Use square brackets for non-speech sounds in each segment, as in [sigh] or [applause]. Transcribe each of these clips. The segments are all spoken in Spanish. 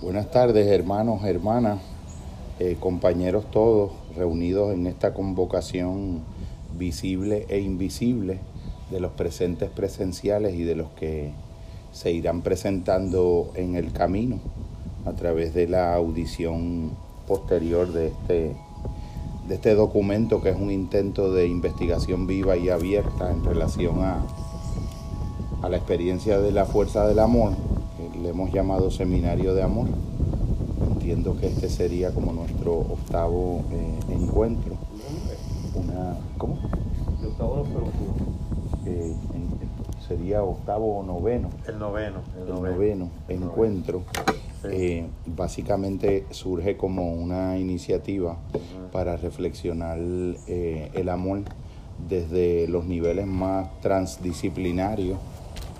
Buenas tardes, hermanos, hermanas, eh, compañeros todos reunidos en esta convocación visible e invisible de los presentes presenciales y de los que se irán presentando en el camino a través de la audición posterior de este, de este documento que es un intento de investigación viva y abierta en relación a, a la experiencia de la fuerza del amor, le hemos llamado Seminario de Amor. Entiendo que este sería como nuestro octavo eh, encuentro. Una, ¿Cómo? El octavo no, Eh, en- sería octavo o noveno. el noveno. el noveno El encuentro, Sí. eh, básicamente surge como una iniciativa para reflexionar eh, el amor desde los niveles más transdisciplinarios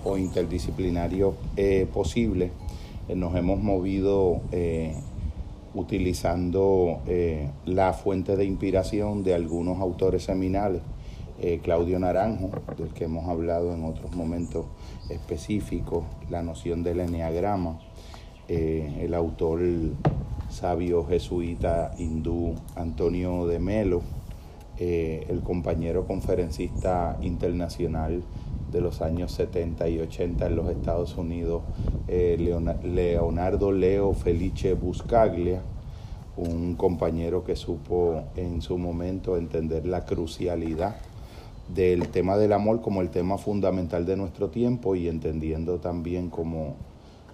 o interdisciplinarios eh, posibles. Eh, nos hemos movido eh, utilizando la fuente de inspiración de algunos autores seminales Claudio Naranjo, del que hemos hablado en otros momentos específicos, la noción del enneagrama, el autor sabio jesuita hindú Antonio de Melo, el compañero conferencista internacional de los años 70 y 80 en los Estados Unidos, eh, Leona- Leonardo Leo Felice Buscaglia, un compañero que supo en su momento entender la crucialidad del tema del amor como el tema fundamental de nuestro tiempo y entendiendo también como,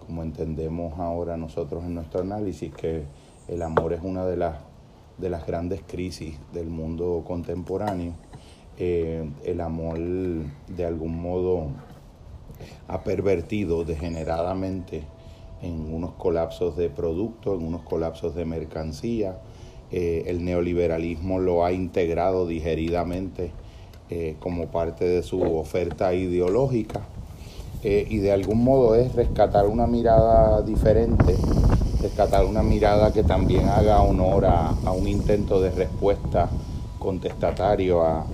como entendemos ahora nosotros en nuestro análisis que el amor es una de las, de las grandes crisis del mundo contemporáneo. Eh, el amor de algún modo ha pervertido degeneradamente en unos colapsos de productos, en unos colapsos de mercancía. Eh, el neoliberalismo lo ha integrado digeridamente eh, como parte de su oferta ideológica y de algún modo es rescatar una mirada diferente, rescatar una mirada que también haga honor a, a un intento de respuesta contestatario a,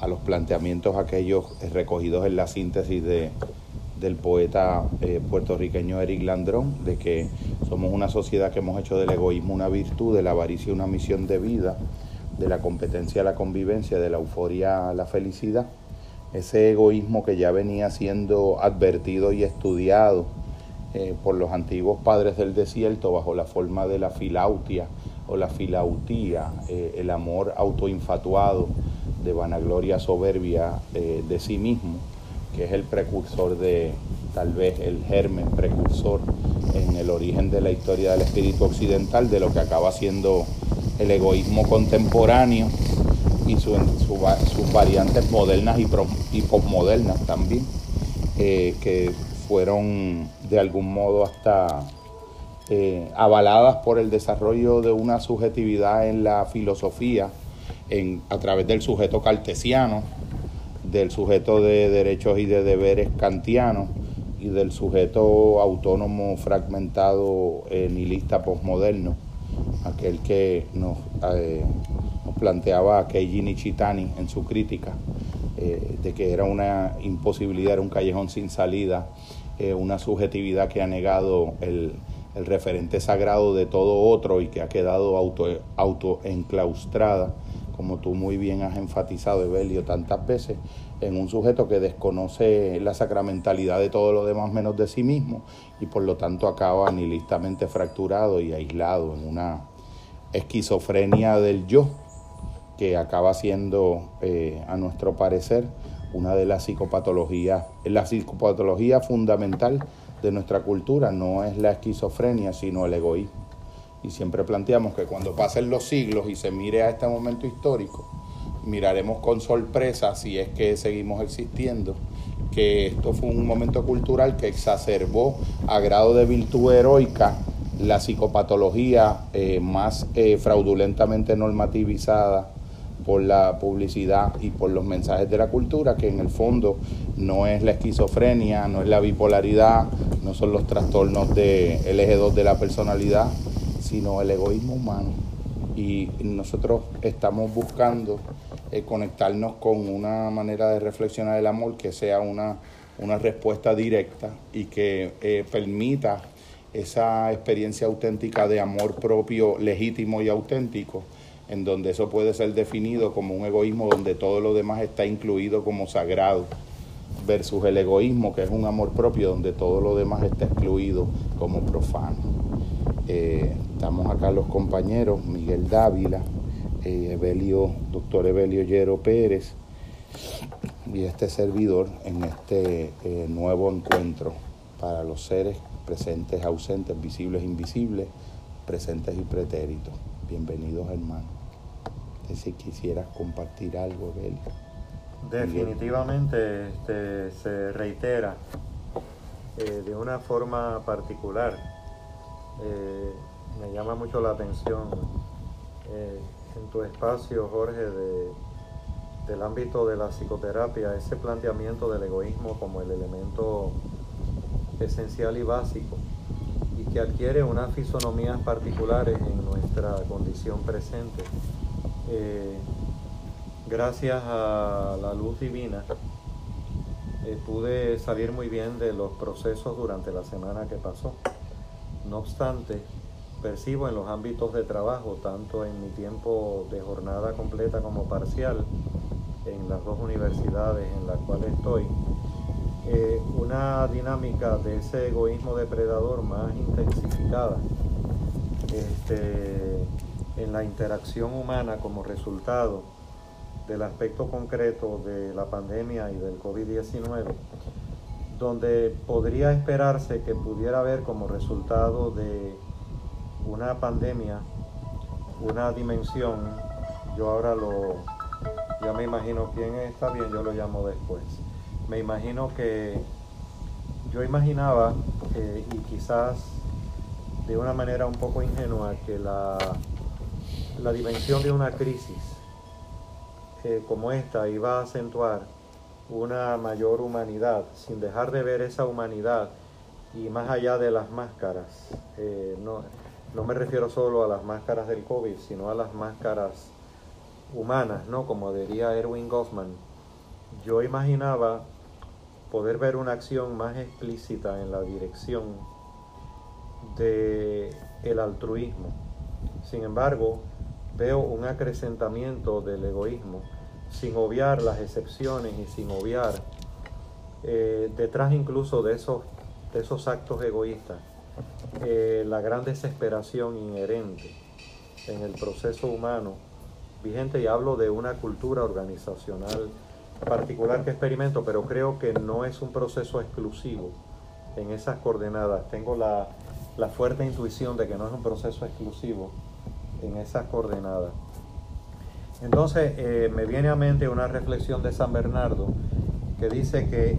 a los planteamientos aquellos recogidos en la síntesis de, del poeta eh, puertorriqueño Eric Landrón, de que somos una sociedad que hemos hecho del egoísmo una virtud, de la avaricia una misión de vida, de la competencia a la convivencia, de la euforia a la felicidad. Ese egoísmo que ya venía siendo advertido y estudiado eh, por los antiguos padres del desierto bajo la forma de la filautia o la filautía, eh, el amor autoinfatuado de vanagloria soberbia eh, de sí mismo, que es el precursor de, tal vez el germen precursor en el origen de la historia del espíritu occidental, de lo que acaba siendo el egoísmo contemporáneo y sus variantes modernas y posmodernas también, eh, que fueron de algún modo hasta eh, avaladas por el desarrollo de una subjetividad en la filosofía a través del sujeto cartesiano, del sujeto de derechos y de deberes kantiano y del sujeto autónomo fragmentado eh, nihilista posmoderno, aquel que nos, eh, nos planteaba Keiji Nishitani en su crítica, de que era una imposibilidad, era un callejón sin salida, una subjetividad que ha negado el, el referente sagrado de todo otro y que ha quedado auto, autoenclaustrada, como tú muy bien has enfatizado, Evelio, tantas veces, en un sujeto que desconoce la sacramentalidad de todo lo demás menos de sí mismo y por lo tanto acaba nihilistamente fracturado y aislado en una esquizofrenia del yo que acaba siendo, eh, a nuestro parecer, una de las psicopatologías, la psicopatología fundamental de nuestra cultura no es la esquizofrenia, sino el egoísmo. Y siempre planteamos que cuando pasen los siglos y se mire a este momento histórico, miraremos con sorpresa, si es que seguimos existiendo, que esto fue un momento cultural que exacerbó a grado de virtud heroica la psicopatología eh, más eh, fraudulentamente normativizada por la publicidad y por los mensajes de la cultura, que en el fondo no es la esquizofrenia, no es la bipolaridad, no son los trastornos del eje 2 de la personalidad, sino el egoísmo humano. Y nosotros estamos buscando eh, conectarnos con una manera de reflexionar el amor que sea una, una respuesta directa y que eh, permita esa experiencia auténtica de amor propio legítimo y auténtico, en donde eso puede ser definido como un egoísmo donde todo lo demás está incluido como sagrado, versus el egoísmo que es un amor propio donde todo lo demás está excluido como profano. Eh, estamos acá los compañeros Miguel Dávila, eh, Evelio, doctor Evelio Yero Pérez y este servidor en este eh, nuevo encuentro para los seres presentes, ausentes, visibles, invisibles, presentes y pretéritos. Bienvenidos hermanos. Si quisieras compartir algo, Evelio. Definitivamente este, se reitera de una forma particular eh, me llama mucho la atención eh, en tu espacio, Jorge, de, del ámbito de la psicoterapia, ese planteamiento del egoísmo como el elemento esencial y básico y que adquiere unas fisonomías particulares en nuestra condición presente. Eh, gracias a la luz divina, pude salir muy bien de los procesos durante la semana que pasó. No obstante, percibo en los ámbitos de trabajo, tanto en mi tiempo de jornada completa como parcial, en las dos universidades en las cuales estoy, eh, una dinámica de ese egoísmo depredador más intensificada este, en la interacción humana como resultado del aspecto concreto de la pandemia y del COVID-19 donde podría esperarse que pudiera haber como resultado de una pandemia una dimensión, yo ahora lo, ya me imagino quién está bien, yo lo llamo después. Me imagino que yo imaginaba, y quizás de una manera un poco ingenua, que la, la dimensión de una crisis como esta iba a acentuar una mayor humanidad, sin dejar de ver esa humanidad y más allá de las máscaras. Eh, no, no, me refiero solo a las máscaras del COVID, sino a las máscaras humanas, ¿no? Como diría Erwin Goffman. Yo imaginaba poder ver una acción más explícita en la dirección de el altruismo. Sin embargo, veo un acrecentamiento del egoísmo sin obviar las excepciones y sin obviar eh, detrás incluso de esos, de esos actos egoístas, eh, la gran desesperación inherente en el proceso humano vigente y hablo de una cultura organizacional particular que experimento, pero creo que no es un proceso exclusivo en esas coordenadas. Tengo la, la fuerte intuición de que no es un proceso exclusivo en esas coordenadas. Entonces eh, me viene a mente una reflexión de San Bernardo que dice que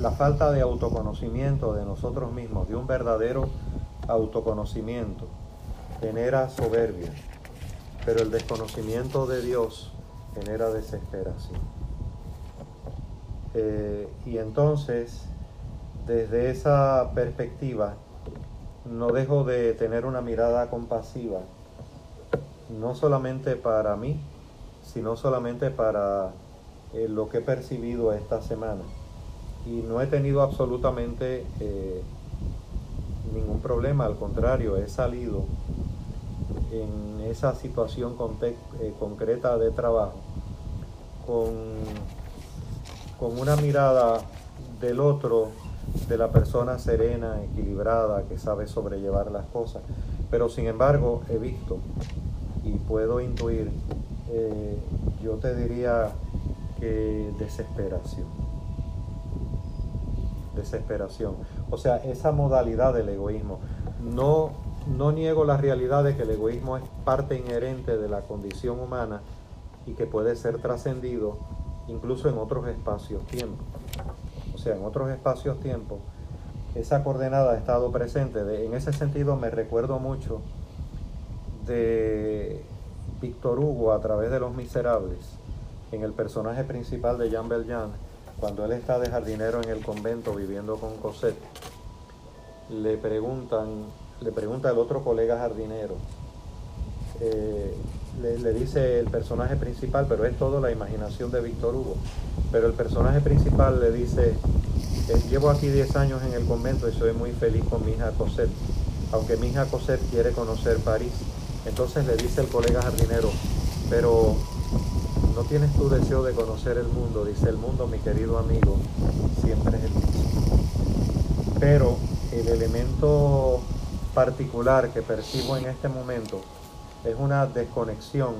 la falta de autoconocimiento de nosotros mismos, de un verdadero autoconocimiento, genera soberbia, pero el desconocimiento de Dios genera desesperación. Eh, y entonces, desde esa perspectiva, no dejo de tener una mirada compasiva no solamente para mí, sino solamente para eh, lo que he percibido esta semana. Y no he tenido absolutamente eh, ningún problema, al contrario, he salido en esa situación eh, concreta de trabajo con, con una mirada del otro, de la persona serena, equilibrada, que sabe sobrellevar las cosas. Pero sin embargo he visto y puedo intuir, eh, yo te diría que desesperación. Desesperación. O sea, esa modalidad del egoísmo. No, no niego la realidad de que el egoísmo es parte inherente de la condición humana y que puede ser trascendido incluso en otros espacios-tiempo. Sea, en otros espacios-tiempo, esa coordenada ha estado presente. en ese sentido me recuerdo mucho de Víctor Hugo a través de Los Miserables, en el personaje principal de Jean Valjean, cuando él está de jardinero en el convento viviendo con Cosette, le preguntan, le pregunta el otro colega jardinero, eh, le, dice el personaje principal, pero es todo la imaginación de Víctor Hugo, pero el personaje principal le dice, Eh, llevo aquí 10 años en el convento y soy muy feliz con mi hija Cosette, aunque mi hija Cosette quiere conocer París. Entonces le dice el colega jardinero, pero no tienes tu deseo de conocer el mundo, dice el mundo, mi querido amigo, siempre es el mismo. Pero el elemento particular que percibo en este momento es una desconexión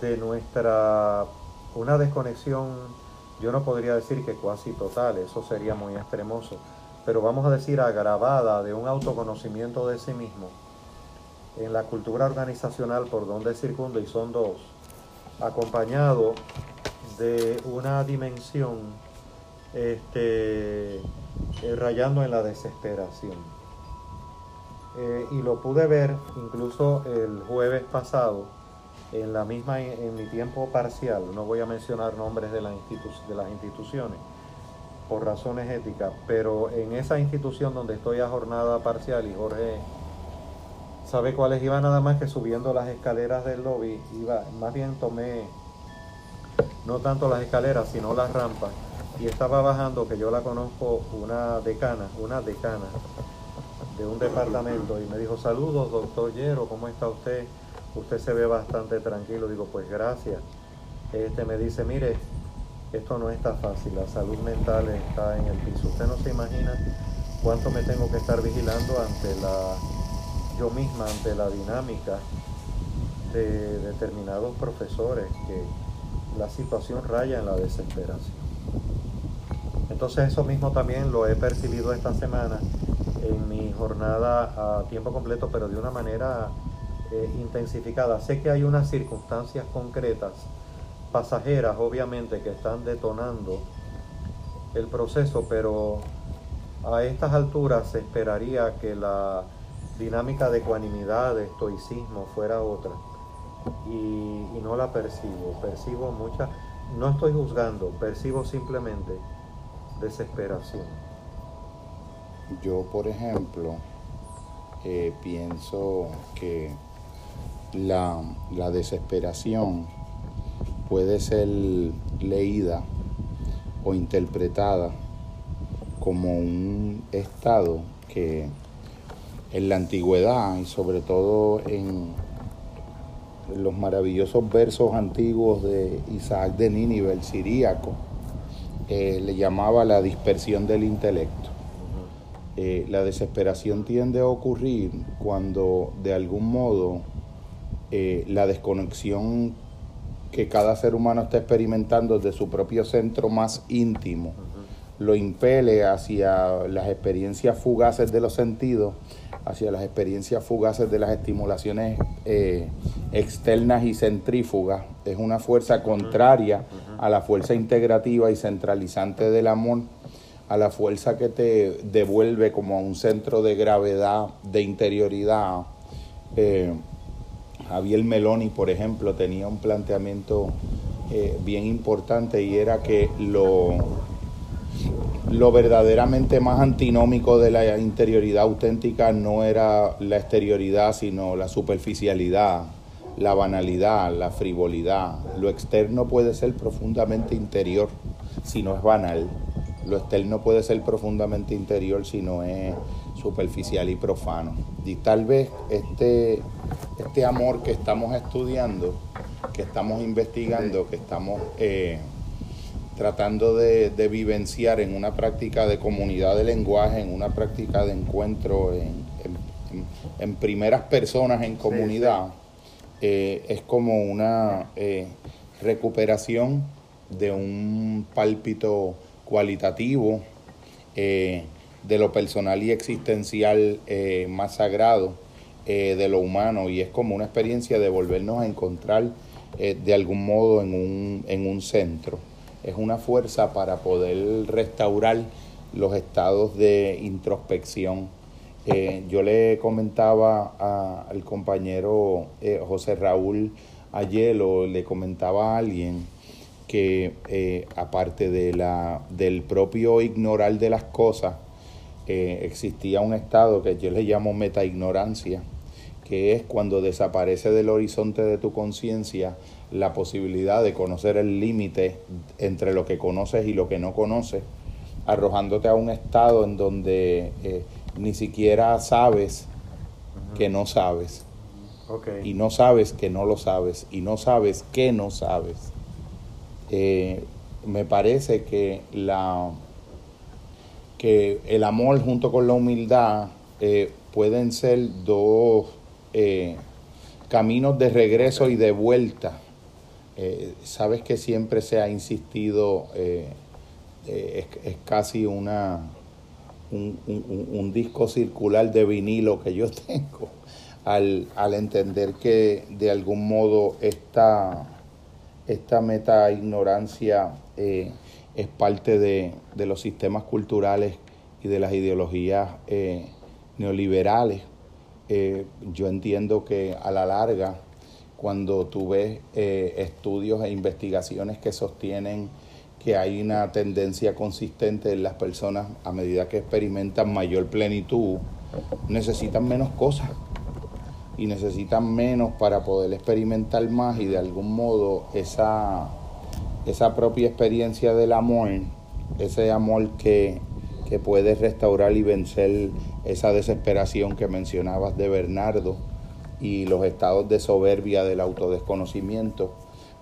de nuestra, una desconexión, yo no podría decir que cuasi total, eso sería muy extremoso, pero vamos a decir agravada de un autoconocimiento de sí mismo en la cultura organizacional por donde circundo, y son dos, acompañado de una dimensión este, eh, rayando en la desesperación. Eh, y lo pude ver incluso el jueves pasado en la misma en mi tiempo parcial. No voy a mencionar nombres de, la de las instituciones por razones éticas pero en esa institución donde estoy a jornada parcial y Jorge sabe cuáles iba nada más que subiendo las escaleras del lobby iba más bien tomé no tanto las escaleras sino las rampas y estaba bajando que yo la conozco una decana una decana de un departamento y me dijo, saludos, doctor Yero, ¿cómo está usted? Usted se ve bastante tranquilo. Digo, pues gracias. Este me dice, mire, esto no está fácil, la salud mental está en el piso. Usted no se imagina cuánto me tengo que estar vigilando ante la, yo misma, ante la dinámica de determinados profesores que la situación raya en la desesperación. Entonces eso mismo también lo he percibido esta semana en mi jornada a tiempo completo, pero de una manera eh, intensificada. Sé que hay unas circunstancias concretas, pasajeras obviamente, que están detonando el proceso, pero a estas alturas se esperaría que la dinámica de ecuanimidad, de estoicismo fuera otra. Y, y no la percibo, percibo mucha, no estoy juzgando, percibo simplemente desesperación. Yo, por ejemplo, eh, pienso que la, desesperación puede ser leída o interpretada como un estado que en la antigüedad y sobre todo en los maravillosos versos antiguos de Isaac de Nínive, el siríaco, eh, le llamaba la dispersión del intelecto. Eh, la desesperación tiende a ocurrir cuando de algún modo eh, la desconexión que cada ser humano está experimentando de su propio centro más íntimo lo impele hacia las experiencias fugaces de los sentidos, hacia las experiencias fugaces de las estimulaciones eh, externas y centrífugas. Es una fuerza contraria a la fuerza integrativa y centralizante del amor a la fuerza que te devuelve como a un centro de gravedad, de interioridad. Eh, Javier Meloni, por ejemplo, tenía un planteamiento eh, bien importante y era que lo, lo verdaderamente más antinómico de la interioridad auténtica no era la exterioridad, sino la superficialidad, la banalidad, la frivolidad. Lo externo puede ser profundamente interior si no es banal lo externo puede ser profundamente interior si no es superficial y profano. Y tal vez este, este amor que estamos estudiando, que estamos investigando, que estamos eh, tratando de, vivenciar en una práctica de comunidad de lenguaje, en una práctica de encuentro en, primeras personas en comunidad, eh, es como una eh, recuperación de un pálpito cualitativo eh, de lo personal y existencial eh, más sagrado eh, de lo humano y es como una experiencia de volvernos a encontrar de algún modo en un, en un centro. Es una fuerza para poder restaurar los estados de introspección. yo le comentaba al compañero José Raúl ayer, o le comentaba a alguien, que eh, aparte de la, del propio ignorar de las cosas, eh, existía un estado que yo le llamo metaignorancia, que es cuando desaparece del horizonte de tu conciencia la posibilidad de conocer el límite entre lo que conoces y lo que no conoces, arrojándote a un estado en donde eh, ni siquiera sabes que no sabes. Y no sabes que no lo sabes. Y no sabes que no sabes. Eh, me parece que la que el amor junto con la humildad eh, pueden ser dos caminos de regreso y de vuelta. sabes que siempre se ha insistido eh, es, casi una, un, disco circular de vinilo que yo [laughs] tengo, al, entender que de algún modo esta, esta meta ignorancia eh, es parte de, los sistemas culturales y de las ideologías eh, neoliberales. yo entiendo que a la larga, cuando tú ves estudios e investigaciones que sostienen que hay una tendencia consistente en las personas a medida que experimentan mayor plenitud, necesitan menos cosas y necesitan menos para poder experimentar más y de algún modo esa, esa propia experiencia del amor, ese amor que, que puede restaurar y vencer esa desesperación que mencionabas de Bernardo y los estados de soberbia del autodesconocimiento,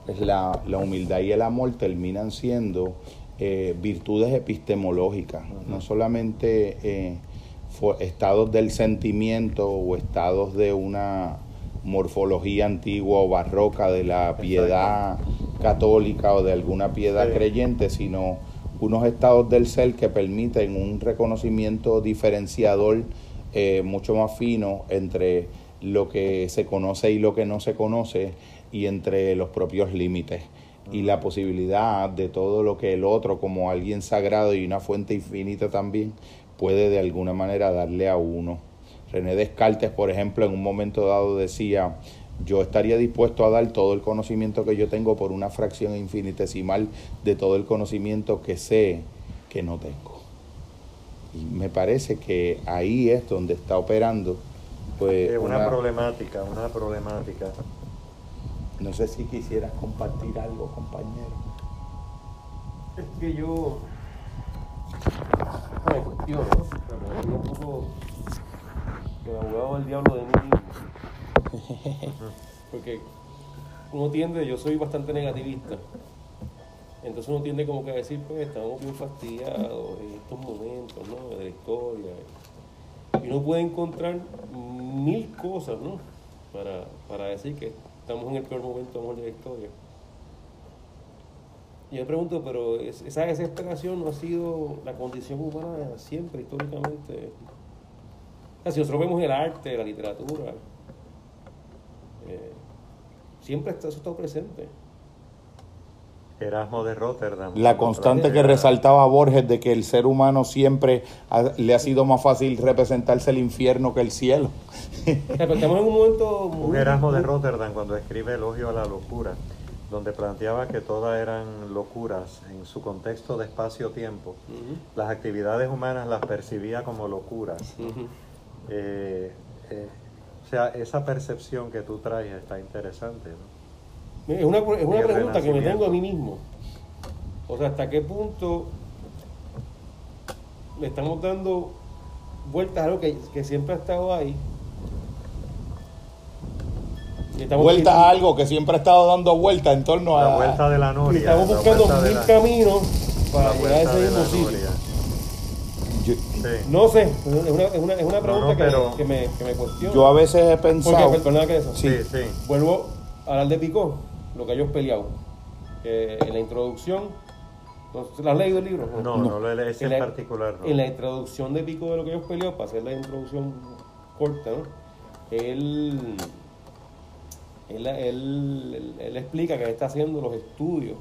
pues la, humildad y el amor terminan siendo eh, virtudes epistemológicas, no solamente eh, estados del sentimiento o estados de una morfología antigua o barroca de la piedad católica o de alguna piedad creyente, sino unos estados del ser que permiten un reconocimiento diferenciador eh, mucho más fino entre lo que se conoce y lo que no se conoce y entre los propios límites. Y la posibilidad de todo lo que el otro como alguien sagrado y una fuente infinita también puede de alguna manera darle a uno. René Descartes, por ejemplo, en un momento dado decía, yo estaría dispuesto a dar todo el conocimiento que yo tengo por una fracción infinitesimal de todo el conocimiento que sé que no tengo. Y me parece que ahí es donde está operando. Pues, una problemática, una problemática no sé si quisieras compartir algo, compañero. Es que yo me cuestiono, ¿no? un poco que me abogado el diablo de mí [laughs] Porque uno tiende, yo soy bastante negativista. Entonces uno tiende como que a decir, pues estamos bien fastidiados en estos momentos, ¿no? De la historia. Y uno puede encontrar mil cosas, ¿no? Para, para decir que estamos en el peor momento de la historia. Y yo pregunto, pero esa desesperación no ha sido la condición humana siempre, históricamente. si nosotros vemos el arte, la literatura, eh, siempre está, eso está presente. Erasmo de Rotterdam. La constante que resaltaba Borges de que el ser humano siempre le ha sido más fácil representarse el infierno que el cielo. estamos en un momento... un Erasmo de Rotterdam cuando escribe Elogio a la locura, donde planteaba que todas eran locuras en su contexto de espacio-tiempo. Las actividades humanas las percibía como locuras. Eh, eh, o sea, esa percepción que tú traes está interesante. ¿no? Es una, es una pregunta que me tengo a mí mismo. O sea, ¿hasta qué punto le estamos dando vueltas a algo que, que siempre ha estado ahí? Vueltas a algo que siempre ha estado dando vueltas en torno a la vuelta de la noria. estamos buscando mil caminos para llegar a ese mismo sitio. No sé, es una, es una, es una pregunta que, que, me, que me cuestiona. Yo a veces he pensado. Porque, que eso. Sí, sí. Vuelvo a hablar de Picó lo que ellos peleado. en la introducción, ¿lo has leído el libro? No, no, lo he leído, en, particular. En la introducción de Pico de lo que ellos peleado, para hacer la introducción corta, ¿no? él, él, él, explica que está haciendo los estudios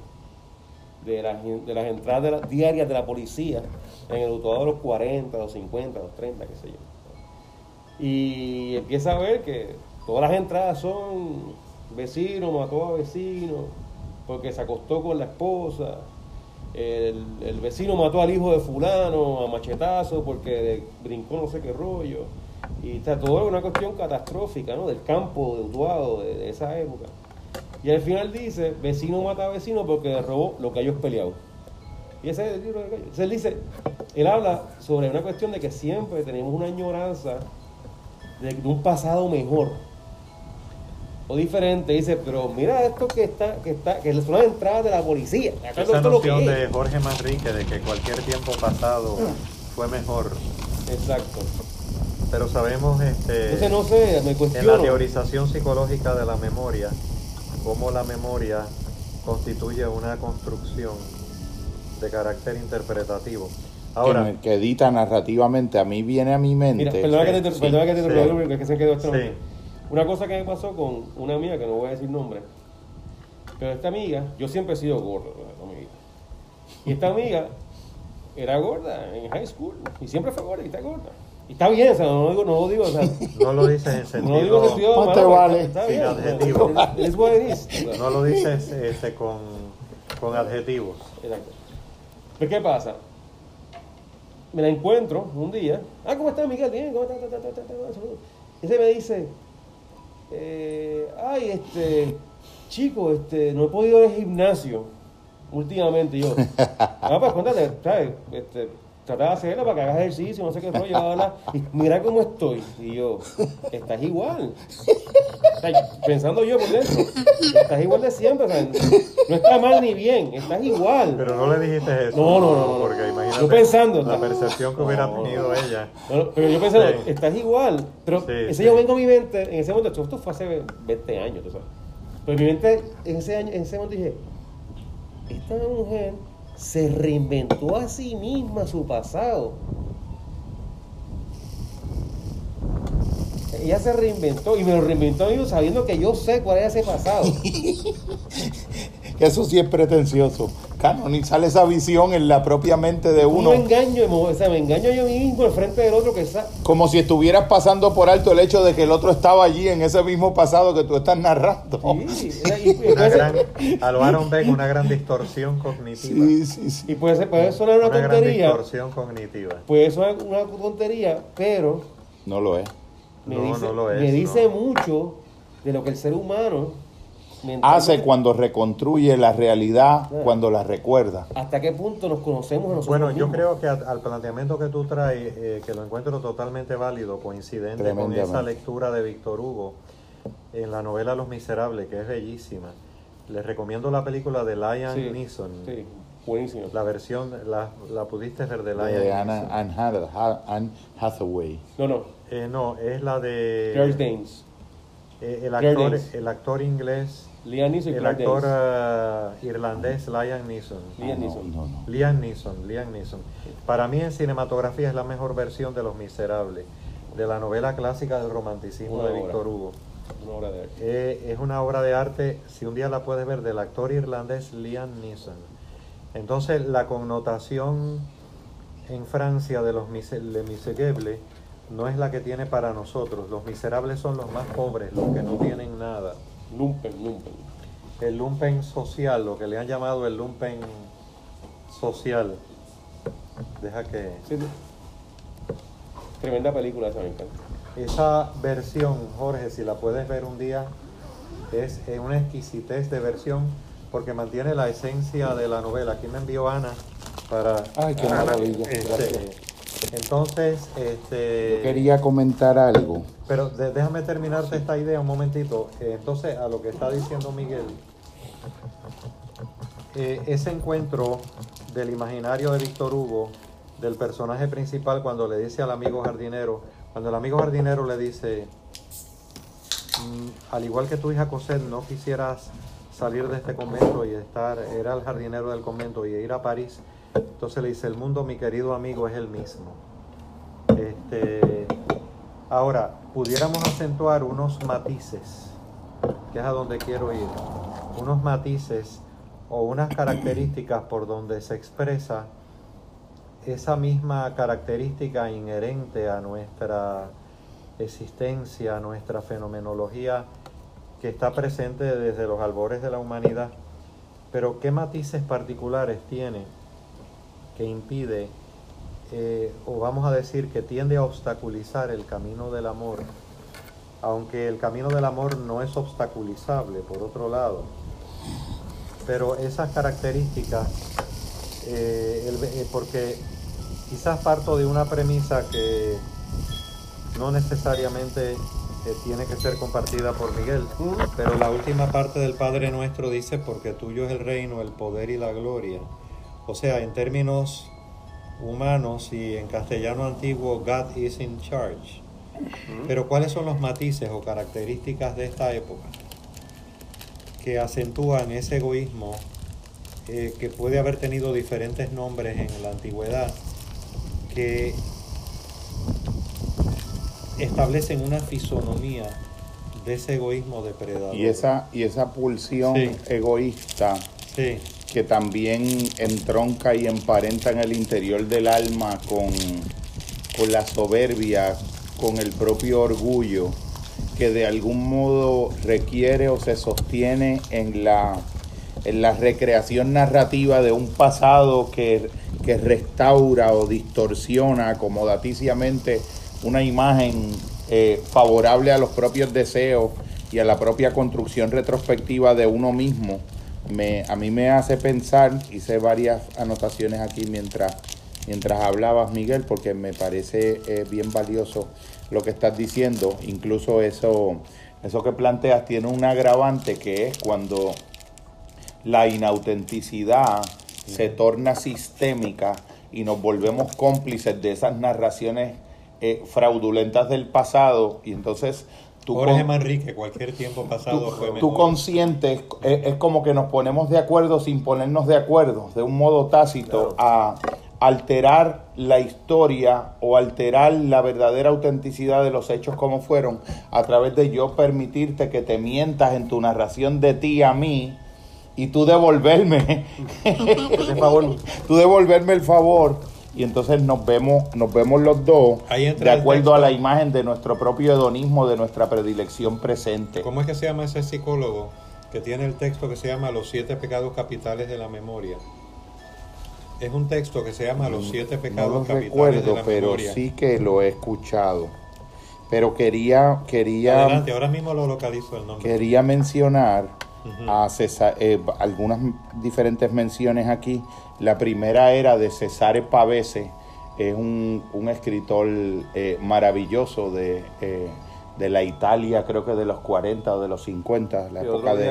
de las, de las entradas diarias de la policía en el autor de los 40, los 50, los 30, qué sé yo. Y empieza a ver que todas las entradas son vecino mató a vecino porque se acostó con la esposa. El, vecino mató al hijo de fulano a machetazo porque brincó no sé qué rollo. Y está todo una cuestión catastrófica, ¿no? Del campo de Utuado, de, esa época. Y al final dice, vecino mata a vecino porque robó lo que ellos peleado. Y ese es el libro de Gallo. Entonces él dice, él habla sobre una cuestión de que siempre tenemos una añoranza de, de un pasado mejor o diferente. Dice, pero mira esto que está, que está, que son las entradas de la policía. Acá Esa noción de Jorge Manrique de que cualquier tiempo pasado fue mejor. Exacto. Pero sabemos este, Entonces no sé, me en la teorización psicológica de la memoria, cómo la memoria constituye una construcción de carácter interpretativo. Ahora, que, me- que edita narrativamente. A mí viene a mi mente. Mira, perdona que te, sí, perdona que te sí. que se quedó esto. Sí. Una cosa que me pasó con una amiga, que no voy a decir nombre, pero esta amiga, yo siempre he sido gordo ¿verdad? con mi vida. Y esta amiga era gorda en high school, y siempre fue gorda y está gorda. Y está bien, o sea, no lo digo, no lo digo, o sea, no lo dices en no lo digo en sentido, sentido No te malo, vale. está, Sin bien. Es what it is. no lo dices este, con, con adjetivos. Exacto. Pero ¿qué pasa? Me la encuentro un día. Ah, ¿cómo estás, Miguel? Bien, ¿cómo estás? Y ese me dice, eh, ay, este, chico, este, no he podido ir al gimnasio últimamente. Y yo, [laughs] ah, pues cuéntate, ¿sabes? Este, trata de hacerlo para que hagas ejercicio, no sé qué rollo, bla, bla, bla. Y mira cómo estoy. Y yo, estás igual. O sea, pensando yo por dentro, estás igual de siempre, o sea, no está mal ni bien, estás igual. Pero no le dijiste eso. No, no, no, no. Porque imagínate Yo pensando, la percepción que hubiera No, tenido ella. No, pero yo pensaba, Sí. estás igual. Pero Sí, ese sí. yo vengo a mi mente, en ese momento, esto fue hace 20 años, tú sabes. Pero en mi mente, en ese, año, en ese momento dije, esta mujer se reinventó a sí misma su pasado. Ella se reinventó y me lo reinventó a mí sabiendo que yo sé cuál era ese pasado. [laughs] Que eso sí es pretencioso. Canonizar esa visión en la propia mente de uno. Un engaño, o sea, me engaño yo mismo al frente del otro que sa- Como si estuvieras pasando por alto el hecho de que el otro estaba allí en ese mismo pasado que tú estás narrando. Sí, [laughs] era- y, y Una gran, a lo Aaron Beck, una gran distorsión cognitiva. Sí, sí, sí. y puede, ser- puede sonar una, una gran tontería, distorsión cognitiva. puede sonar una tontería, pero No lo es. me, No, dice, no lo es, me dice no. mucho de lo que el ser humano mentalmente- Hace cuando reconstruye la realidad, Claro. cuando la recuerda. hasta qué punto nos conocemos nosotros Bueno, yo creo que al, al planteamiento que tú traes, eh, que lo encuentro totalmente válido, coincidente con esa lectura de Víctor Hugo en la novela Los Miserables, que es bellísima. Les recomiendo la película de Liam Sí, Neeson. Sí, buenísimo. La versión, la, la pudiste ver de Liam De Anna. Anne, Hath- Ha- Anne Hathaway. No, no, Eh, no, es la de Claire Danes. eh, el actor, el actor inglés, Liam Neeson y el actor eh, irlandés Liam Neeson. Liam no, Neeson. no, no. Liam Neeson, Liam Neeson. Para mí en cinematografía es la mejor versión de Los Miserables, de la novela clásica del romanticismo Una de obra. Víctor Hugo. Una obra de arte. Eh, es una obra de arte, si un día la puedes ver, del actor irlandés Liam Neeson. Entonces la connotación en Francia de los Les Miserables no es la que tiene para nosotros. Los miserables son los más pobres, los que no tienen nada. Lumpen, lumpen. El lumpen social, lo que le han llamado el lumpen social. Deja que... Sí, sí. Tremenda película esa, me encanta. Esa versión, Jorge, si la puedes ver un día, es una exquisitez de versión porque mantiene la esencia de la novela. Aquí me envió Ana para... Ay, qué Ana, maravilla. este, Gracias. Entonces, este... Yo quería comentar algo. Pero de- déjame terminarte esta idea un momentito. Eh, entonces, a lo que está diciendo Miguel, eh, ese encuentro del imaginario de Víctor Hugo, del personaje principal, cuando le dice al amigo jardinero, cuando el amigo jardinero le dice, "Mm, al igual que tu hija Cosette, no quisieras salir de este convento y estar, era el jardinero del convento y ir a París, entonces le dice, el mundo, mi querido amigo, es el mismo. Este, ahora, pudiéramos acentuar unos matices, que es a donde quiero ir, unos matices o unas características por donde se expresa esa misma característica inherente a nuestra existencia, a nuestra fenomenología que está presente desde los albores de la humanidad, pero qué matices particulares tiene impide, eh, o vamos a decir que tiende a obstaculizar el camino del amor, aunque el camino del amor no es obstaculizable, por otro lado, pero esas características eh, eh, porque quizás parto de una premisa que no necesariamente tiene que ser compartida por Miguel, pero la última parte del Padre Nuestro dice, porque tuyo es el reino, el poder y la gloria. O sea, en términos humanos y en castellano antiguo, God is in charge. Pero ¿cuáles son los matices o características de esta época que acentúan ese egoísmo eh, que puede haber tenido diferentes nombres en la antigüedad, que establecen una fisonomía de ese egoísmo depredador? Y esa, y esa pulsión Sí. egoísta Sí, que también entronca y emparenta en el interior del alma con, con la soberbia, con el propio orgullo, que de algún modo requiere o se sostiene en la, en la recreación narrativa de un pasado que, que restaura o distorsiona acomodaticiamente una imagen eh, favorable a los propios deseos y a la propia construcción retrospectiva de uno mismo, me, a mí me hace pensar, hice varias anotaciones aquí mientras, mientras hablabas, Miguel, porque me parece eh, bien valioso lo que estás diciendo. Incluso eso, eso que planteas tiene un agravante que es cuando la inautenticidad se torna sistémica y nos volvemos cómplices de esas narraciones eh, fraudulentas del pasado y entonces tú Jorge con- Manrique, cualquier tiempo pasado tú, fue tú conscientes es, es como que nos ponemos de acuerdo sin ponernos de acuerdo, de un modo tácito, a alterar la historia o alterar la verdadera autenticidad de los hechos como fueron a través de yo permitirte que te mientas en tu narración de ti a mí y tú devolverme [laughs] Ese favor. tú devolverme el favor y entonces nos vemos nos vemos los dos de acuerdo a la imagen de nuestro propio hedonismo de nuestra predilección presente ¿Cómo es que se llama ese psicólogo que tiene el texto que se llama Los siete pecados capitales de la memoria? Es un texto que se llama Los siete no pecados lo capitales de recuerdo la pero memoria. sí que lo he escuchado pero quería quería Adelante, ahora mismo lo localizo el nombre. quería mencionar A Cesa- eh, algunas diferentes menciones aquí. La primera era de Cesare Pavese, es un, un escritor eh, maravilloso de, eh, de la Italia, creo que de los 40 o de los 50, la Sí, época de,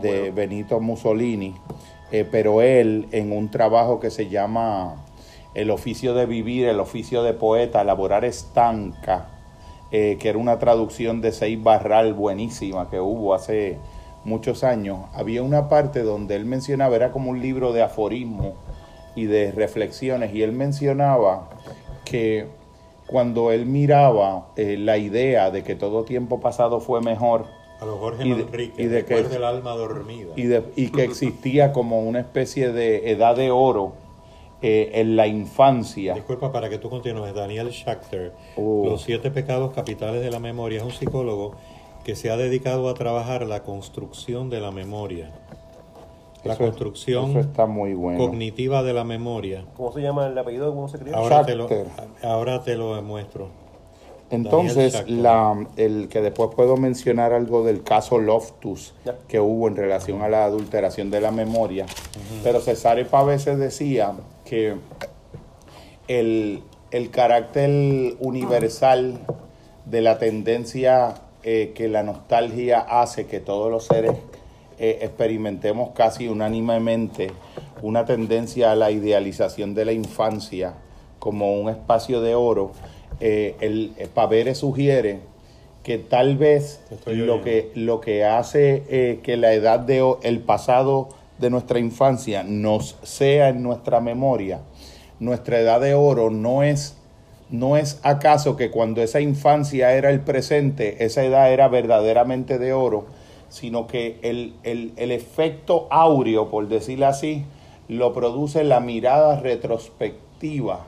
de bueno. Benito Mussolini, pero él en un trabajo que se llama El oficio de vivir, el oficio de poeta, elaborar estanca, que era una traducción de Seis Barral buenísima que hubo hace muchos años, había una parte donde él mencionaba, era como un libro de aforismo y de reflexiones, y él mencionaba que cuando él miraba eh, la idea de que todo tiempo pasado fue mejor, A los Jorge y de- Manrique, y de que- recuerda el alma dormida. y, de- y que existía como una especie de edad de oro eh, en la infancia. Disculpa, para que tú continúes, Daniel Schachter, Oh. Los siete pecados capitales de la memoria, es un psicólogo que se ha dedicado a trabajar la construcción de la memoria, la Eso- construcción Eso está muy bueno. cognitiva de la memoria. ¿Cómo se llama el apellido cómo se escribe? Ahora te, lo, ahora te lo muestro. Entonces, la, el que después puedo mencionar algo del caso Loftus Ya. que hubo en relación a la adulteración de la memoria. Pero Cesare Pavese decía que el, el carácter universal de la tendencia eh, que la nostalgia hace que todos los seres eh, experimentemos casi unánimemente una tendencia a la idealización de la infancia como un espacio de oro, eh, el, el Pavere sugiere que tal vez lo que, lo que hace eh, que la edad de el pasado de nuestra infancia nos sea en nuestra memoria, nuestra edad de oro no es no es acaso que cuando esa infancia era el presente, esa edad era verdaderamente de oro, sino que el, el- el efecto áureo, por decirlo así, lo produce la mirada retrospectiva.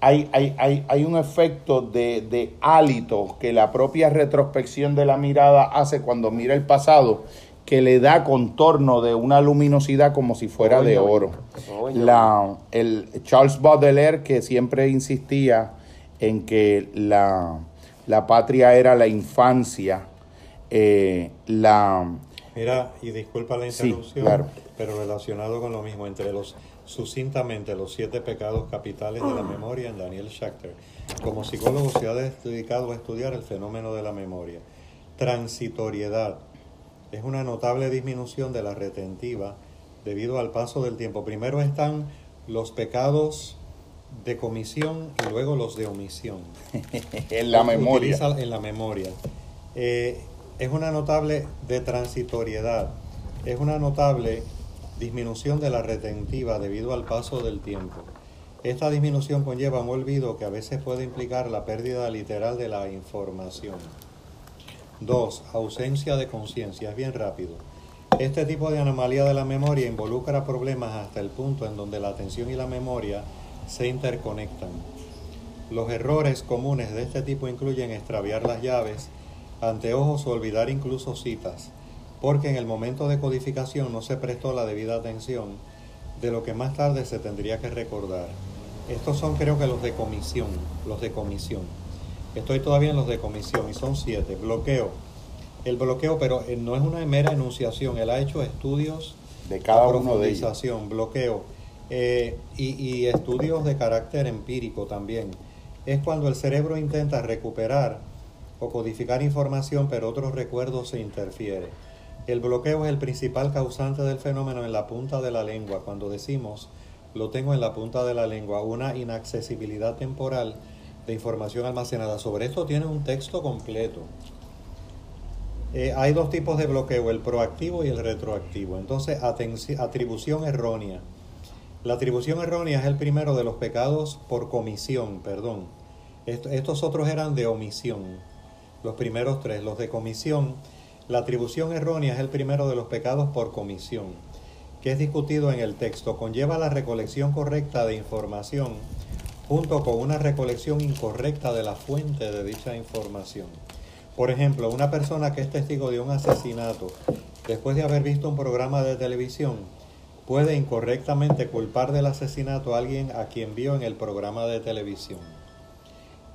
Hay, hay, hay, hay un efecto de, de hálito que la propia retrospección de la mirada hace cuando mira el pasado, que le da contorno de una luminosidad como si fuera de oro. La, el Charles Baudelaire, que siempre insistía en que la, la patria era la infancia, eh, la, Mira, y disculpa la Sí, interrupción, claro. pero relacionado con lo mismo, entre los sucintamente los siete pecados capitales de la memoria en Daniel Schachter. Como psicólogo se ha dedicado a estudiar el fenómeno de la memoria. Transitoriedad es una notable disminución de la retentiva debido al paso del tiempo. Primero están los pecados de comisión y luego los de omisión. [laughs] en la memoria. en la memoria. Eh, es una notable de transitoriedad, es una notable disminución de la retentiva debido al paso del tiempo. Esta disminución conlleva un olvido que a veces puede implicar la pérdida literal de la información. 2. Ausencia de conciencia. Es bien rápido. Este tipo de anomalía de la memoria involucra problemas hasta el punto en donde la atención y la memoria se interconectan. Los errores comunes de este tipo incluyen extraviar las llaves, anteojos o olvidar incluso citas, porque en el momento de codificación no se prestó la debida atención de lo que más tarde se tendría que recordar. Estos son creo que los de comisión, los de comisión. Estoy todavía en los de comisión y son siete. Bloqueo. El bloqueo, pero eh, no es una mera enunciación. Él ha hecho estudios de cada uno de ellos. Bloqueo. Eh, y, estudios de carácter empírico también. Es cuando el cerebro intenta recuperar o codificar información, pero otros recuerdos se interfiere. El bloqueo es el principal causante del fenómeno en la punta de la lengua. Cuando decimos lo tengo en la punta de la lengua, una inaccesibilidad temporal de información almacenada. Sobre esto tiene un texto completo. Eh, hay dos tipos de bloqueo, el proactivo y el retroactivo. Entonces, atribución errónea. La atribución errónea es el primero de los pecados por comisión, perdón. estos otros eran de omisión. Los primeros tres, los de comisión. La atribución errónea es el primero de los pecados por comisión, que es discutido en el texto. Conlleva la recolección correcta de información junto con una recolección incorrecta de la fuente de dicha información. Por ejemplo, una persona que es testigo de un asesinato, después de haber visto un programa de televisión, puede incorrectamente culpar del asesinato a alguien a quien vio en el programa de televisión.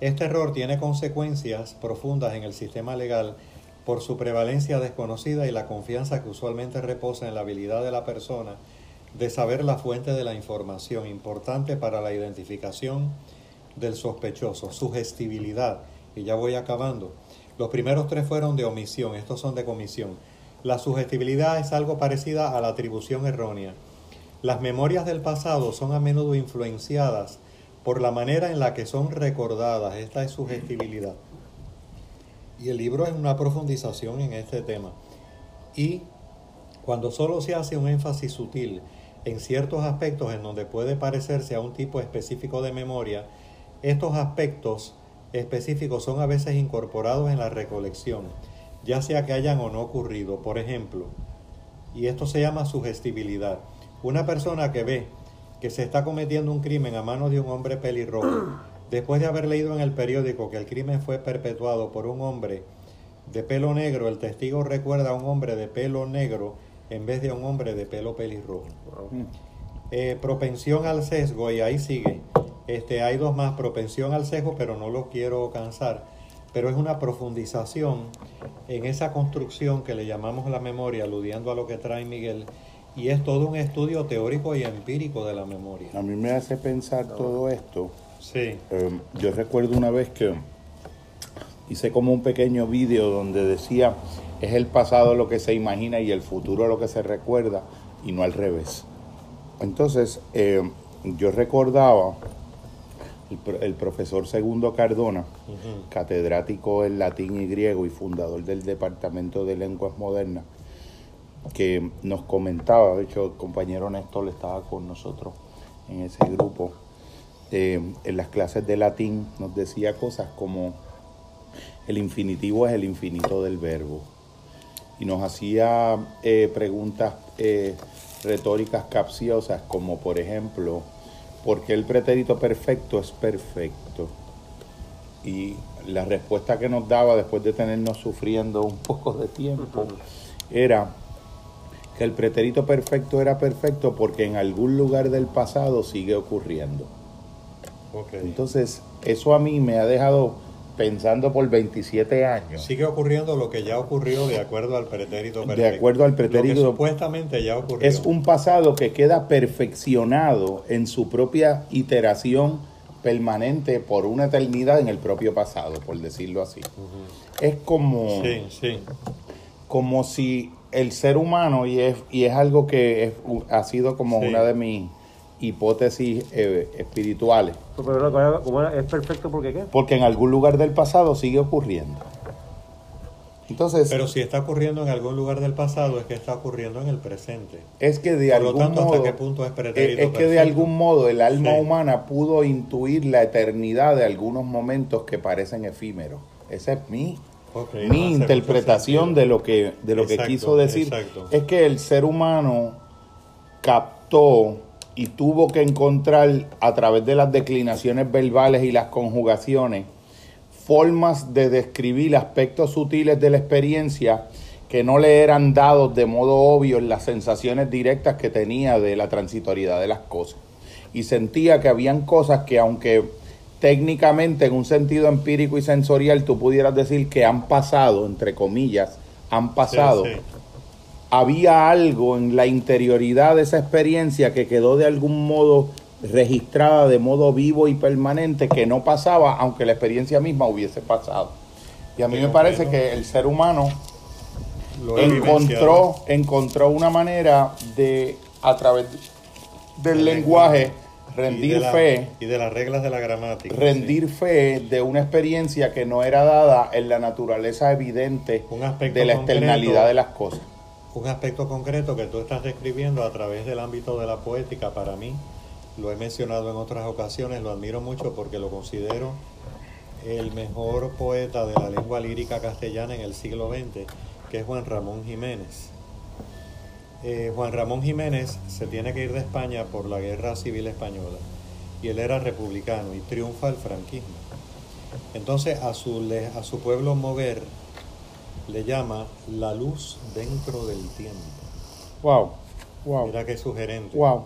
Este error tiene consecuencias profundas en el sistema legal por su prevalencia desconocida y la confianza que usualmente reposa en la habilidad de la persona de saber la fuente de la información, importante para la identificación del sospechoso, sugestibilidad, y ya voy acabando. Los primeros tres fueron de omisión, estos son de comisión. La sugestibilidad es algo parecida a la atribución errónea. Las memorias del pasado son a menudo influenciadas por la manera en la que son recordadas. Esta es sugestibilidad. Y el libro es una profundización en este tema. Y cuando solo se hace un énfasis sutil en ciertos aspectos en donde puede parecerse a un tipo específico de memoria, estos aspectos específicos son a veces incorporados en la recolección, ya sea que hayan o no ocurrido. Por ejemplo, y esto se llama sugestibilidad. Una persona que ve que se está cometiendo un crimen a manos de un hombre pelirrojo, [clears throat] después de haber leído en el periódico que el crimen fue perpetuado por un hombre de pelo negro, el testigo recuerda a un hombre de pelo negro en vez de un hombre de pelo pelirrojo. Eh, propensión al sesgo, y ahí sigue. Este, hay dos más, propensión al sesgo, pero no lo quiero cansar. Pero es una profundización en esa construcción que le llamamos la memoria, aludiendo a lo que trae Miguel, y es todo un estudio teórico y empírico de la memoria. A mí me hace pensar todo esto. Sí. Em, yo recuerdo una vez que hice como un pequeño vídeo donde decía, es el pasado lo que se imagina y el futuro lo que se recuerda, y no al revés. Entonces, em, yo recordaba el, profesor Segundo Cardona, catedrático en latín y griego y fundador del Departamento de Lenguas Modernas, que nos comentaba, de hecho el compañero Néstor estaba con nosotros en ese grupo, eh, en las clases de latín nos decía cosas como el infinitivo es el infinito del verbo y nos hacía eh, preguntas eh, retóricas capciosas como por ejemplo, ¿por qué el pretérito perfecto es perfecto? Y la respuesta que nos daba después de tenernos sufriendo un [laughs] poco de tiempo era que el pretérito perfecto era perfecto porque en algún lugar del pasado sigue ocurriendo. Entonces, eso a mí me ha dejado pensando por 27 años. Sigue ocurriendo lo que ya ocurrió de acuerdo al pretérito perfecto. De acuerdo al pretérito. Lo que supuestamente ya ocurrió. Es un pasado que queda perfeccionado en su propia iteración permanente por una eternidad en el propio pasado, por decirlo así. Es como, Sí, sí. como si el ser humano, y es, y es algo que es- ha sido como Sí. una de mis hipótesis eh, espirituales, es perfecto porque qué? porque en algún lugar del pasado sigue ocurriendo. Entonces, Pero si está ocurriendo en algún lugar del pasado, es que está ocurriendo en el presente. es que de Por lo algún tanto, modo, ¿hasta qué punto es pretérito es que de algún modo el alma Sí. humana pudo intuir la eternidad de algunos momentos que parecen efímeros. Esa es mi mi interpretación de lo que de lo Exacto, que quiso decir exacto. es que el ser humano captó y tuvo que encontrar a través de las declinaciones verbales y las conjugaciones formas de describir aspectos sutiles de la experiencia que no le eran dados de modo obvio en las sensaciones directas que tenía de la transitoriedad de las cosas. Y sentía que habían cosas que aunque técnicamente en un sentido empírico y sensorial tú pudieras decir que han pasado, entre comillas, han pasado, Sí, sí. Había algo en la interioridad de esa experiencia que quedó de algún modo registrada de modo vivo y permanente que no pasaba aunque la experiencia misma hubiese pasado. Y a mí me parece que el ser humano Lo encontró, encontró una manera de, a través del El lenguaje, Y rendir de la- fe, Y de las reglas de la gramática. rendir fe de una experiencia que no era dada en la naturaleza evidente Un de la externalidad de las cosas. Un aspecto concreto que tú estás describiendo a través del ámbito de la poética, para mí, lo he mencionado en otras ocasiones, lo admiro mucho porque lo considero el mejor poeta de la lengua lírica castellana en el siglo XX, que es Juan Ramón Jiménez. Eh, Juan Ramón Jiménez se tiene que ir de España por la guerra civil española y él era republicano y triunfa el franquismo. Entonces a su, a su pueblo mover le llama la luz dentro del tiempo. Wow, wow, Mira qué sugerente. wow.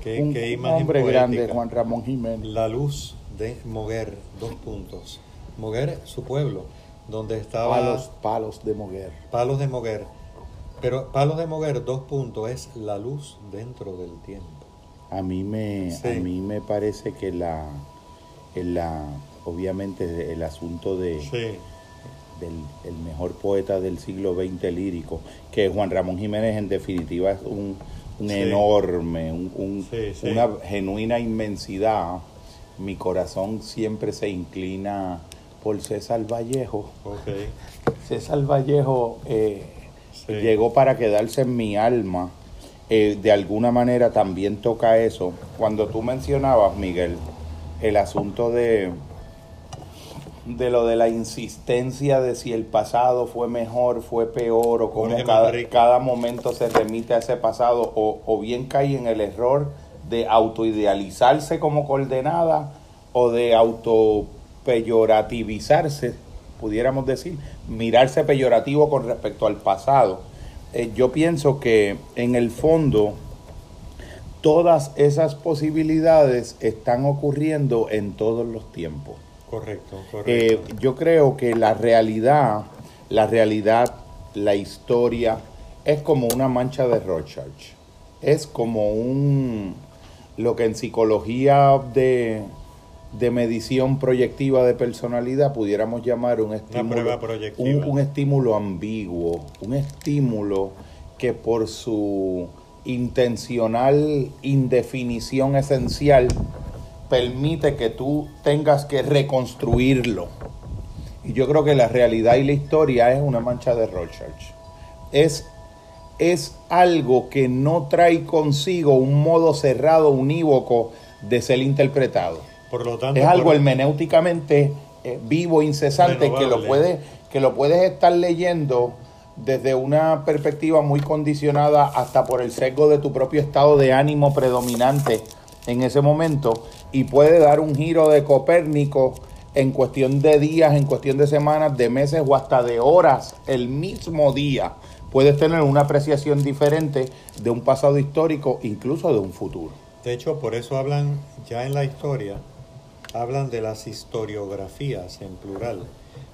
Qué, un, qué imagen hombre poética. grande, Juan Ramón Jiménez. La luz de Moguer, dos puntos. Moguer, su pueblo, donde estaba Palos, palos de Moguer. Palos de Moguer. Pero Palos de Moguer, dos puntos, es la luz dentro del tiempo. A mí me, Sí. a mí me parece que la, en la, obviamente el asunto de Sí, del el mejor poeta del siglo XX lírico, que Juan Ramón Jiménez en definitiva es un, un Sí. enorme, un- un- Sí, sí. una genuina inmensidad. Mi corazón siempre se inclina por César Vallejo. César Vallejo eh, llegó para quedarse en mi alma. Eh, de alguna manera también toca eso. Cuando tú mencionabas, Miguel, el asunto de, de lo de la insistencia de si el pasado fue mejor, fue peor, o cómo cada, cada momento se remite a ese pasado, o, o bien cae en el error de autoidealizarse como coordenada o de autopeyorativizarse, pudiéramos decir, mirarse peyorativo con respecto al pasado. Eh, yo pienso que en el fondo todas esas posibilidades están ocurriendo en todos los tiempos. Correcto, Eh, correcto. yo creo que la realidad, la realidad, la historia, es como una mancha de Rorschach. Es como un, lo que en psicología de, de medición proyectiva de personalidad pudiéramos llamar un estímulo, prueba proyectiva. un, un estímulo ambiguo, un estímulo que por su intencional indefinición esencial permite que tú tengas que reconstruirlo. Y yo creo que la realidad y la historia es una mancha de Rorschach. Es, es algo que no trae consigo un modo cerrado, unívoco de ser interpretado. Por lo tanto, Es algo por- hermenéuticamente eh, vivo, incesante, que lo, puedes, que lo puedes estar leyendo desde una perspectiva muy condicionada hasta por el sesgo de tu propio estado de ánimo predominante en ese momento y puede dar un giro de Copérnico en cuestión de días, en cuestión de semanas, de meses o hasta de horas, el mismo día. Puedes tener una apreciación diferente de un pasado histórico, incluso de un futuro. De hecho, por eso hablan ya en la historia hablan de las historiografías en plural,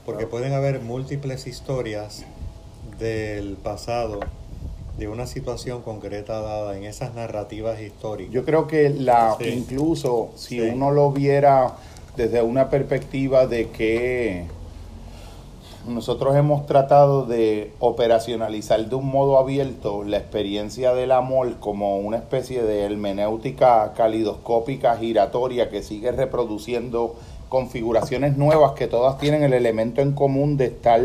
porque pueden haber múltiples historias del pasado de una situación concreta dada en esas narrativas históricas. Yo creo que la Sí. incluso si Sí. uno lo viera desde una perspectiva de que nosotros hemos tratado de operacionalizar de un modo abierto la experiencia del amor como una especie de hermenéutica calidoscópica giratoria que sigue reproduciendo configuraciones nuevas que todas tienen el elemento en común de estar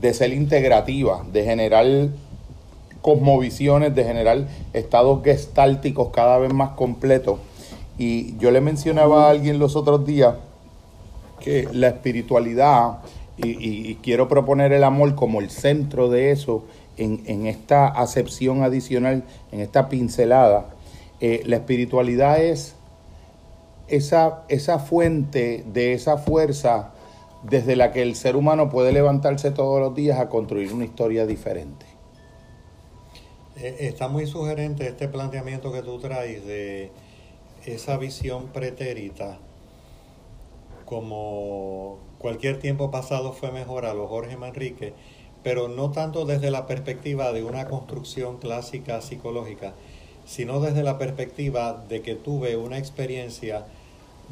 de ser integrativa, de generar cosmovisiones, de generar estados gestálticos cada vez más completos. Y yo le mencionaba a alguien los otros días que la espiritualidad, y, quiero proponer el amor como el centro de eso, en, en esta acepción adicional, en esta pincelada, eh, la espiritualidad es esa, esa fuente de esa fuerza desde la que el ser humano puede levantarse todos los días a construir una historia diferente. Eh, Está muy sugerente este planteamiento que tú traes de esa visión pretérita como cualquier tiempo pasado fue mejor a los Jorge Manrique, pero no tanto desde la perspectiva de una construcción clásica psicológica, sino desde la perspectiva de que tuve una experiencia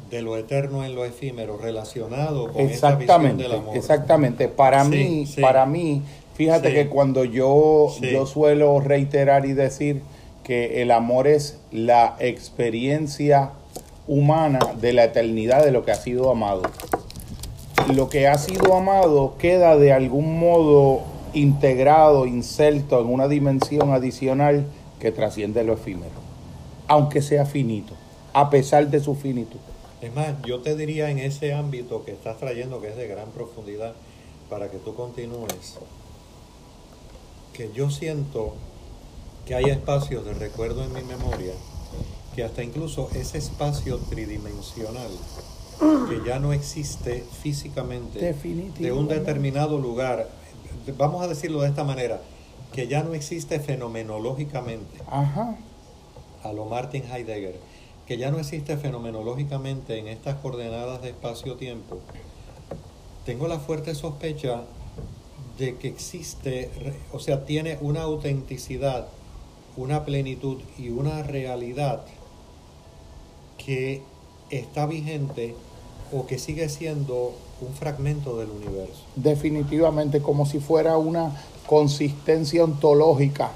de lo eterno en lo efímero relacionado con esa visión Exactamente, del amor. exactamente. Para Sí, mí, sí. para mí, fíjate Sí. que cuando yo, Sí. yo suelo reiterar y decir que el amor es la experiencia humana de la eternidad de lo que ha sido amado. Lo que ha sido amado queda de algún modo integrado, inserto en una dimensión adicional que trasciende lo efímero, aunque sea finito, a pesar de su finitud. Es más, yo te diría en ese ámbito que estás trayendo, que es de gran profundidad, para que tú continúes, que yo siento que hay espacios de recuerdo en mi memoria, que hasta incluso ese espacio tridimensional, que ya no existe físicamente de un determinado lugar, vamos a decirlo de esta manera, que ya no existe fenomenológicamente, Ajá. a lo Martin Heidegger, que ya no existe fenomenológicamente en estas coordenadas de espacio-tiempo, tengo la fuerte sospecha de que existe, o sea, tiene una autenticidad, una plenitud y una realidad que está vigente o que sigue siendo un fragmento del universo. definitivamente como si fuera una consistencia ontológica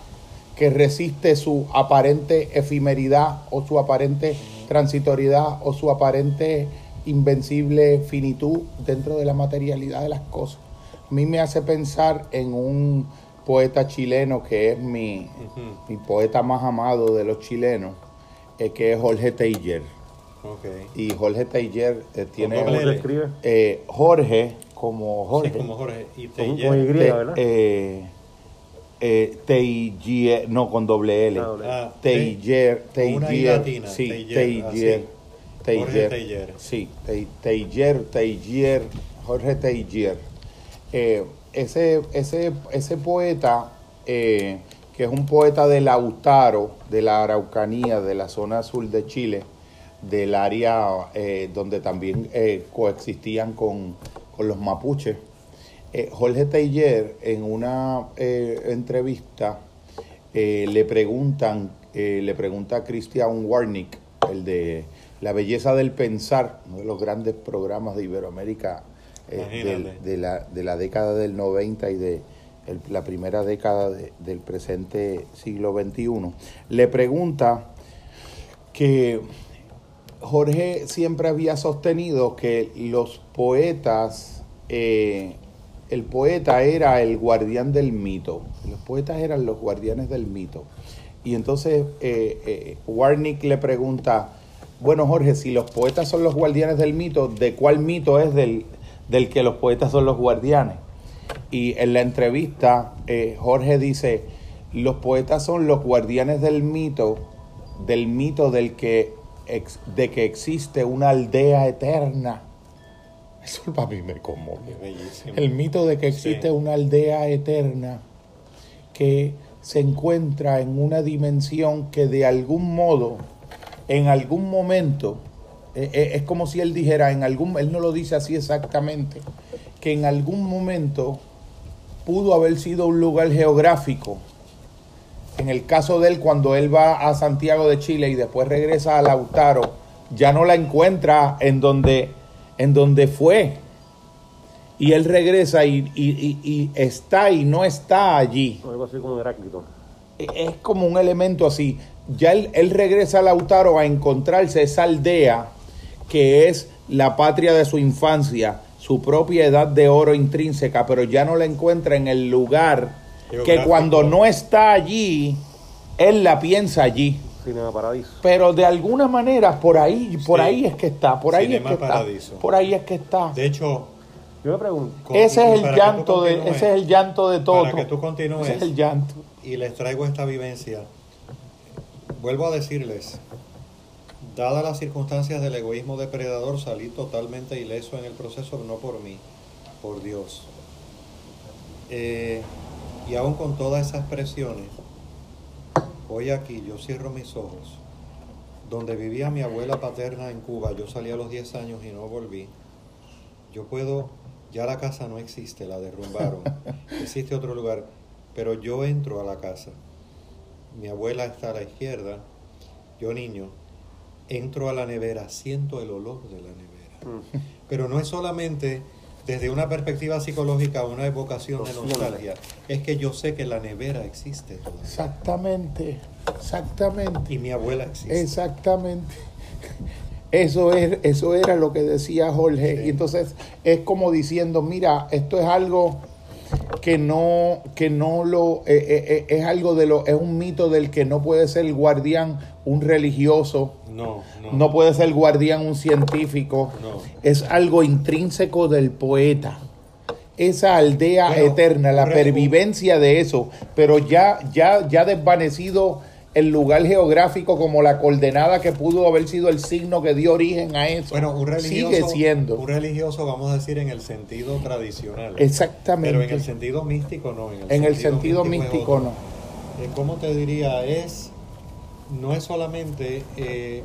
que resiste su aparente efemeridad o su aparente transitoriedad o su aparente invencible finitud dentro de la materialidad de las cosas. A mí me hace pensar en un poeta chileno que es mi, mi poeta más amado de los chilenos, eh, que es Jorge Teillier. Ok. Y Jorge Teillier eh, tiene... ¿Cómo se escribe? eh, Jorge, como Jorge. Sí, como Jorge. Y Con- Teillier- con Y, Te- ¿verdad? eh, eh, Teillier, no con doble L. Ah, Teillier, con Teillier, latina, sí, Teillier, Teillier. Teillier, Teillier. sí, Te- Teillier, Teillier, Jorge Teillier. Eh, ese, ese, ese poeta, eh, que es un poeta de Lautaro, de la Araucanía, de la zona sur de Chile, del área eh, donde también eh, coexistían con, con los mapuches. Jorge Teillier, en una entrevista, le preguntan, le pregunta a Christian Warnick, el de La belleza del pensar, uno de los grandes programas de Iberoamérica eh, de, la, de la década del 90 y de el- la primera década de- del presente siglo XXI, le pregunta que Jorge siempre había sostenido que los poetas, eh, el poeta era el guardián del mito, los poetas eran los guardianes del mito. Y entonces eh, eh, Warnick le pregunta, bueno Jorge, si los poetas son los guardianes del mito, ¿de cuál mito es del, del que los poetas son los guardianes? Y en la entrevista eh, Jorge dice, los poetas son los guardianes del mito, del mito del que ex- de que existe una aldea eterna. Eso para mí me conmovió. Bellísimo. El mito de que existe Sí. una aldea eterna que se encuentra en una dimensión que de algún modo, en algún momento, es como si él dijera, en algún, él no lo dice así exactamente, que en algún momento pudo haber sido un lugar geográfico. En el caso de él, cuando él va a Santiago de Chile y después regresa a Lautaro, ya no la encuentra en donde, en donde fue. Y él regresa y, y- y- y está y no está allí. Algo así como Heráclito. Es como un elemento así. Ya él, él regresa a Lautaro a encontrarse esa aldea que es la patria de su infancia, su propia edad de oro intrínseca, pero ya no la encuentra en el lugar que cuando no está allí, él la piensa allí. Cinema Paradiso. Pero de alguna manera por ahí, por Sí. ahí es que está, por ahí Cinema es que Paradiso. está, por ahí es que está. De hecho, Yo me pregunto, ese es el llanto de, ese es el llanto de todo. Para que tú continúes. Ese es el llanto. y les traigo esta vivencia, vuelvo a decirles, dadas las circunstancias del egoísmo depredador, salí totalmente ileso en el proceso, no por mí, por Dios. Eh, y aún con todas esas presiones, hoy aquí yo cierro mis ojos, donde vivía mi abuela paterna en Cuba, yo salí a los 10 años y no volví, yo puedo, ya la casa no existe, la derrumbaron, [laughs] existe otro lugar, pero yo entro a la casa, mi abuela está a la izquierda, yo niño, entro a la nevera, siento el olor de la nevera. mm, Pero no es solamente desde una perspectiva psicológica una evocación de nostalgia, es que yo sé que la nevera existe todavía. Exactamente, exactamente. Y mi abuela existe. Exactamente. Eso, es, eso era lo que decía Jorge. Sí. Y entonces es como diciendo, mira, esto es algo que no, que no lo, eh, eh, eh, es algo de lo, es un mito del que no puede ser el guardián un religioso, No, no. no puede ser guardián un científico, No. es algo intrínseco del poeta. Esa aldea Bueno, eterna, la pervivencia de eso, pero ya, ya, ya desvanecido el lugar geográfico como la coordenada que pudo haber sido el signo que dio origen a eso. Bueno, un religioso, sigue siendo. un religioso, vamos a decir, en el sentido tradicional. Exactamente. Pero en el sentido místico no. En el, En el sentido místico otro. no. Eh, ¿Cómo te diría? Es, no es solamente, eh,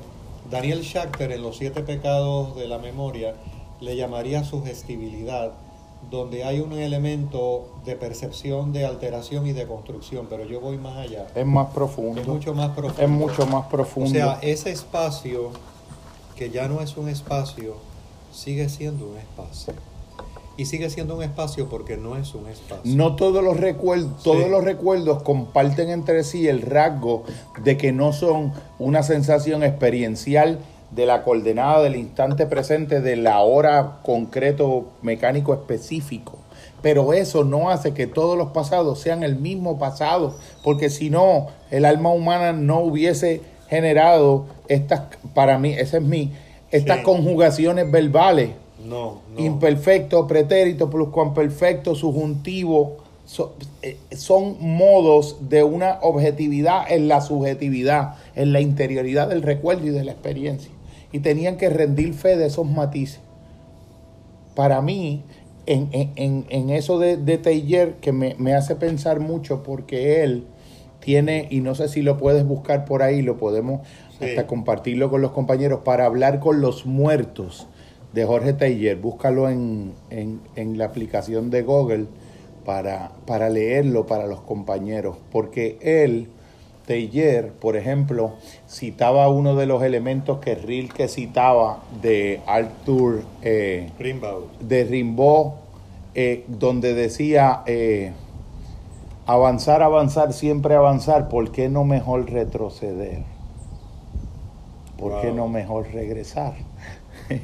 Daniel Schachter en Los Siete Pecados de la Memoria le llamaría sugestibilidad, donde hay un elemento de percepción, de alteración y de construcción, pero yo voy más allá. Es más profundo. Es mucho más profundo. Es mucho más profundo. O sea, ese espacio, que ya no es un espacio, sigue siendo un espacio. Y sigue siendo un espacio porque no es un espacio. No todos los recuerdos, Sí. todos los recuerdos comparten entre sí el rasgo de que no son una sensación experiencial de la coordenada del instante presente de la hora concreto mecánico específico. Pero eso no hace que todos los pasados sean el mismo pasado, porque si no, el alma humana no hubiese generado estas, para mí, ese es mi, estas Sí. conjugaciones verbales No, no. imperfecto, pretérito, pluscuamperfecto, subjuntivo, so- eh, son modos de una objetividad en la subjetividad, en la interioridad del recuerdo y de la experiencia. Y tenían que rendir fe de esos matices. Para mí, en, en- en- en eso de, de que me, me hace pensar mucho porque él tiene, y no sé si lo puedes buscar por ahí, lo podemos Sí. hasta compartirlo con los compañeros, para hablar con los muertos de Jorge Teillier. Búscalo en, en- en la aplicación de Google para, para leerlo para los compañeros, porque él, Teillier, por ejemplo, citaba uno de los elementos que Rilke citaba de Arthur eh, Rimbaud. de Rimbaud, eh, donde decía eh, avanzar, avanzar, siempre avanzar, ¿por qué no mejor retroceder? ¿Por qué no mejor regresar? [laughs]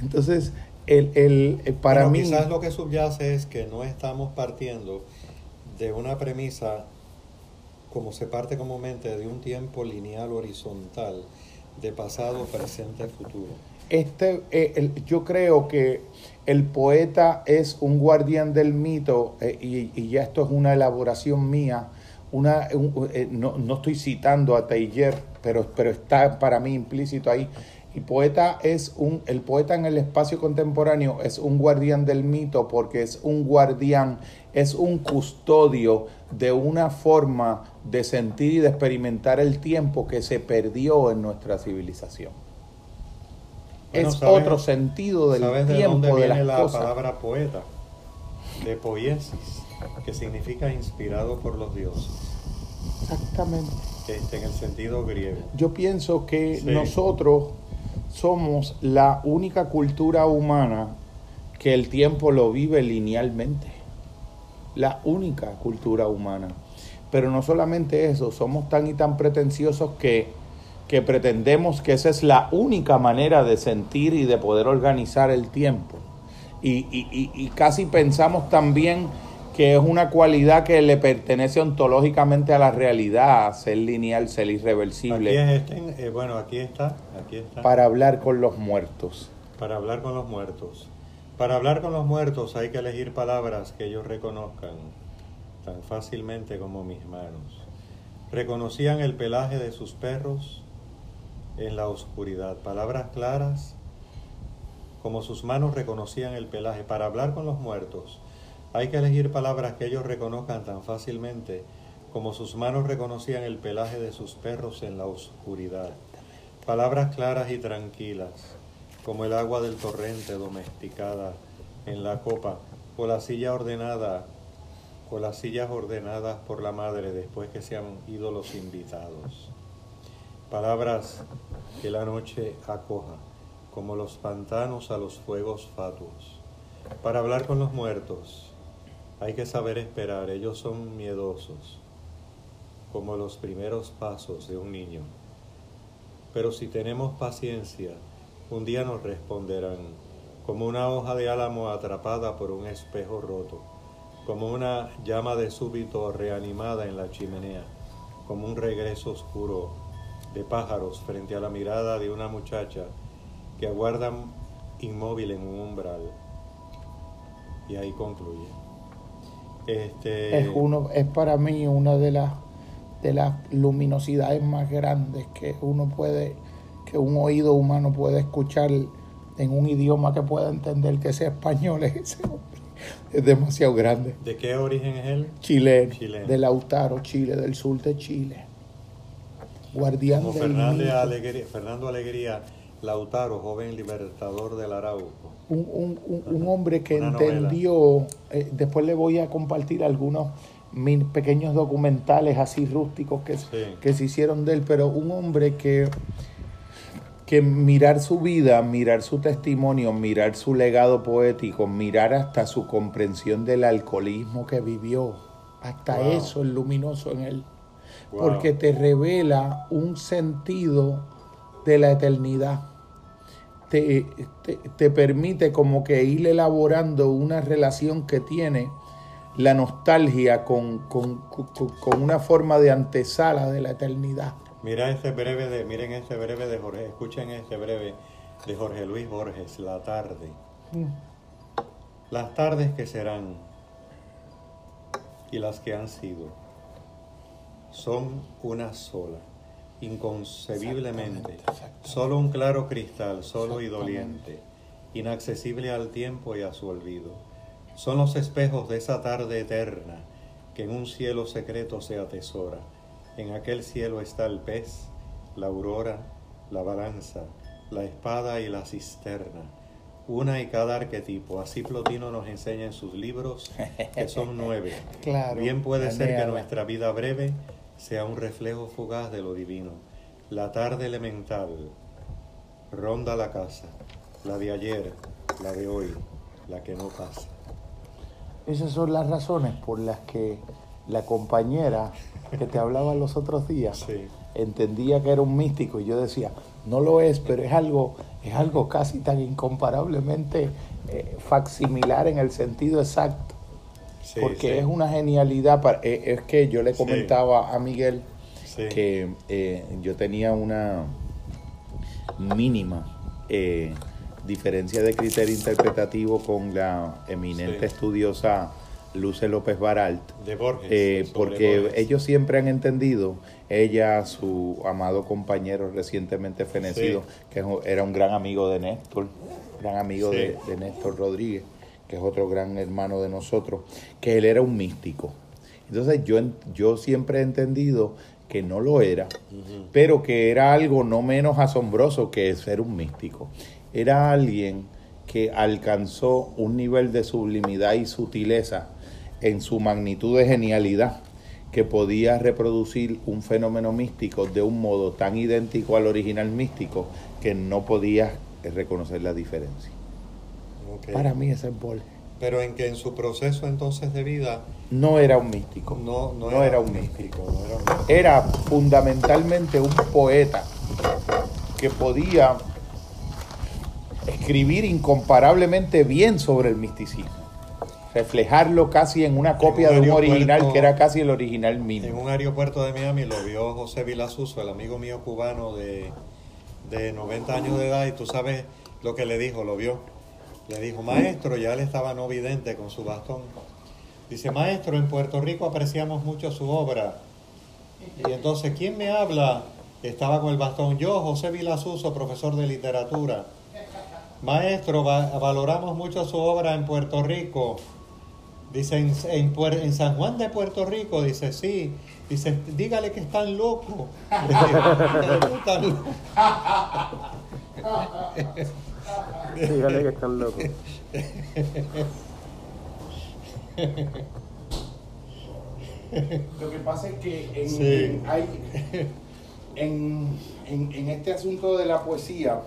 Entonces, el, el- eh, para Bueno, mí... Quizás lo que subyace es que no estamos partiendo de una premisa, como se parte comúnmente, de un tiempo lineal horizontal, de pasado, presente, futuro. Este, eh, el- yo creo que el poeta es un guardián del mito, eh, y, y ya esto es una elaboración mía. Una, un- eh, no, no estoy citando a Teillier, pero, pero está para mí implícito ahí. El poeta es un, el poeta en el espacio contemporáneo es un guardián del mito porque es un guardián, es un custodio de una forma de sentir y de experimentar el tiempo que se perdió en nuestra civilización. Bueno, es ¿sabes- otro sentido del ¿Sabes de tiempo dónde de viene las la cosas. palabra poeta? De poiesis, que significa inspirado por los dioses, Exactamente. este, en el sentido griego. Yo pienso que Sí. nosotros somos la única cultura humana que el tiempo lo vive linealmente. La única cultura humana. Pero no solamente eso, somos tan y tan pretenciosos que, que pretendemos que esa es la única manera de sentir y de poder organizar el tiempo. Y, y- y- y casi pensamos también que es una cualidad que le pertenece ontológicamente a la realidad, ser lineal, ser Aquí irreversible, es este, eh, bueno, aquí está, aquí está. para hablar con los muertos. Para hablar con los muertos. Para hablar con los muertos hay que elegir palabras que ellos reconozcan tan fácilmente como mis manos. Reconocían el pelaje de sus perros en la oscuridad. Palabras claras como sus manos reconocían el pelaje. Para hablar con los muertos hay que elegir palabras que ellos reconozcan tan fácilmente como sus manos reconocían el pelaje de sus perros en la oscuridad. Palabras claras y tranquilas, como el agua del torrente domesticada en la copa, o la silla ordenada, o las sillas ordenadas por la madre después que se han ido los invitados. Palabras que la noche acoja, como los pantanos a los fuegos fatuos. Para hablar con los muertos hay que saber esperar, ellos son miedosos, como los primeros pasos de un niño. Pero si tenemos paciencia, un día nos responderán, como una hoja de álamo atrapada por un espejo roto, como una llama de súbito reanimada en la chimenea, como un regreso oscuro de pájaros frente a la mirada de una muchacha que aguardan inmóvil en un umbral. Y ahí concluye. Este, Es, uno, es para mí una de las, de las luminosidades más grandes que uno puede, que un oído humano puede escuchar en un idioma que pueda entender que sea español. Es, [laughs] ese hombre. es demasiado grande. ¿De qué origen es él? Chileno, Chileno. de Lautaro, Chile, del sur de Chile. Guardián Como del. Alegría, Fernando Alegría Lautaro, joven libertador del Arauco. Un, un- un- hombre que Una entendió, eh, después le voy a compartir algunos pequeños documentales así rústicos que, Sí. que se hicieron de él, pero un hombre que, que mirar su vida, mirar su testimonio, mirar su legado poético, mirar hasta su comprensión del alcoholismo que vivió, hasta Wow. eso es luminoso en él, Wow. porque te revela un sentido de la eternidad te, te- te permite como que ir elaborando una relación que tiene la nostalgia con, con- con- con una forma de antesala de la eternidad. Mira este breve de, miren este breve de Jorge, escuchen este breve de Jorge Luis Borges, La tarde. Las tardes que serán y las que han sido son una sola, inconcebiblemente, Exactamente, exactamente. solo un claro cristal, solo y doliente, inaccesible al tiempo y a su olvido. Son los espejos de esa tarde eterna que en un cielo secreto se atesora. En aquel cielo está el pez, la aurora, la balanza, la espada y la cisterna. Una y cada arquetipo. Así Plotino nos enseña en sus libros, que son nueve. [laughs] Claro, Bien puede ser que nuestra vida breve sea un reflejo fugaz de lo divino. La tarde elemental ronda la casa, la de ayer, la de hoy, la que no pasa. Esas son las razones por las que la compañera que te hablaba los otros días Sí. entendía que era un místico y yo decía, no lo es, pero es algo, es algo casi tan incomparablemente eh, facsimilar en el sentido exacto. Sí, porque sí. es una genialidad. Para, eh, es que yo le Sí. comentaba a Miguel que eh, yo tenía una mínima eh, diferencia de criterio interpretativo con la eminente estudiosa Luce López Baralt, De Borges. eh, porque Borges. ellos siempre han entendido, ella, su amado compañero recientemente fenecido, que era un gran amigo de Néstor, gran amigo de, de Néstor Rodríguez, que es otro gran hermano de nosotros, que él era un místico. Entonces yo, yo siempre he entendido que no lo era, pero que era algo no menos asombroso que ser un místico. Era alguien que alcanzó un nivel de sublimidad y sutileza en su magnitud de genialidad que podía reproducir un fenómeno místico de un modo tan idéntico al original místico que no podías reconocer la diferencia. Para mí ese es Borges. Pero en que en su proceso entonces de vida No era un místico. no, no, No era un no era un místico. era fundamentalmente un poeta que podía escribir incomparablemente bien sobre el misticismo, reflejarlo casi en una copia de un original que era casi el original En mismo. un aeropuerto de Miami lo vio José Vilasuso, el amigo mío cubano de, de 90 años de edad, y tú sabes lo que le dijo, lo vio. Le dijo, maestro, ya él estaba no vidente con su bastón. Dice, maestro, en Puerto Rico apreciamos mucho su obra. Y entonces, ¿quién me habla? Estaba con el bastón. Yo, José Vilasuso, profesor de literatura. Maestro, va- valoramos mucho su obra en Puerto Rico. Dice, en, en, en San Juan de Puerto Rico, dice, sí. Dice, dígale que están locos. [laughs] [laughs] [laughs] Dígale que están locos. Lo que pasa es que en, Sí. en- hay- en- en- en este asunto de la poesía,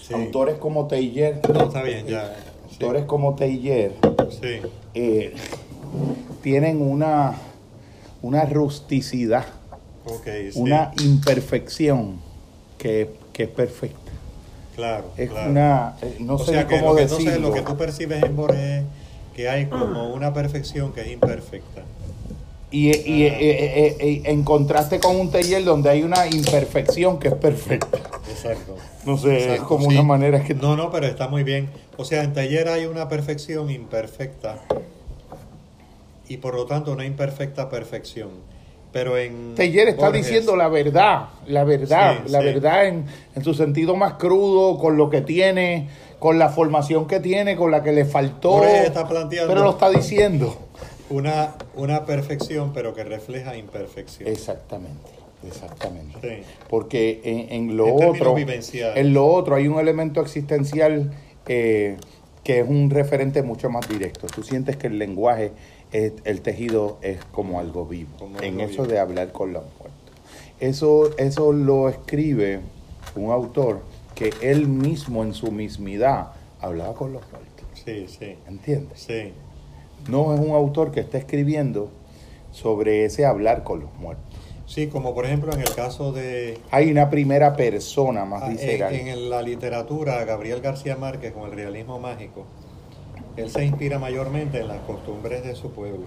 Sí. autores como Teillier, No, está bien, ya. Sí. autores como Teillier, Sí. eh, tienen una, una rusticidad, una imperfección que, que es perfecta. Claro, Es claro. una, eh, no o sé sea que, cómo lo que decirlo. entonces lo que tú percibes en Borges es que hay como una perfección que es imperfecta. Y, y- eh, eh, eh, en contraste con un taller donde hay una imperfección que es perfecta. Exacto. No sé, es como sí. una manera que... No, no, pero está muy bien. O sea, en taller hay una perfección imperfecta y por lo tanto una imperfecta perfección. Pero en Teller está Borges- diciendo la verdad, la verdad, Sí, la sí. verdad en, en su sentido más crudo, con lo que tiene, con la formación que tiene, con la que le faltó. Borges está planteando- Pero lo está diciendo. una una perfección pero que refleja imperfección. Exactamente, exactamente. Sí. Porque en, en lo En otro, en lo otro hay un elemento existencial eh, que es un referente mucho más directo. Tú sientes que el lenguaje, el tejido es como algo vivo. Como en algo eso vivo. de hablar con los muertos. Eso, eso lo escribe un autor que él mismo en su mismidad hablaba con los muertos. Sí, sí. ¿Entiendes? Sí. No es un autor que está escribiendo sobre ese hablar con los muertos. Sí, como por ejemplo en el caso de Hay una primera persona más Ah, en, visceral. en la literatura, Gabriel García Márquez con el realismo mágico, él se inspira mayormente en las costumbres de su pueblo.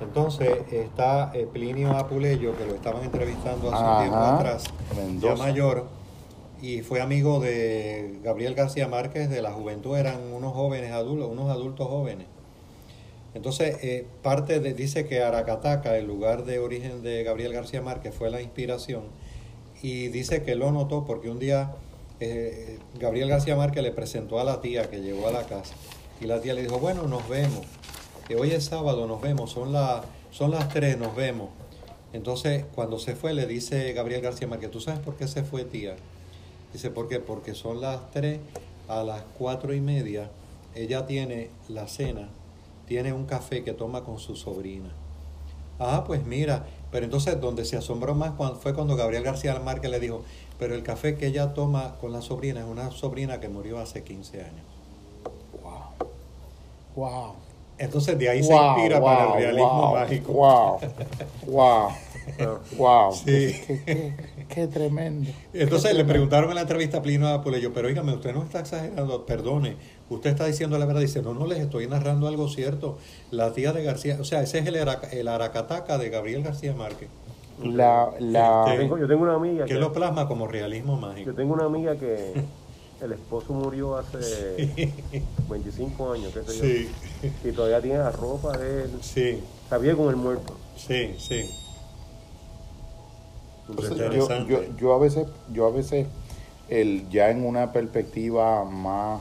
Entonces está eh, Plinio Apuleyo, que lo estaban entrevistando hace Ajá, un tiempo atrás, Mendoza. ya mayor, y fue amigo de Gabriel García Márquez de la juventud, eran unos jóvenes adultos, unos adultos jóvenes. Entonces, eh, parte de, dice que Aracataca, el lugar de origen de Gabriel García Márquez, fue la inspiración. Y dice que lo notó porque un día eh, Gabriel García Márquez le presentó a la tía que llegó a la casa. Y la tía le dijo, bueno, nos vemos. Que hoy es sábado, nos vemos. Son, son las tres, nos vemos. Entonces, cuando se fue, le dice Gabriel García Márquez, ¿tú sabes por qué se fue, tía? Dice, ¿por qué? Porque son las tres, a las cuatro y media, ella tiene la cena, tiene un café que toma con su sobrina. Ah, pues mira, pero entonces donde se asombró más fue cuando Gabriel García Márquez le dijo, pero el café que ella toma con la sobrina es una sobrina que murió hace 15 años. Wow. Entonces de ahí se Wow, inspira para el realismo wow, mágico. Wow. Wow. Wow. [laughs] Sí. Qué, qué- qué tremendo. Entonces le preguntaron en la entrevista a Plinio Apuleyo, pero oígame, usted no está exagerando, perdone, usted está diciendo la verdad. Dice, no, no, les estoy narrando algo cierto. La tía de García, o sea, ese es el, Araca- el Aracataca de Gabriel García Márquez, La, la, Este, Tengo- yo tengo una amiga que que, lo plasma como realismo mágico. yo tengo una amiga que [laughs] el esposo murió hace 25 años, qué sé yo. Y todavía tiene la ropa de él. Sí. Está bien con el muerto. Sí, sí. yo, yo, a veces, yo a veces el, ya en una perspectiva más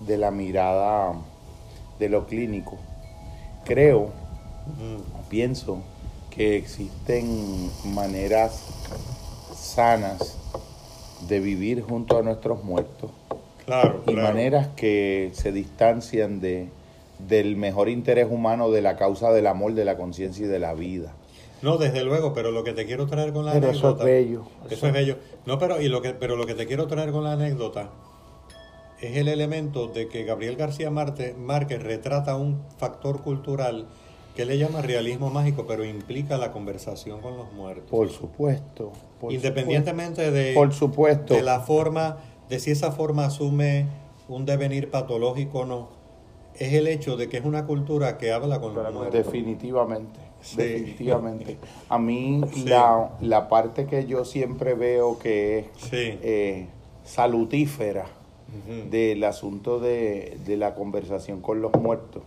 de la mirada de lo clínico, creo, pienso que existen maneras sanas de vivir junto a nuestros muertos. Claro, y maneras que se distancian de, del mejor interés humano de la causa del amor, de la conciencia y de la vida. No, desde luego, pero lo que te quiero traer con la pero anécdota. Eso es bello. Eso, es bello. No, pero, y lo que, pero lo que te quiero traer con la anécdota es el elemento de que Gabriel García Márquez retrata un factor cultural que le llama realismo mágico, pero implica la conversación con los muertos. Por supuesto. Independientemente de, por supuesto. de la forma, de si esa forma asume un devenir patológico o no, es el hecho de que es una cultura que habla con los muertos. Definitivamente, definitivamente. A mí la, la, parte que yo siempre veo que es eh, salutífera del asunto de, de la conversación con los muertos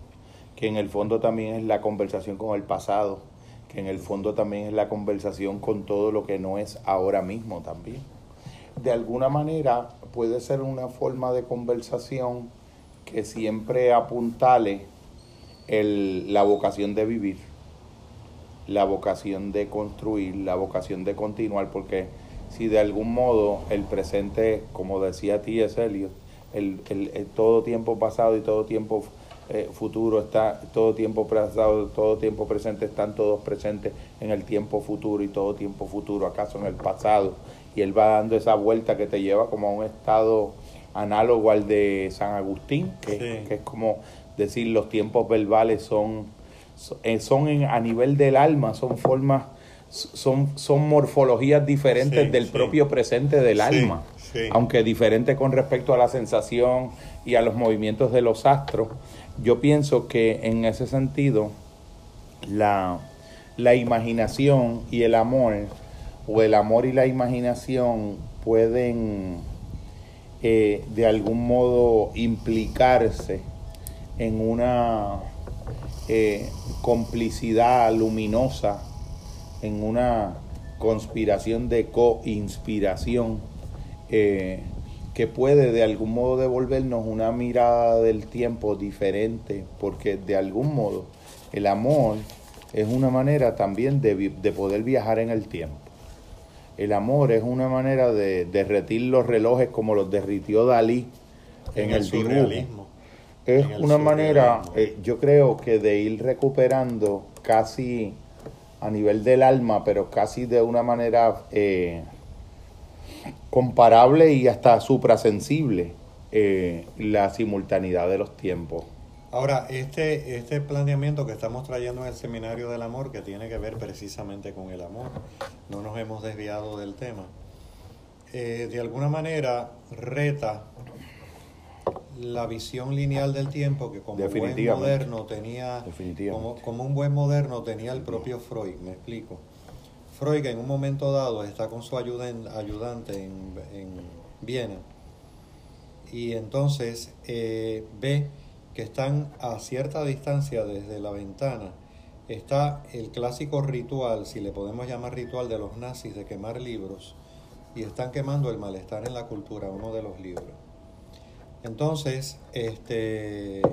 que en el fondo también es la conversación con el pasado, que en el fondo también es la conversación con todo lo que no es ahora mismo también. De alguna manera puede ser una forma de conversación que siempre apuntale el, la vocación de vivir, la vocación de construir, la vocación de continuar, porque si de algún modo el presente, como decía T.S. Eliot, el, el, todo tiempo pasado y todo tiempo eh, futuro está todo tiempo pasado, todo tiempo presente, están todos presentes en el tiempo futuro y todo tiempo futuro acaso en el pasado. Y él va dando esa vuelta que te lleva como a un estado análogo al de San Agustín, que, es como decir los tiempos verbales son, son eh, a nivel del alma, son formas, son, son morfologías diferentes del propio presente del alma, aunque diferentes con respecto a la sensación y a los movimientos de los astros yo pienso que en ese sentido la, imaginación y el amor, o el amor y la imaginación pueden eh, de algún modo implicarse en una eh, complicidad luminosa, en una conspiración de co-inspiración. Eh, que puede de algún modo devolvernos una mirada del tiempo diferente, porque de algún modo el amor es una manera también de, poder viajar en el tiempo. El amor es una manera de derretir los relojes como los derritió Dalí en, el, dibujo. Es una manera, eh, yo creo que de ir recuperando casi a nivel del alma, pero casi de una manera eh, comparable y hasta suprasensible eh, la simultaneidad de los tiempos. Ahora, este, este planteamiento que estamos trayendo en el Seminario del Amor, que tiene que ver precisamente con el amor, no nos hemos desviado del tema, eh, de alguna manera reta la visión lineal del tiempo que como buen moderno tenía como, como, un buen moderno tenía el propio Freud, me explico. Freud en un momento dado está con su ayudante en, Viena y entonces eh, ve que están a cierta distancia desde la ventana. Está el clásico ritual, si le podemos llamar ritual, de los nazis de quemar libros y están quemando el malestar en la cultura, uno de los libros. Entonces, este,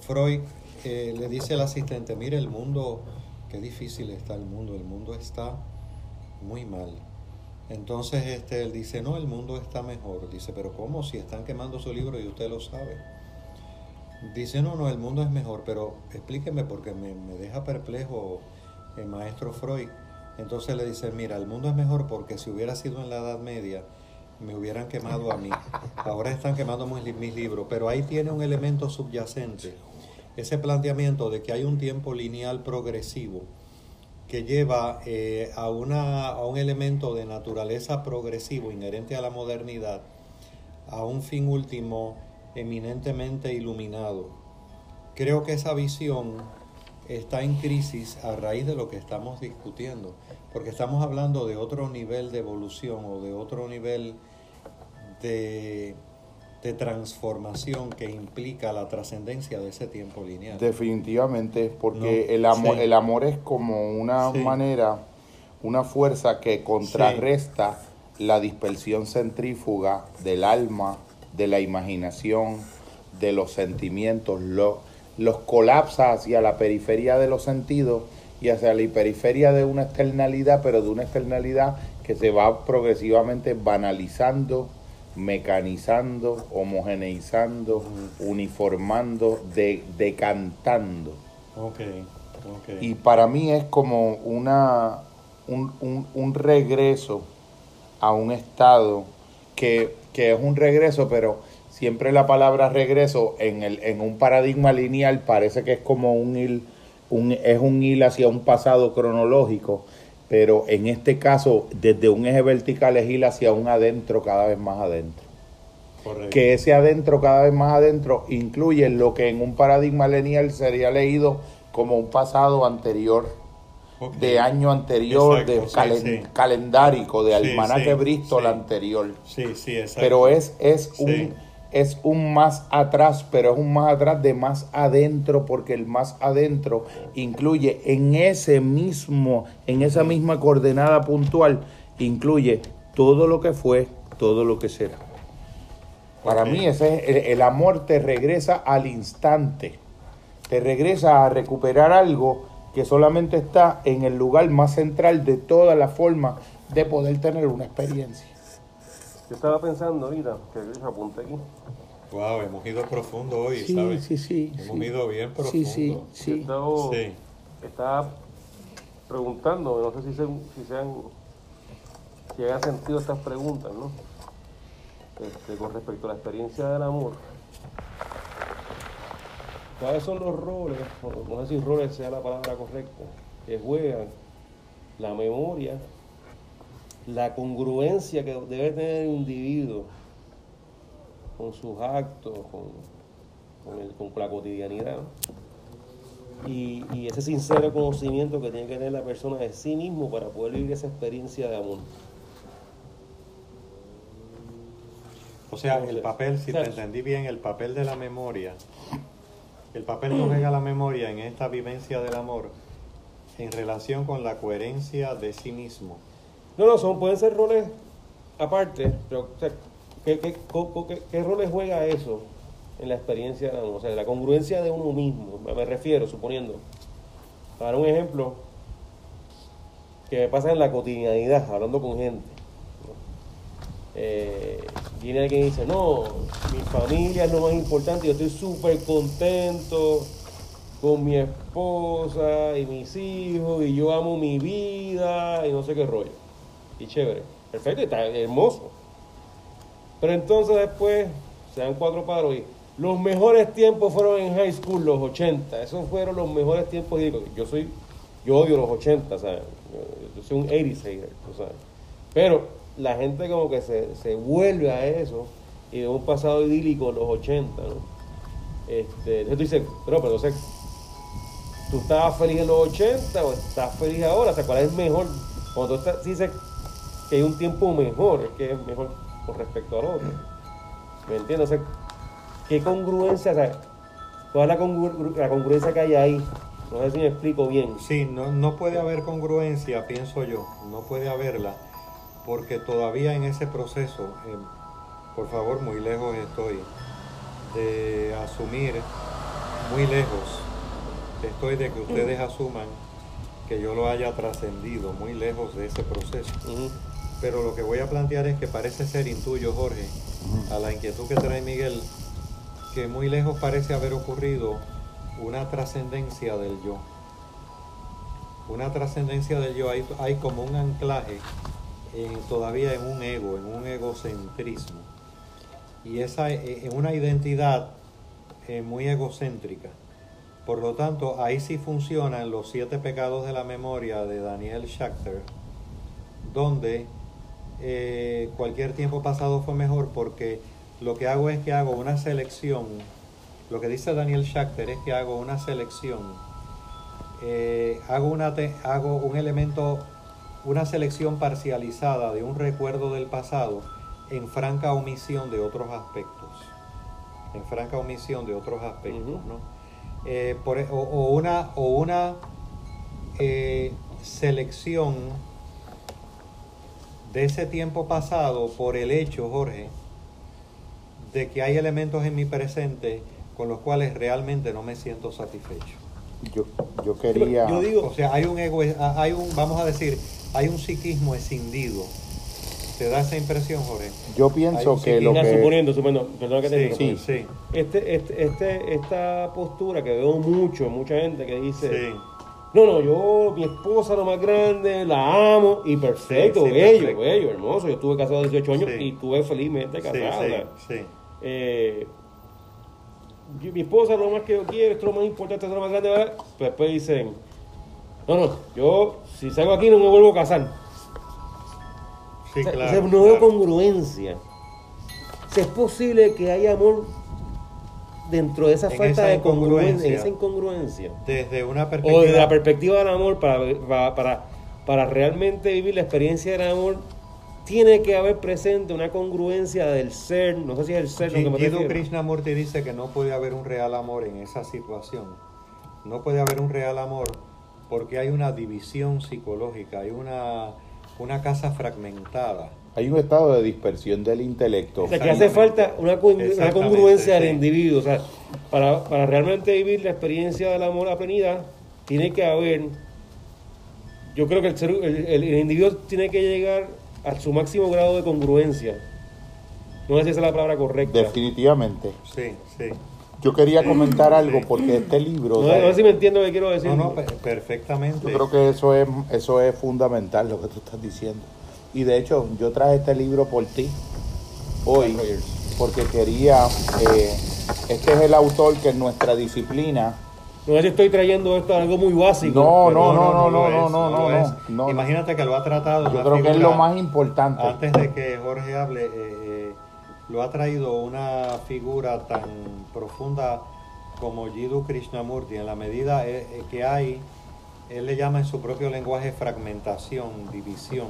Freud eh, le dice al asistente, mire, el mundo qué difícil está el mundo, el mundo está muy mal. Entonces este, él dice, no, el mundo está mejor. Dice, pero ¿cómo? Si están quemando su libro y usted lo sabe. Dice, no, no, el mundo es mejor, pero explíqueme porque me, me deja perplejo el maestro Freud. Entonces le dice, mira, el mundo es mejor porque si hubiera sido en la Edad Media, me hubieran quemado a mí. Ahora están quemando mis, mis libros, pero ahí tiene un elemento subyacente ese planteamiento de que hay un tiempo lineal progresivo que lleva eh, a, una, a un elemento de naturaleza progresivo inherente a la modernidad, a un fin último eminentemente iluminado. Creo que esa visión está en crisis a raíz de lo que estamos discutiendo, porque estamos hablando de otro nivel de evolución o de otro nivel de de transformación que implica la trascendencia de ese tiempo lineal. Definitivamente, porque el, amor, el amor es como una manera, una fuerza que contrarresta la dispersión centrífuga del alma, de la imaginación, de los sentimientos, los colapsa hacia la periferia de los sentidos y hacia la periferia de una externalidad, pero de una externalidad que se va progresivamente banalizando, mecanizando, homogeneizando, uniformando, de, decantando. Y para mí es como una, un, regreso a un estado que, es un regreso, pero siempre la palabra regreso en, el, en un paradigma lineal parece que es como un, un, es un hil hacia un pasado cronológico pero en este caso, desde un eje vertical es ir hacia un adentro cada vez más adentro. Que ese adentro cada vez más adentro incluye lo que en un paradigma lineal sería leído como un pasado anterior, de año anterior, de calendárico, de almanaque Bristol anterior. Sí, sí, exacto. Pero es, es un es un más atrás, pero es un más atrás de más adentro, porque el más adentro incluye en ese mismo, en esa misma coordenada puntual, incluye todo lo que fue, todo lo que será. Para mí ese es el, amor te regresa al instante, te regresa a recuperar algo que solamente está en el lugar más central de toda la forma de poder tener una experiencia. Yo estaba pensando ahorita, que apunté aquí. Wow, hemos ido profundo hoy, sí, ¿sabes? Sí, sí, Hemos ido bien profundo. Sí, sí, sí. sí. Estaba preguntando, no sé si, se, si sean, si hayan sentido estas preguntas, ¿no? Este, con respecto a la experiencia del amor. ¿Cuáles son los roles, no sé si roles sea la palabra correcta, que juegan la memoria la congruencia que debe tener el individuo con sus actos, con, con, la cotidianidad. Y, y, ese sincero conocimiento que tiene que tener la persona de sí mismo para poder vivir esa experiencia de amor. O sea, el papel, si te entendí bien, el papel de la memoria, el papel que juega la memoria en esta vivencia del amor en relación con la coherencia de sí mismo no, no, son, pueden ser roles aparte, pero ¿qué, roles juega eso en la experiencia de O sea, la congruencia de uno mismo, me refiero, suponiendo. Para un ejemplo, que me pasa en la cotidianidad, hablando con gente. Eh, viene alguien y dice, no, mi familia es lo más importante, yo estoy súper contento con mi esposa y mis hijos, y yo amo mi vida, y no sé qué rollo y chévere. Perfecto, está hermoso. Pero entonces después se dan cuatro paros y los mejores tiempos fueron en high school, los 80. Esos fueron los mejores tiempos. Yo soy, yo odio los 80, ¿sabes? Yo soy un 80 hater, ¿sabes? Pero la gente como que se, se vuelve a eso y de un pasado idílico los 80, ¿no? Este, entonces tú dices, pero, pero entonces, ¿tú estabas feliz en los 80 o estás feliz ahora? O sea, ¿cuál es mejor? Cuando tú estás, dices, que hay un tiempo mejor, que es mejor con respecto al otro. ¿Me entiendes? O sea, ¿qué congruencia, o sea, cuál es la, congruencia que hay ahí? No sé si me explico bien. Sí, no, no puede haber congruencia, pienso yo, no puede haberla, porque todavía en ese proceso, eh, por favor, muy lejos estoy de asumir, muy lejos estoy de que ustedes asuman que yo lo haya trascendido, muy lejos de ese proceso. Pero lo que voy a plantear es que parece ser intuyo, Jorge, a la inquietud que trae Miguel, que muy lejos parece haber ocurrido una trascendencia del yo. Una trascendencia del yo, hay, hay como un anclaje todavía en un ego, en un egocentrismo. Y esa e, en una identidad eh, muy egocéntrica. Por lo tanto, ahí sí funcionan los siete pecados de la memoria de Daniel Schachter, donde eh, cualquier tiempo pasado fue mejor porque lo que hago es que hago una selección. Lo que dice Daniel Schachter es que hago una selección. Eh, hago, una un elemento, una selección parcializada de un recuerdo del pasado en franca omisión de otros aspectos. En franca omisión de otros aspectos. ¿no? Eh, por e- o, o una, o una selección de ese tiempo pasado por el hecho, Jorge, de que hay elementos en mi presente con los cuales realmente no me siento satisfecho. Yo, yo quería... Yo digo, O sea, hay un ego, hay un, vamos a decir, hay un psiquismo escindido. ¿Te da esa impresión, Jorge? Yo pienso que lo ya que... suponiendo, suponiendo, perdón que te Sí, interrumpa. sí, Este, este, este, esta postura que veo mucho, mucha gente que dice, sí. No, no, yo, mi esposa lo más grande, la amo, y perfecto, Sí, sí, bello, perfecto. bello, hermoso. Yo estuve casado 18 años Sí. y estuve felizmente casado. sí, ¿verdad? sí. Eh, yo- mi esposa es lo más que yo quiero, esto es lo más importante, esto es lo más grande, ¿verdad? Pero después dicen, no, no, yo si salgo aquí no me vuelvo a casar. Sí, O sea, claro, o sea, no veo claro. congruencia. O sea, es posible que haya amor dentro de esa En falta esa de congruencia, en esa incongruencia. Desde una O perspectiva... desde la perspectiva del amor, para, para, para, realmente vivir la experiencia del amor, tiene que haber presente una congruencia del ser, no sé si es el ser lo que me Jiddu. Krishnamurti dice que no puede haber un real amor en esa situación. No puede haber un real amor porque hay una división psicológica, hay una, una casa fragmentada. Hay un estado de dispersión del intelecto. O sea, que hace falta una, con- una congruencia del sí. individuo. O sea, para, para realmente vivir la experiencia del amor a plenidad, tiene que haber. Yo creo que el, ser- el, el- el individuo tiene que llegar a su máximo grado de congruencia. No sé si esa es la palabra correcta. Definitivamente. Sí, sí. Yo quería comentar algo porque este libro... No, no sé si me entiendo lo que quiero decir. No, no, pe- perfectamente. Yo creo que eso es, eso es fundamental lo que tú estás diciendo. Y de hecho, yo traje este libro por ti hoy, porque quería, eh, este es el autor que en nuestra disciplina, No sé si estoy trayendo esto algo muy básico. No, no, no, no, no, es, no, no, no, es. no, no. Imagínate que lo ha tratado. yo creo que es lo más importante. Antes de que Jorge hable, eh, eh, lo ha traído una figura tan profunda como Jiddu Krishnamurti, en la medida que hay, él le llama en su propio lenguaje fragmentación, división,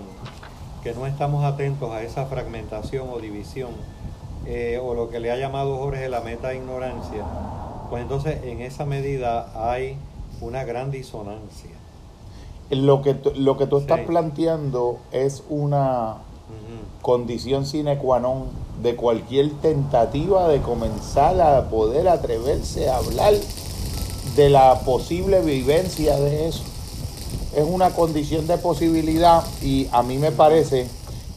que no estamos atentos a esa fragmentación o división, eh, o lo que le ha llamado Jorge la meta ignorancia, pues entonces en esa medida hay una gran disonancia. Lo que, tú- lo que tú estás Sí. planteando es una condición sine qua non de cualquier tentativa de comenzar a poder atreverse a hablar de la posible vivencia de eso. Es una condición de posibilidad y a mí me parece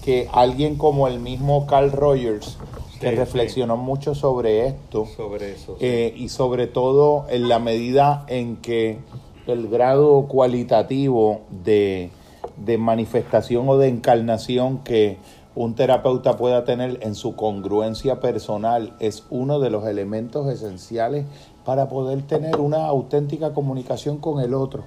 que alguien como el mismo Carl Rogers, que Sí, reflexionó mucho sobre esto, Sobre eso. sí. eh, y sobre todo en la medida en que el grado cualitativo de, de manifestación o de encarnación que un terapeuta pueda tener en su congruencia personal es uno de los elementos esenciales para poder tener una auténtica comunicación con el otro.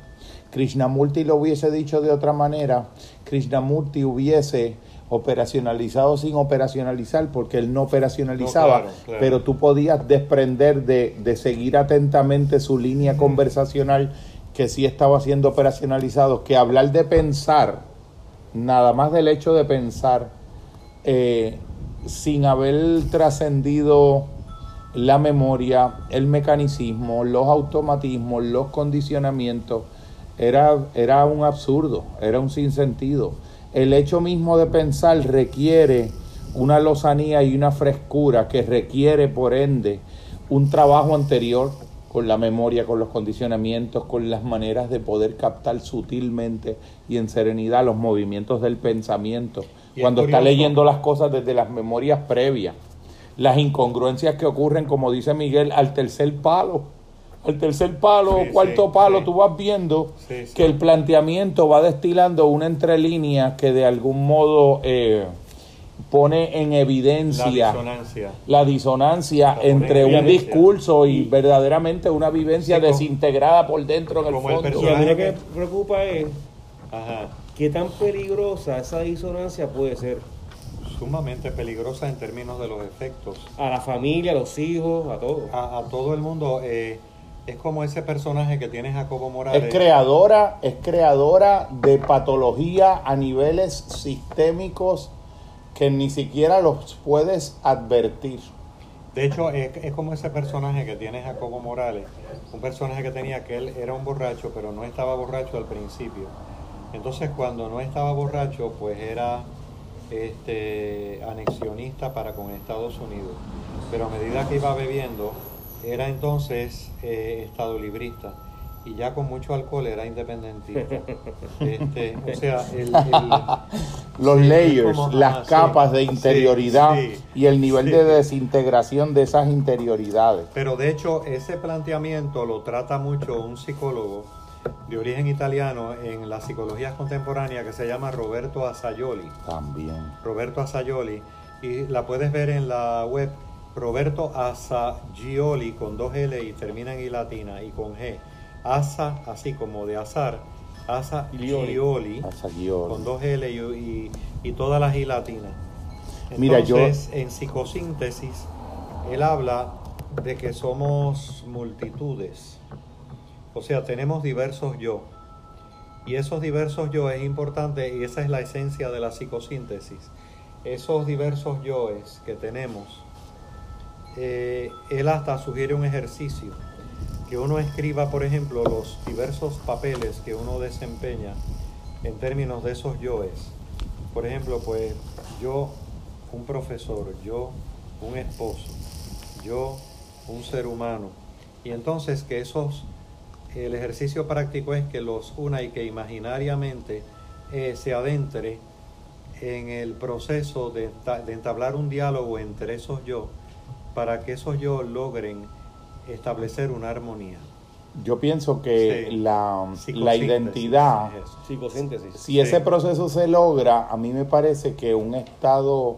Krishnamurti lo hubiese dicho de otra manera, Krishnamurti hubiese operacionalizado sin operacionalizar porque él no operacionalizaba, No, claro, claro. pero tú podías desprender de, de seguir atentamente su línea conversacional que sí estaba siendo operacionalizado, que hablar de pensar, nada más del hecho de pensar, eh, sin haber trascendido la memoria, el mecanicismo, los automatismos, los condicionamientos, era, era un absurdo, era un sinsentido. El hecho mismo de pensar requiere una lozanía y una frescura que requiere, por ende, un trabajo anterior con la memoria, con los condicionamientos, con las maneras de poder captar sutilmente y en serenidad los movimientos del pensamiento. Es Cuando está leyendo las cosas desde las memorias previas, las incongruencias que ocurren, como dice Miguel, al tercer palo. Al tercer palo Sí, o cuarto sí, palo, sí. tú vas viendo Sí, sí. que el planteamiento va destilando una entrelínea que de algún modo eh, pone en La evidencia disonancia. la disonancia La en entre un evidencia. discurso y verdaderamente una vivencia Sí, como- desintegrada por dentro en el el fondo. Y a mí lo que preocupa es Ajá. qué tan peligrosa esa disonancia puede ser Sumamente peligrosa en términos de los efectos. a la familia, a los hijos, a todos. A, a todo el mundo eh, es como ese personaje que tiene Jacobo Morales. Es creadora, es creadora de patología a niveles sistémicos que ni siquiera los puedes advertir. De hecho, es, es, como ese personaje que tiene Jacobo Morales, un personaje que tenía que él era un borracho, pero no estaba borracho al principio. Entonces, cuando no estaba borracho, pues era este, anexionista para con Estados Unidos. Pero a medida que iba bebiendo, era entonces eh, estado librista y ya con mucho alcohol era independentista. [laughs] Este, o sea, el, [laughs] los layers, las capas de interioridad y el nivel de desintegración de esas interioridades. Pero de hecho, ese planteamiento lo trata mucho un psicólogo de origen italiano en la psicología contemporánea que se llama Roberto Asayoli. También. Roberto Asayoli. Y la puedes ver en la web Roberto Asagioli con dos L y termina en I latina y con G. Asa, así como de azar. Asa Gioli, con dos L y, y, todas las I latinas. Entonces, Mira, yo... en psicosíntesis, él habla de que somos multitudes. O sea, tenemos diversos yo. Y esos diversos yo es importante y esa es la esencia de la psicosíntesis. Esos diversos yoes que tenemos eh, él hasta sugiere un ejercicio, que uno escriba, por ejemplo, los diversos papeles que uno desempeña en términos de esos yoes. Por ejemplo, pues yo, un profesor, yo, un esposo, yo, un ser humano. Y entonces que esos, el ejercicio práctico es que los una y que imaginariamente eh, se adentre en el proceso de, de entablar un diálogo entre esos yo para que esos yo logren establecer una armonía. Yo pienso que la, la, identidad, si ese proceso se logra, a mí me parece que un estado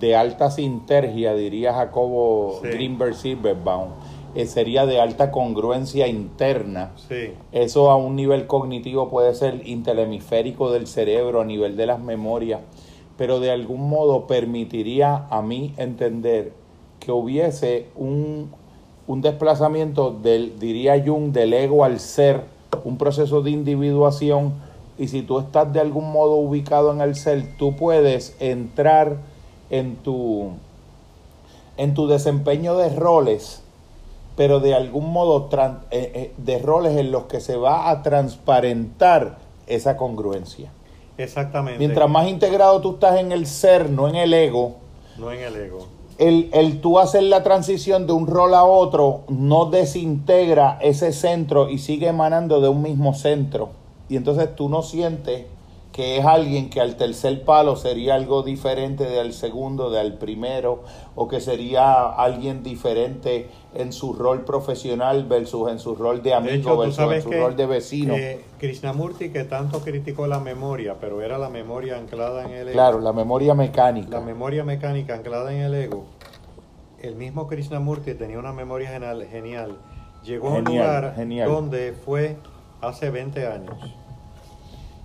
de alta sintergia, diría Jacobo Greenberg Silverbaum, eh, sería de alta congruencia interna. Eso a un nivel cognitivo puede ser intelemiférico del cerebro, a nivel de las memorias, pero de algún modo permitiría a mí entender que hubiese un, desplazamiento del, diría Jung, del ego al ser, un proceso de individuación, y si tú estás de algún modo ubicado en el ser, tú puedes entrar en tu, en tu desempeño de roles, pero de algún modo eh, eh, de roles en los que se va a transparentar esa congruencia. Exactamente. Mientras más integrado tú estás en el ser, no en el ego. No en el ego el, el tú hacer la transición de un rol a otro no desintegra ese centro y sigue emanando de un mismo centro. Y entonces tú no sientes que es alguien que al tercer palo sería algo diferente del segundo, del primero, o que sería alguien diferente en su rol profesional versus en su rol de amigo versus en su rol de vecino. Krishnamurti que tanto criticó la memoria, pero era la memoria anclada en el ego. Claro, la memoria mecánica. La memoria mecánica anclada en el ego. El mismo Krishnamurti tenía una memoria genial. genial. Llegó a un lugar donde fue hace 20 años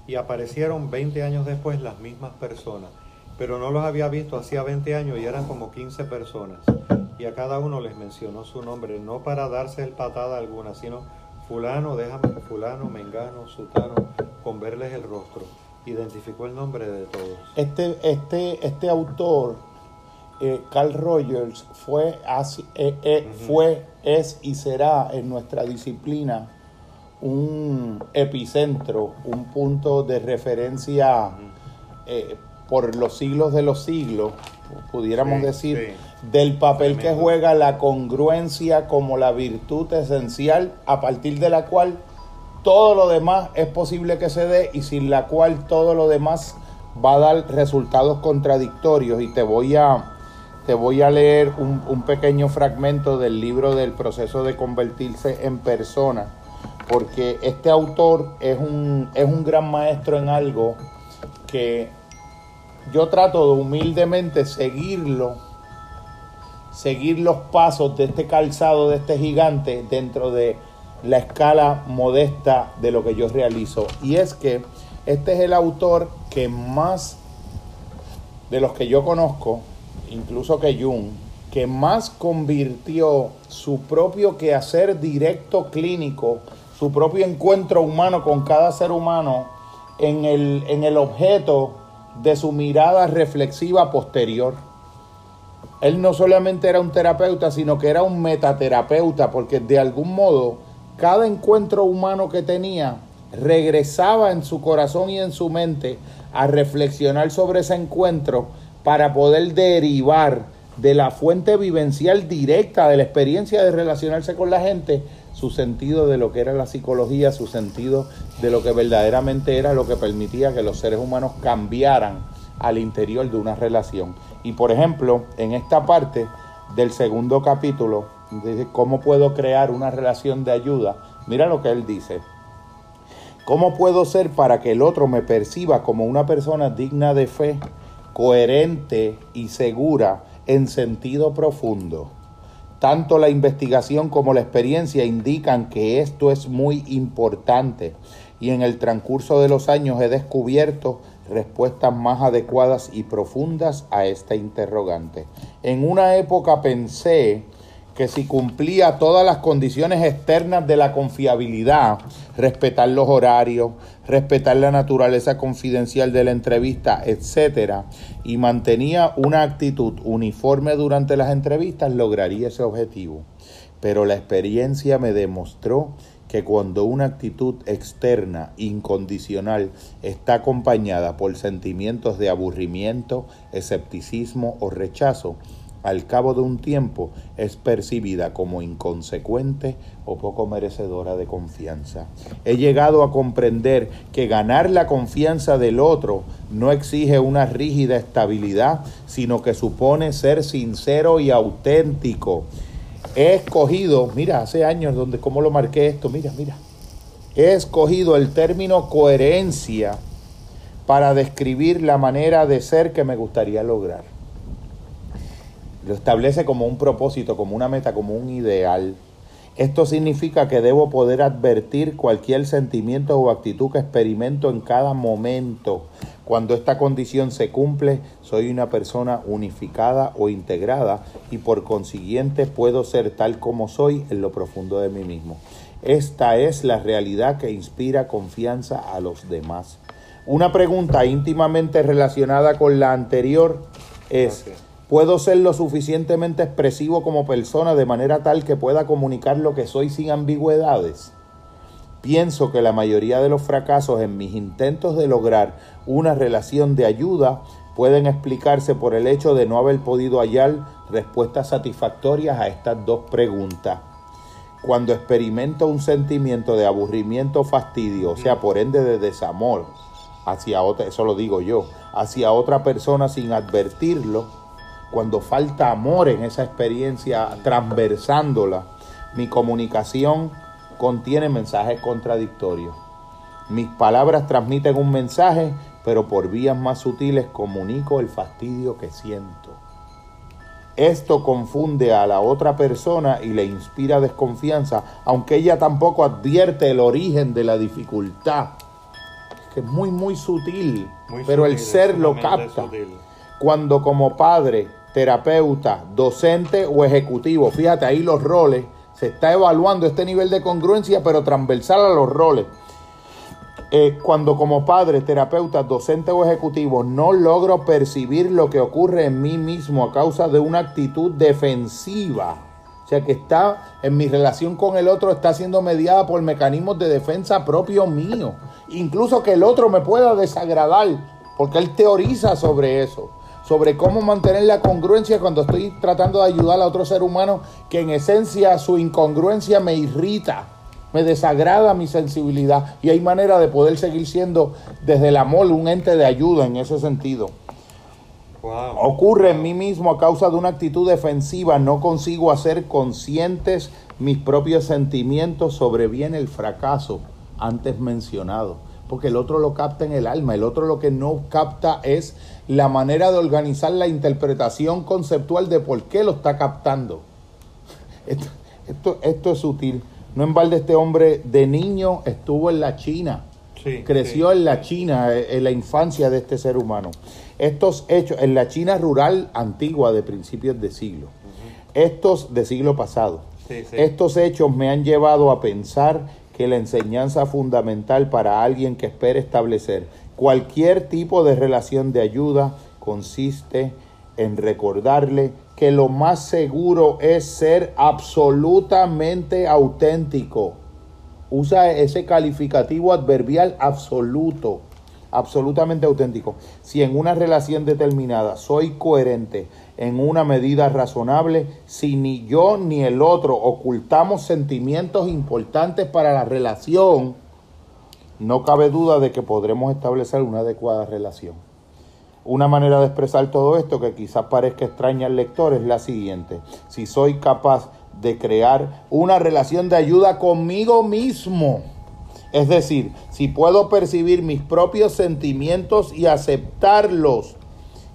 y aparecieron 20 años después las mismas personas, pero no los había visto hacía 20 años y eran como 15 personas. Y a cada uno les mencionó su nombre, no para darse el patada alguna, sino fulano, déjame, fulano, mengano, sutano, con verles el rostro. Identificó el nombre de todos. Este, este, este autor, eh, Carl Rogers, fue, así, eh, eh, fue, es y será en nuestra disciplina un epicentro, un punto de referencia eh, por los siglos de los siglos, pudiéramos decir, del papel que juega la congruencia como la virtud esencial a partir de la cual todo lo demás es posible que se dé y sin la cual todo lo demás va a dar resultados contradictorios. Y te voy a te voy a leer un, un pequeño fragmento del libro del proceso de convertirse en persona porque este autor es un, es un gran maestro en algo que yo trato de humildemente seguirlo, seguir los pasos de este calzado, de este gigante dentro de la escala modesta de lo que yo realizo. Y es que este es el autor que más de los que yo conozco, incluso que Jung, que más convirtió su propio quehacer directo clínico su propio encuentro humano con cada ser humano en el, en el objeto de su mirada reflexiva posterior. Él no solamente era un terapeuta, sino que era un metaterapeuta, porque de algún modo cada encuentro humano que tenía regresaba en su corazón y en su mente a reflexionar sobre ese encuentro para poder derivar de la fuente vivencial directa de la experiencia de relacionarse con la gente su sentido de lo que era la psicología, su sentido de lo que verdaderamente era lo que permitía que los seres humanos cambiaran al interior de una relación. Y por ejemplo, en esta parte del segundo capítulo, dice, ¿cómo puedo crear una relación de ayuda? Mira lo que él dice. ¿Cómo puedo ser para que el otro me perciba como una persona digna de fe, coherente y segura en sentido profundo? Tanto la investigación como la experiencia indican que esto es muy importante y en el transcurso de los años he descubierto respuestas más adecuadas y profundas a esta interrogante. En una época pensé que si cumplía todas las condiciones externas de la confiabilidad, respetar los horarios, respetar la naturaleza confidencial de la entrevista, etcétera, y mantenía una actitud uniforme durante las entrevistas, lograría ese objetivo. Pero la experiencia me demostró que cuando una actitud externa incondicional está acompañada por sentimientos de aburrimiento, escepticismo o rechazo, al cabo de un tiempo es percibida como inconsecuente o poco merecedora de confianza. He llegado a comprender que ganar la confianza del otro no exige una rígida estabilidad, sino que supone ser sincero y auténtico. He escogido, mira, hace años donde cómo lo marqué esto, mira, mira. He escogido el término coherencia para describir la manera de ser que me gustaría lograr lo establece como un propósito, como una meta, como un ideal. Esto significa que debo poder advertir cualquier sentimiento o actitud que experimento en cada momento. Cuando esta condición se cumple, soy una persona unificada o integrada y por consiguiente puedo ser tal como soy en lo profundo de mí mismo. Esta es la realidad que inspira confianza a los demás. Una pregunta íntimamente relacionada con la anterior es... Puedo ser lo suficientemente expresivo como persona de manera tal que pueda comunicar lo que soy sin ambigüedades. Pienso que la mayoría de los fracasos en mis intentos de lograr una relación de ayuda pueden explicarse por el hecho de no haber podido hallar respuestas satisfactorias a estas dos preguntas. Cuando experimento un sentimiento de aburrimiento o fastidio, o sea, por ende de desamor hacia otra, eso lo digo yo, hacia otra persona sin advertirlo, cuando falta amor en esa experiencia transversándola, mi comunicación contiene mensajes contradictorios. Mis palabras transmiten un mensaje, pero por vías más sutiles comunico el fastidio que siento. Esto confunde a la otra persona y le inspira desconfianza, aunque ella tampoco advierte el origen de la dificultad, que es muy, muy sutil, pero el ser lo capta. Cuando como padre terapeuta, docente o ejecutivo. Fíjate, ahí los roles. Se está evaluando este nivel de congruencia, pero transversal a los roles. Eh, cuando como padre, terapeuta, docente o ejecutivo no logro percibir lo que ocurre en mí mismo a causa de una actitud defensiva, o sea que está en mi relación con el otro, está siendo mediada por mecanismos de defensa propio mío. Incluso que el otro me pueda desagradar, porque él teoriza sobre eso sobre cómo mantener la congruencia cuando estoy tratando de ayudar a otro ser humano que en esencia su incongruencia me irrita, me desagrada mi sensibilidad y hay manera de poder seguir siendo desde el amor un ente de ayuda en ese sentido. Ocurre en mí mismo a causa de una actitud defensiva, no consigo hacer conscientes mis propios sentimientos, sobreviene el fracaso antes mencionado porque el otro lo capta en el alma, el otro lo que no capta es la manera de organizar la interpretación conceptual de por qué lo está captando. Esto, esto, es sutil. No en balde este hombre de niño estuvo en la China, creció en la China, eh, en la infancia de este ser humano. Estos hechos, en la China rural antigua de principios de siglo, estos de siglo pasado, estos hechos me han llevado a pensar que la enseñanza fundamental para alguien que espere establecer Cualquier tipo de relación de ayuda consiste en recordarle que lo más seguro es ser absolutamente auténtico. Usa ese calificativo adverbial absoluto, absolutamente auténtico. Si en una relación determinada soy coherente en una medida razonable, si ni yo ni el otro ocultamos sentimientos importantes para la relación, no cabe duda de que podremos establecer una adecuada relación. Una manera de expresar todo esto que quizás parezca extraña al lector es la siguiente. Si soy capaz de crear una relación de ayuda conmigo mismo, es decir, si puedo percibir mis propios sentimientos y aceptarlos,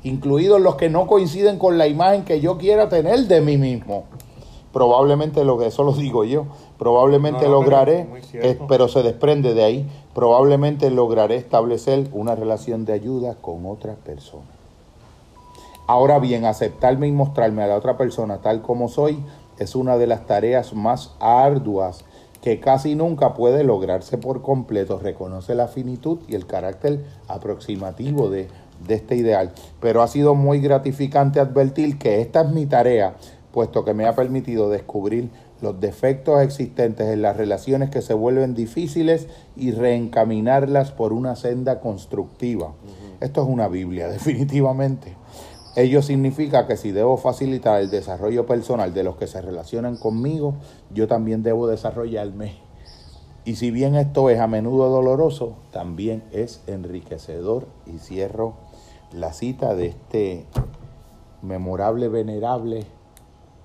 incluidos los que no coinciden con la imagen que yo quiera tener de mí mismo, probablemente lo que eso lo digo yo, probablemente No, no, lograré, pero eh, pero se desprende de ahí, probablemente lograré establecer una relación de ayuda con otra persona. Ahora bien, aceptarme y mostrarme a la otra persona tal como soy es una de las tareas más arduas que casi nunca puede lograrse por completo. Reconoce la finitud y el carácter aproximativo de, de este ideal. Pero ha sido muy gratificante advertir que esta es mi tarea, puesto que me ha permitido descubrir los defectos existentes en las relaciones que se vuelven difíciles y reencaminarlas por una senda constructiva. Esto es una Biblia, [laughs] definitivamente. Ello significa que si debo facilitar el desarrollo personal de los que se relacionan conmigo, yo también debo desarrollarme. Y si bien esto es a menudo doloroso, también es enriquecedor. Y cierro la cita de este memorable, venerable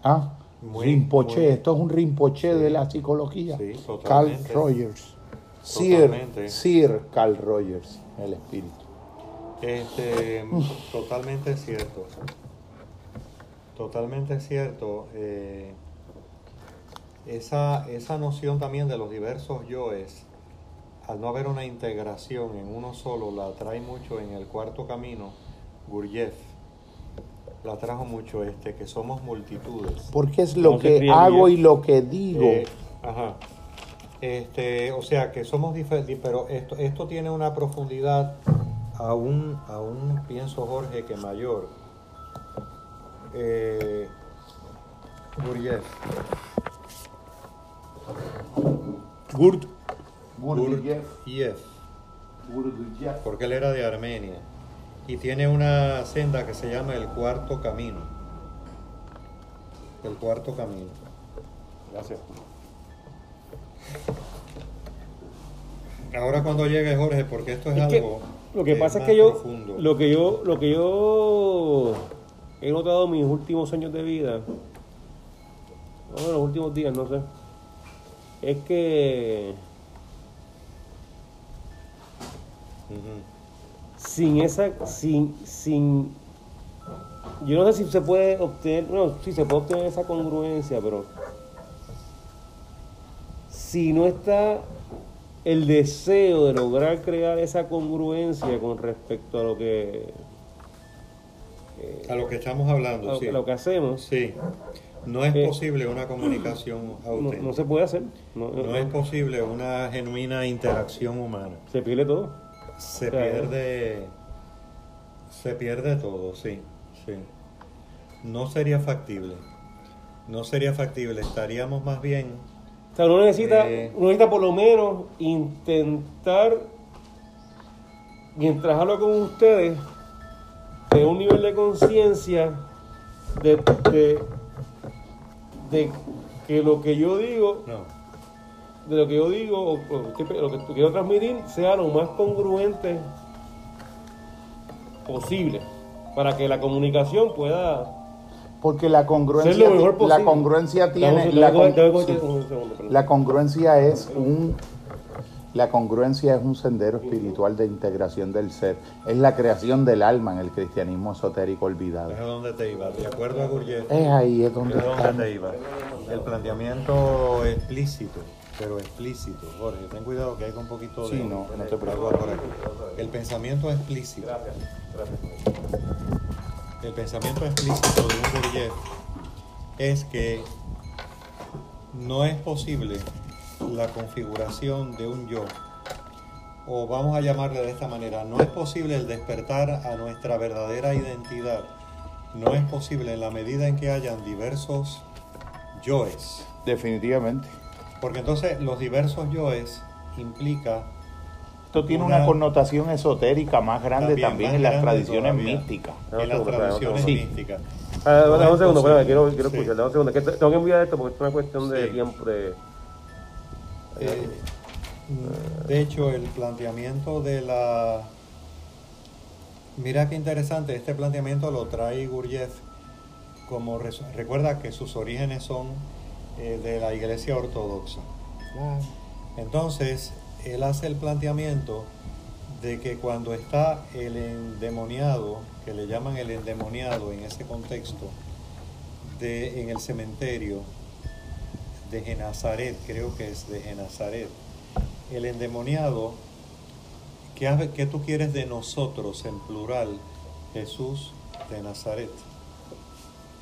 ah, Muy- Rinpoche. muy- esto es un Rinpoche Sí. de la psicología. Sí, Carl. Rogers. Sir. Sir Carl Rogers, el espíritu. Este, totalmente cierto. Totalmente cierto. eh, esa, esa noción también de los diversos yoes, al no haber una integración en uno solo, la trae mucho en el cuarto camino, Gurdjieff. La trajo mucho este, que somos multitudes. Porque es lo ¿Cómo se que hago y lo que digo. Eh, ajá. Este, o sea que somos diferentes, pero esto, esto tiene una profundidad aún, aún pienso Jorge que mayor. Eh, Gurdjieff. Gurt. Gurdjieff, porque él era de Armenia y tiene una senda que se llama el cuarto camino. El cuarto camino. Gracias. Ahora cuando llegue Jorge, porque esto es, Es que algo lo que pasa es que yo profundo. lo que yo lo que yo he notado en mis últimos años de vida o en los últimos días no sé es que Sin esa sin sin yo no sé si se puede obtener no sí se puede obtener esa congruencia pero si no está el deseo de lograr crear esa congruencia con respecto a lo que eh, A lo que estamos hablando, a lo, sí. lo que hacemos Sí. No es Eh, posible una comunicación no, auténtica. no se puede hacer no, No es posible una genuina interacción humana. se pierde todo Se Claro. pierde se pierde todo, sí, sí. No sería factible. No sería factible, estaríamos más bien O sea, uno necesita, Eh. uno necesita por lo menos intentar, mientras hablo con ustedes, de un nivel de conciencia de, de, de que lo que yo digo, no. De lo que yo digo, o, lo que quiero transmitir, sea lo más congruente posible, para que la comunicación pueda... Porque la Ser congruencia, lo mejor la posible. congruencia tiene, la, la congruencia es un, la congruencia es un sendero espiritual de integración del ser. Es la creación del alma en el cristianismo esotérico olvidado. Es a donde te iba. De acuerdo a Gurdjieff, Es ahí es donde a donde te iba. El planteamiento explícito, pero explícito. Jorge, ten cuidado que hay un poquito de... Sí, no, no te preocupes. agua por aquí. El pensamiento explícito. El pensamiento explícito de un Gurdjieff es que no es posible la configuración de un yo o vamos a llamarle de esta manera, no es posible el despertar a nuestra verdadera identidad. No es posible en la medida en que hayan diversos yoes. Definitivamente. Porque entonces los diversos yoes implica esto tiene una, connotación esotérica más grande también, en las tradiciones místicas. En las tradiciones místicas. Ah, dame un segundo, quiero, quiero escuchar, dame un segundo. Que tengo que enviar esto porque es una cuestión de tiempo. De, eh, de hecho, el planteamiento de la... Mira qué interesante, este planteamiento lo trae Gurdjieff como... Recuerda que sus orígenes son eh, de la iglesia ortodoxa. Entonces, él hace el planteamiento de que cuando está el endemoniado, que le llaman el endemoniado en ese contexto, de, en el cementerio de Genazaret, creo que es de Genazaret, el endemoniado, ¿qué, ¿qué tú quieres de nosotros en plural? Jesús de Nazaret.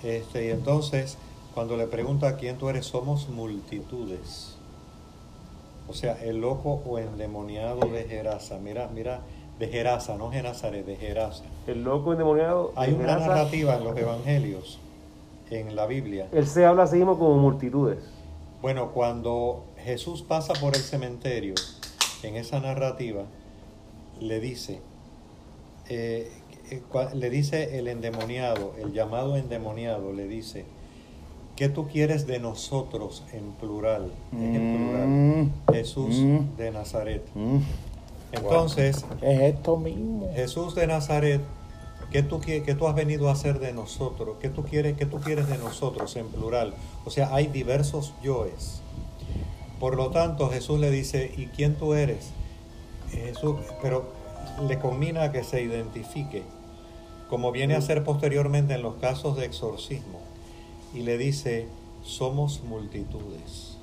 Este, y entonces, cuando le pregunta quién tú eres, somos multitudes. O sea, el loco o endemoniado de Gerasa. Mira, mira, de Gerasa, no Genazaret, de Gerasa. El loco endemoniado. Hay una narrativa en los evangelios, en la Biblia. Él se habla así mismo como multitudes. Bueno, cuando Jesús pasa por el cementerio, en esa narrativa, le dice, eh, eh, le dice el endemoniado, el llamado endemoniado, le dice, ¿Qué tú quieres de nosotros en plural? en plural. Mm. Jesús mm. de Nazaret. Mm. Entonces, es esto mismo. Jesús de Nazaret, ¿qué tú, qué tú has venido a hacer de nosotros? ¿Qué tú, quieres, ¿Qué tú quieres de nosotros en plural? O sea, hay diversos yoes. Por lo tanto, Jesús le dice, ¿y quién tú eres? Jesús, pero le combina que se identifique, como viene a ser posteriormente en los casos de exorcismo y le dice, somos multitudes.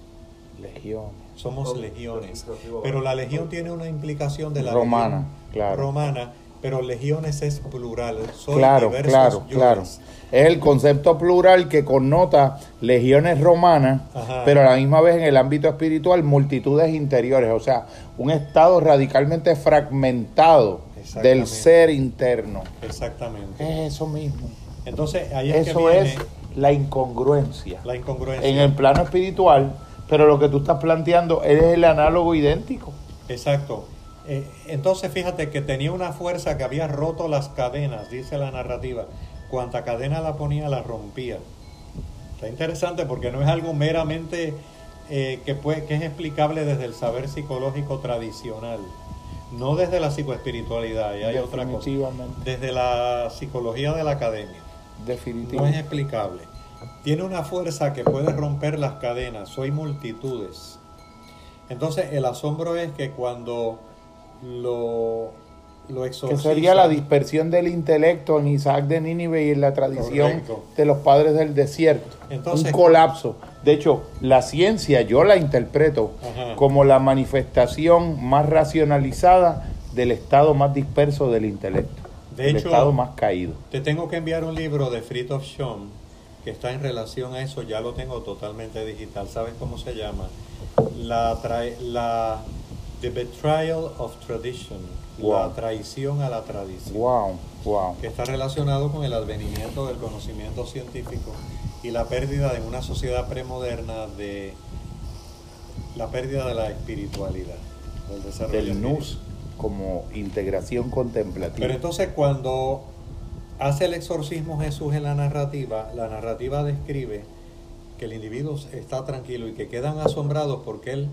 Legiones. Somos legiones. Pero la legión tiene una implicación de la romana, claro. romana, pero legiones es plural. claro, claro, claro. Es el concepto plural que connota legiones romanas, pero a la misma vez en el ámbito espiritual multitudes interiores, o sea, un estado radicalmente fragmentado del ser interno. Exactamente. Es eso mismo. Entonces, ahí es eso que es la incongruencia. La incongruencia. En el plano espiritual, pero lo que tú estás planteando es el análogo idéntico. Exacto. Eh, entonces fíjate que tenía una fuerza que había roto las cadenas, dice la narrativa. Cuanta cadena la ponía, la rompía. Está interesante porque no es algo meramente eh, que, puede, que es explicable desde el saber psicológico tradicional, no desde la psicoespiritualidad, y hay otra cosa, desde la psicología de la academia. Definitivo. No es explicable. Tiene una fuerza que puede romper las cadenas. Soy multitudes. Entonces el asombro es que cuando lo, lo exorciza... Que sería la dispersión del intelecto en Isaac de Nínive y en la tradición de los padres del desierto. Entonces, Un colapso. De hecho, la ciencia yo la interpreto como la manifestación más racionalizada del estado más disperso del intelecto. De hecho, estado más caído. Te tengo que enviar un libro de Fritjof Schoen que está en relación a eso, ya lo tengo totalmente digital. ¿Sabes cómo se llama? La, la The Betrayal of Tradition, la traición a la tradición. Wow, wow. Que está relacionado con el advenimiento del conocimiento científico y la pérdida en una sociedad premoderna de la pérdida de la espiritualidad, del desarrollo del nus como integración contemplativa. Pero entonces cuando hace el exorcismo Jesús en la narrativa, la narrativa describe que el individuo está tranquilo y que quedan asombrados porque él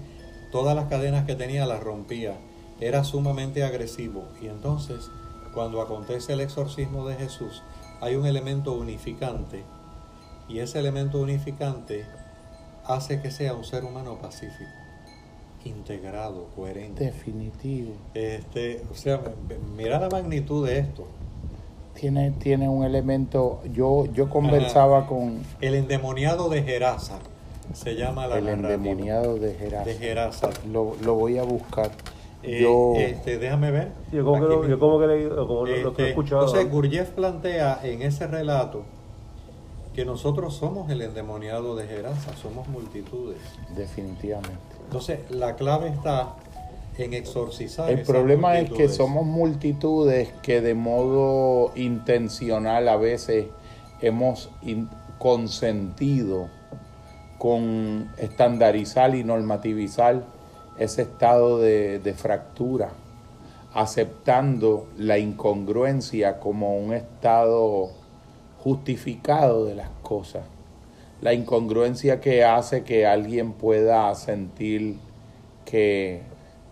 todas las cadenas que tenía las rompía, era sumamente agresivo y entonces cuando acontece el exorcismo de Jesús hay un elemento unificante y ese elemento unificante hace que sea un ser humano pacífico integrado, coherente. Definitivo. Este, o sea, mira la magnitud de esto. Tiene, tiene un elemento, yo, yo conversaba con... El endemoniado de Gerasa, se llama la El endemoniado de Gerasa. De Gerasa. Lo, lo voy a buscar. Eh, yo... Este, déjame ver. Yo como que, lo, yo como que, le, como lo, que he este, escuchado. Entonces Gurdjieff plantea en ese relato que nosotros somos el endemoniado de Gerasa, somos multitudes. Definitivamente. Entonces, la clave está en exorcizar. El problema es que somos multitudes que de modo intencional a veces hemos consentido con estandarizar y normativizar ese estado de, de fractura, aceptando la incongruencia como un estado justificado de las cosas. La incongruencia que hace que alguien pueda sentir que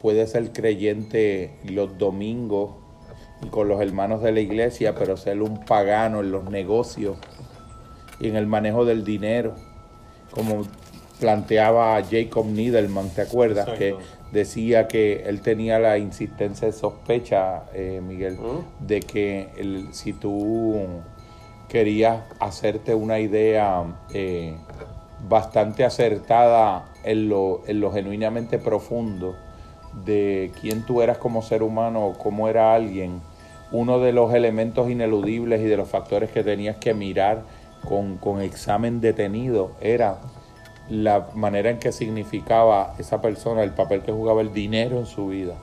puede ser creyente los domingos y con los hermanos de la iglesia, pero ser un pagano en los negocios y en el manejo del dinero, como planteaba Jacob Niederman, ¿te acuerdas? Exacto. Que decía que él tenía la insistencia de sospecha, eh, Miguel, ¿Mm? de que el- si tú querías hacerte una idea eh, bastante acertada en lo, en lo genuinamente profundo de quién tú eras como ser humano o cómo era alguien, uno de los elementos ineludibles y de los factores que tenías que mirar con, con examen detenido era la manera en que significaba esa persona, el papel que jugaba el dinero en su vida.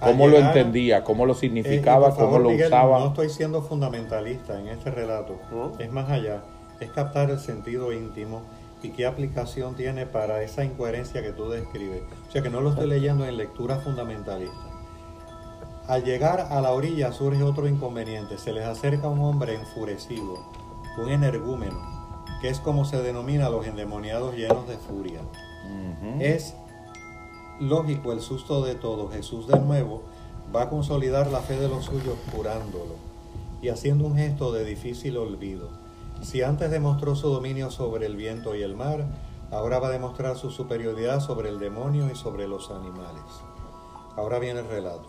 Cómo lo entendía, cómo lo Eh, significaba, favor, cómo lo Miguel, usaba. No estoy siendo fundamentalista en este relato. ¿Mm? Es más allá. Es captar el sentido íntimo y qué aplicación tiene para esa incoherencia que tú describes. O sea que no lo estoy leyendo en lectura fundamentalista. Al llegar a la orilla surge otro inconveniente. Se les acerca un hombre enfurecido, un energúmeno, que es como se denomina a los endemoniados llenos de furia. Es lógico el susto de todo. Jesús de nuevo va a consolidar la fe de los suyos curándolo y haciendo un gesto de difícil olvido. Si antes demostró su dominio sobre el viento y el mar, ahora va a demostrar su superioridad sobre el demonio y sobre los animales. Ahora viene el relato.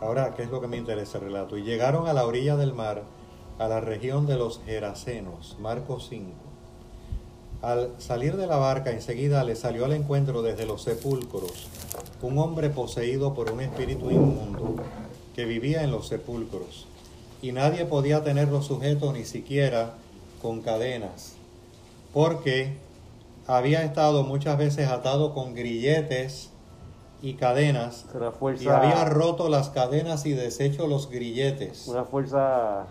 Ahora, ¿qué es lo que me interesa el relato? Y llegaron a la orilla del mar, a la región de los Gerasenos, Marcos 5. Al salir de la barca enseguida le salió al encuentro desde los sepulcros un hombre poseído por un espíritu inmundo que vivía en los sepulcros y nadie podía tenerlo sujeto ni siquiera con cadenas porque había estado muchas veces atado con grilletes y cadenas Una y fuerza. había roto las cadenas y deshecho los grilletes Una fuerza.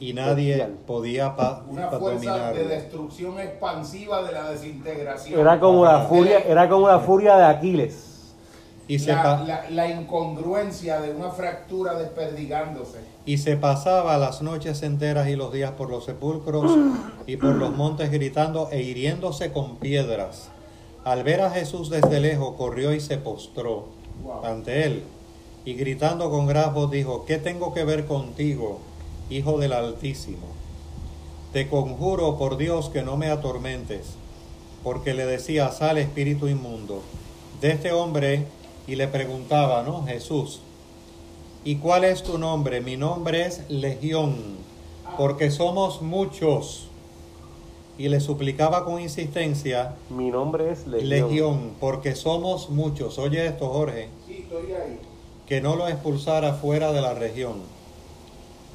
y nadie podía pa- Una pa- fuerza de dominarlo. destrucción expansiva de la desintegración. Era como la furia, era como la furia de Aquiles. Y se la, la- la incongruencia de una fractura desperdigándose. Y se pasaba las noches enteras y los días por los sepulcros y por los montes gritando e hiriéndose con piedras. Al ver a Jesús desde lejos, corrió y se postró Wow. ante él. Y gritando con gran voz dijo, ¿qué tengo que ver contigo, Hijo del Altísimo? Te conjuro por Dios que no me atormentes, porque le decía, sal espíritu inmundo. De este hombre, y le preguntaba, ¿no? Jesús, ¿Y cuál es tu nombre? Mi nombre es Legión, porque somos muchos. Y le suplicaba con insistencia, Mi nombre es Legión. Legión, porque somos muchos. Oye esto, Jorge, Sí, estoy ahí. que no lo expulsara fuera de la región.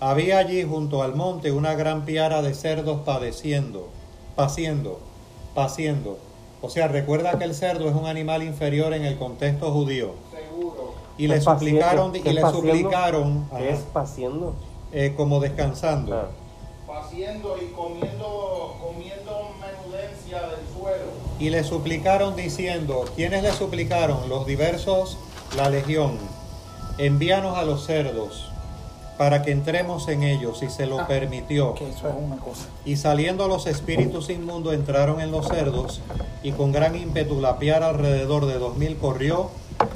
Había allí junto al monte una gran piara de cerdos padeciendo, paciendo, paciendo. O sea, recuerda que el cerdo es un animal inferior en el contexto judío. Seguro. Y le ¿Qué es paci- suplicaron, qué- y le paciendo? suplicaron ¿Qué es paciendo? eh, como descansando. Ah. Paciendo y comiendo, comiendo menudencia del suelo. Y le suplicaron diciendo, ¿quiénes le suplicaron? Los diversos, la legión. Envíanos a los cerdos para que entremos en ellos y se lo permitió. Que eso es una cosa. Y saliendo los espíritus inmundos entraron en los cerdos y con gran ímpetu la piara alrededor de dos mil corrió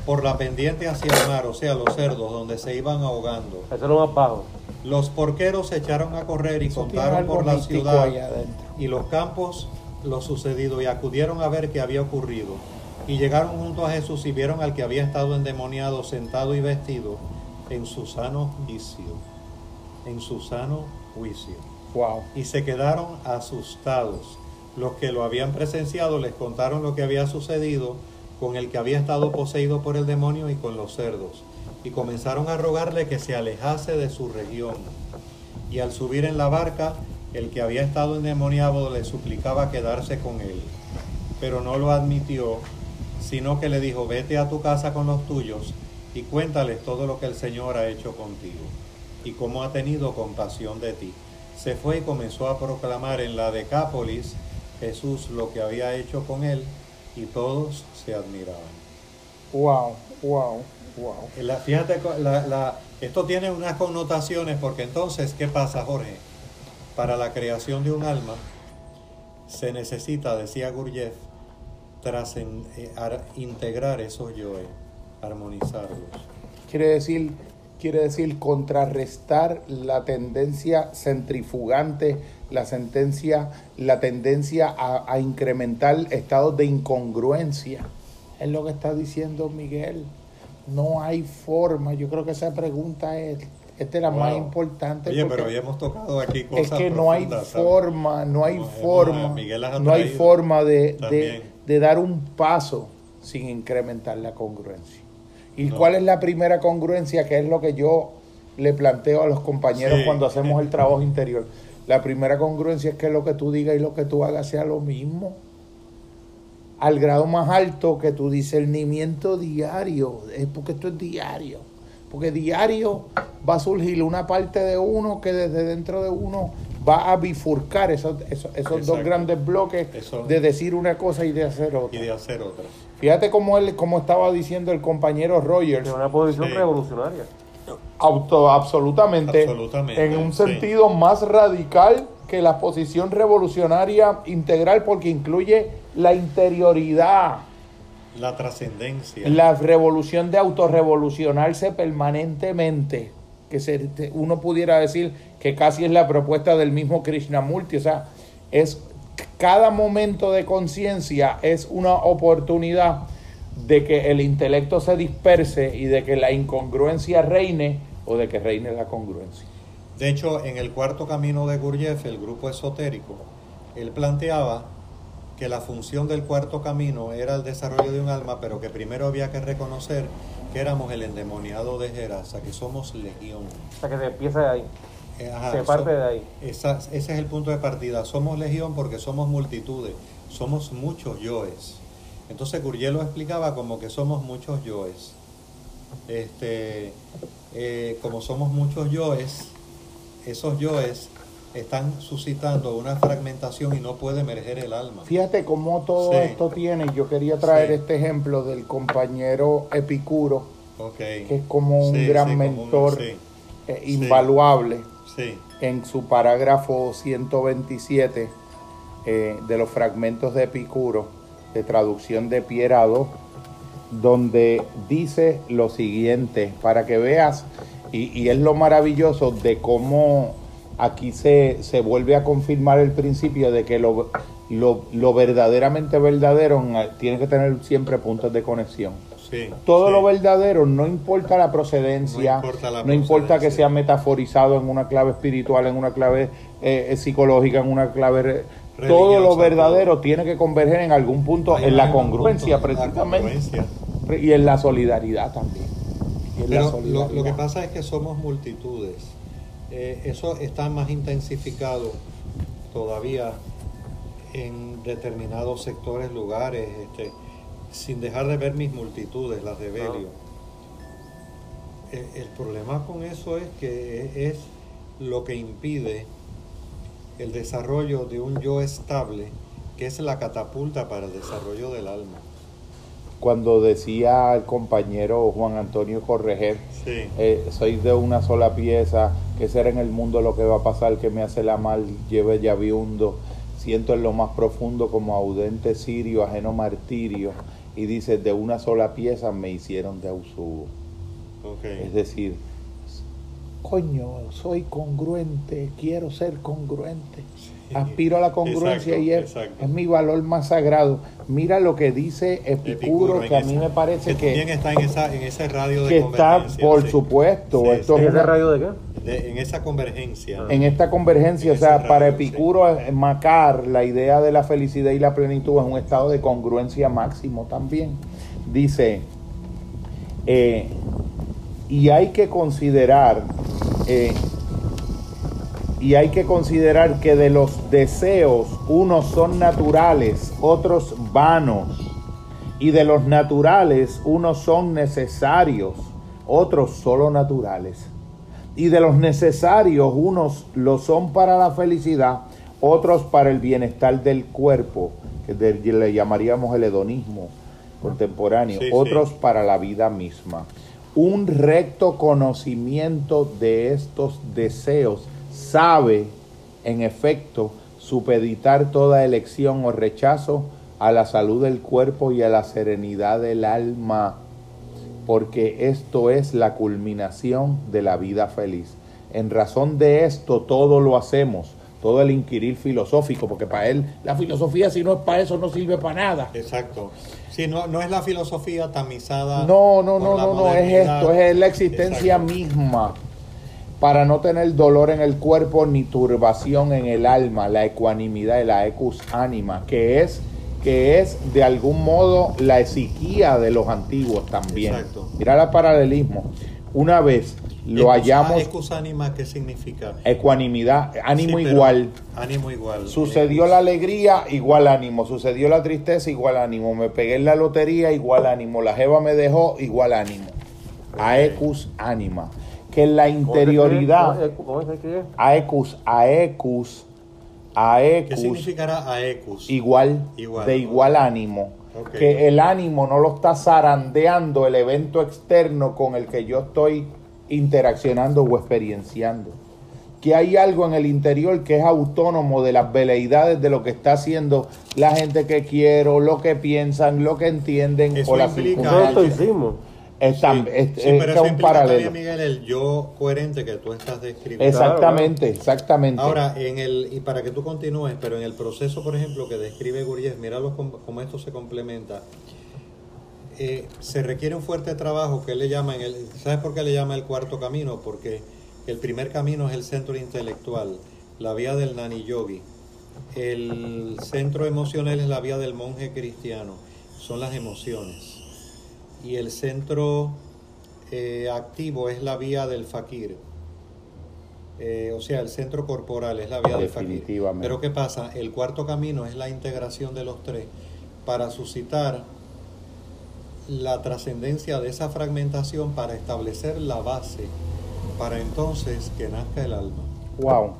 por la pendiente hacia el mar, o sea, los cerdos, donde se iban ahogando. Eso es lo más bajo. Los porqueros se echaron a correr y Eso contaron por la ciudad allá adentro. y los campos lo sucedido y acudieron a ver qué había ocurrido. Y llegaron junto a Jesús y vieron al que había estado endemoniado sentado y vestido en su sano juicio. En su sano juicio. Wow. Y se quedaron asustados. Los que lo habían presenciado les contaron lo que había sucedido con el que había estado poseído por el demonio y con los cerdos. Y comenzaron a rogarle que se alejase de su región. Y al subir en la barca, el que había estado endemoniado le suplicaba quedarse con él. Pero no lo admitió, sino que le dijo, vete a tu casa con los tuyos y cuéntales todo lo que el Señor ha hecho contigo y cómo ha tenido compasión de ti. Se fue y comenzó a proclamar en la Decápolis Jesús lo que había hecho con él y todos se admiraban. Wow, wow, wow. fíjate, esto tiene unas connotaciones porque entonces, ¿qué pasa, Jorge? Para la creación de un alma se necesita, decía Gurdjieff, eh, integrar esos yoes, armonizarlos. Quiere decir, quiere decir contrarrestar la tendencia centrifugante, la, sentencia, la tendencia a, a incrementar estados de incongruencia. Es lo que está diciendo Miguel. No hay forma. Yo creo que esa pregunta es esta es la más importante. Oye, pero ya hemos tocado aquí cosas. Es que no hay forma, no hay forma, no hay forma de, de, dar un paso sin incrementar la congruencia. ¿Y cuál es la primera congruencia? Que es lo que yo le planteo a los compañeros cuando hacemos el trabajo interior. La primera congruencia es que lo que tú digas y lo que tú hagas sea lo mismo. Al grado más alto que tu discernimiento diario, es porque esto es diario porque diario va a surgir una parte de uno que desde dentro de uno va a bifurcar esos, esos, dos grandes bloques de decir una cosa y de hacer otra. Y de hacer otra. Fíjate cómo, él, como estaba diciendo el compañero Rogers. De una posición revolucionaria. Auto, absolutamente, absolutamente. En un sentido más radical que la posición revolucionaria integral porque incluye la interioridad la trascendencia. La revolución de autorrevolucionarse permanentemente. Que se, uno pudiera decir que casi es la propuesta del mismo Krishnamurti. O sea, es cada momento de conciencia es una oportunidad de que el intelecto se disperse y de que la incongruencia reine o de que reine la congruencia. De hecho, en el cuarto camino de Gurdjieff, el grupo esotérico, él planteaba que la función del cuarto camino era el desarrollo de un alma, pero que primero había que reconocer que éramos el endemoniado de Gerasa, que somos legión. O sea, que se empieza de ahí. Eh, se parte de ahí. ese es el punto de partida. Somos legión porque somos multitudes, somos muchos yoes. Entonces Gurriel lo explicaba como que somos muchos yoes. Este, eh, como somos muchos yoes, esos yoes están suscitando una fragmentación y no puede emerger el alma. Fíjate cómo todo esto tiene, yo quería traer este ejemplo del compañero Epicuro, que es como un gran mentor eh, invaluable en su parágrafo 127 eh, de los fragmentos de Epicuro, de traducción de Pierado, donde dice lo siguiente, para que veas, y es lo maravilloso de cómo aquí se, se vuelve a confirmar el principio de que lo, lo, verdaderamente verdadero tiene que tener siempre puntos de conexión. Todo lo verdadero, no importa la procedencia, no importa, que sea metaforizado en una clave espiritual, en una clave eh, psicológica, en una clave... todo lo verdadero tiene que converger en algún punto en la congruencia precisamente. y en la solidaridad también. lo que pasa es que somos multitudes. Eh, eso está más intensificado todavía en determinados sectores, lugares, este, sin dejar de ver mis multitudes, las de Belio. Eh, el, problema con eso es que es lo que impide el desarrollo de un yo estable, que es la catapulta para el desarrollo del alma. Cuando decía el compañero Juan Antonio Correger, eh, soy de una sola pieza, que será en el mundo lo que va a pasar, que me hace la mal, lleve ya viundo, siento en lo más profundo como audente sirio, ajeno martirio, y dice, de una sola pieza me hicieron de ausugo. Es decir, coño, soy congruente, quiero ser congruente aspiro a la congruencia y es, mi valor más sagrado. Mira lo que dice Epicuro, que a mí me parece que, también está en, esa, en ese radio de que está, por supuesto. esto ¿En ese radio de qué? en esa convergencia. En esta convergencia, o sea, para Epicuro, Macar, la idea de la felicidad y la plenitud es un estado de congruencia máximo también. Dice, eh, y hay que considerar eh, y hay que considerar que de los deseos unos son naturales, otros vanos, Y de los naturales, unos son necesarios, otros solo naturales. Y de los necesarios, unos lo son para la felicidad, otros para el bienestar del cuerpo, que le llamaríamos el hedonismo contemporáneo, otros para la vida misma. Un recto conocimiento de estos deseos sabe, en efecto, supeditar toda elección o rechazo a la salud del cuerpo y a la serenidad del alma, porque esto es la culminación de la vida feliz. En razón de esto todo lo hacemos, todo el inquirir filosófico, porque para él la filosofía si no es para eso no sirve para nada. Exacto. Sí, no, no es la filosofía tamizada. No, no, no, no, no, es esto, es la existencia misma para no tener dolor en el cuerpo ni turbación en el alma, la ecuanimidad, la ecus anima, que es que es de algún modo la psiquía de los antiguos también. Exacto. Mira el paralelismo. Una vez lo hallamos. Ecus anima, ¿qué significa? Ecuanimidad, ánimo igual. Ánimo igual. Sucedió la alegría, igual ánimo. Sucedió la tristeza, igual ánimo. Me pegué en la lotería, igual ánimo. La jeva me dejó, igual ánimo. Aecus anima que la interioridad. Aecus, aecus, aecus. ¿Qué significará aecus? Igual, de igual ánimo. Que el ánimo no lo está zarandeando el evento externo con el que yo estoy interaccionando o experienciando. Que hay algo en el interior que es autónomo de las veleidades de lo que está haciendo la gente que quiero, lo que piensan, lo que entienden o las circunstancias. Es, es, un paralelo. Miguel, el yo coherente que tú estás describiendo. Exactamente, exactamente. Ahora, en el, y para que tú continúes, pero en el proceso, por ejemplo, que describe Gurdjieff, míralo cómo, esto se complementa. Eh, se requiere un fuerte trabajo que él le llama, en el, ¿sabes por qué le llama el cuarto camino? Porque el primer camino es el centro intelectual, la vía del nani yogi. El centro emocional es la vía del monje cristiano, son las emociones y el centro eh, activo es la vía del fakir. Eh, o sea, el centro corporal es la vía del fakir. Pero ¿qué pasa? El cuarto camino es la integración de los tres para suscitar la trascendencia de esa fragmentación para establecer la base para entonces que nazca el alma. Wow.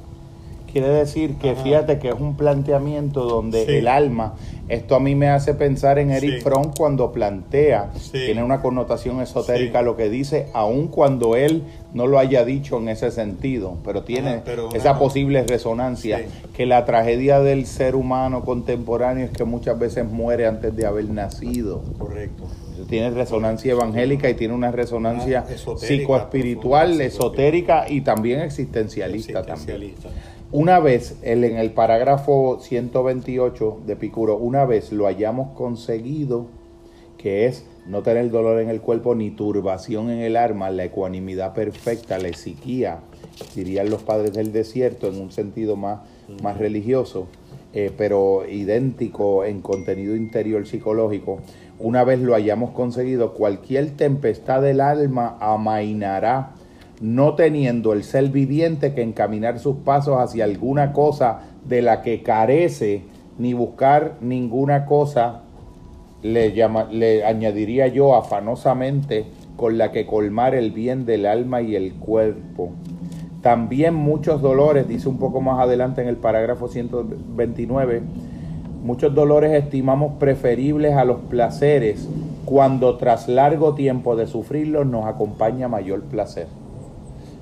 Quiere decir que fíjate que es un planteamiento donde el alma, esto a mí me hace pensar en Eric Fromm cuando plantea, tiene una connotación esotérica lo que dice, aun cuando él no lo haya dicho en ese sentido, pero tiene esa posible resonancia, que la tragedia del ser humano contemporáneo es que muchas veces muere antes de haber nacido. Correcto tiene resonancia evangélica y tiene una resonancia ah, psicoespiritual, esotérica y también existencialista. También. Una vez, en el parágrafo 128 de Picuro, una vez lo hayamos conseguido, que es no tener dolor en el cuerpo ni turbación en el alma, la ecuanimidad perfecta, la psiquía, dirían los padres del desierto en un sentido más, más religioso, eh, pero idéntico en contenido interior psicológico, una vez lo hayamos conseguido, cualquier tempestad del alma amainará no teniendo el ser viviente que encaminar sus pasos hacia alguna cosa de la que carece, ni buscar ninguna cosa, le, llama, le añadiría yo afanosamente, con la que colmar el bien del alma y el cuerpo. También muchos dolores, dice un poco más adelante en el parágrafo 129, muchos dolores estimamos preferibles a los placeres cuando tras largo tiempo de sufrirlos nos acompaña mayor placer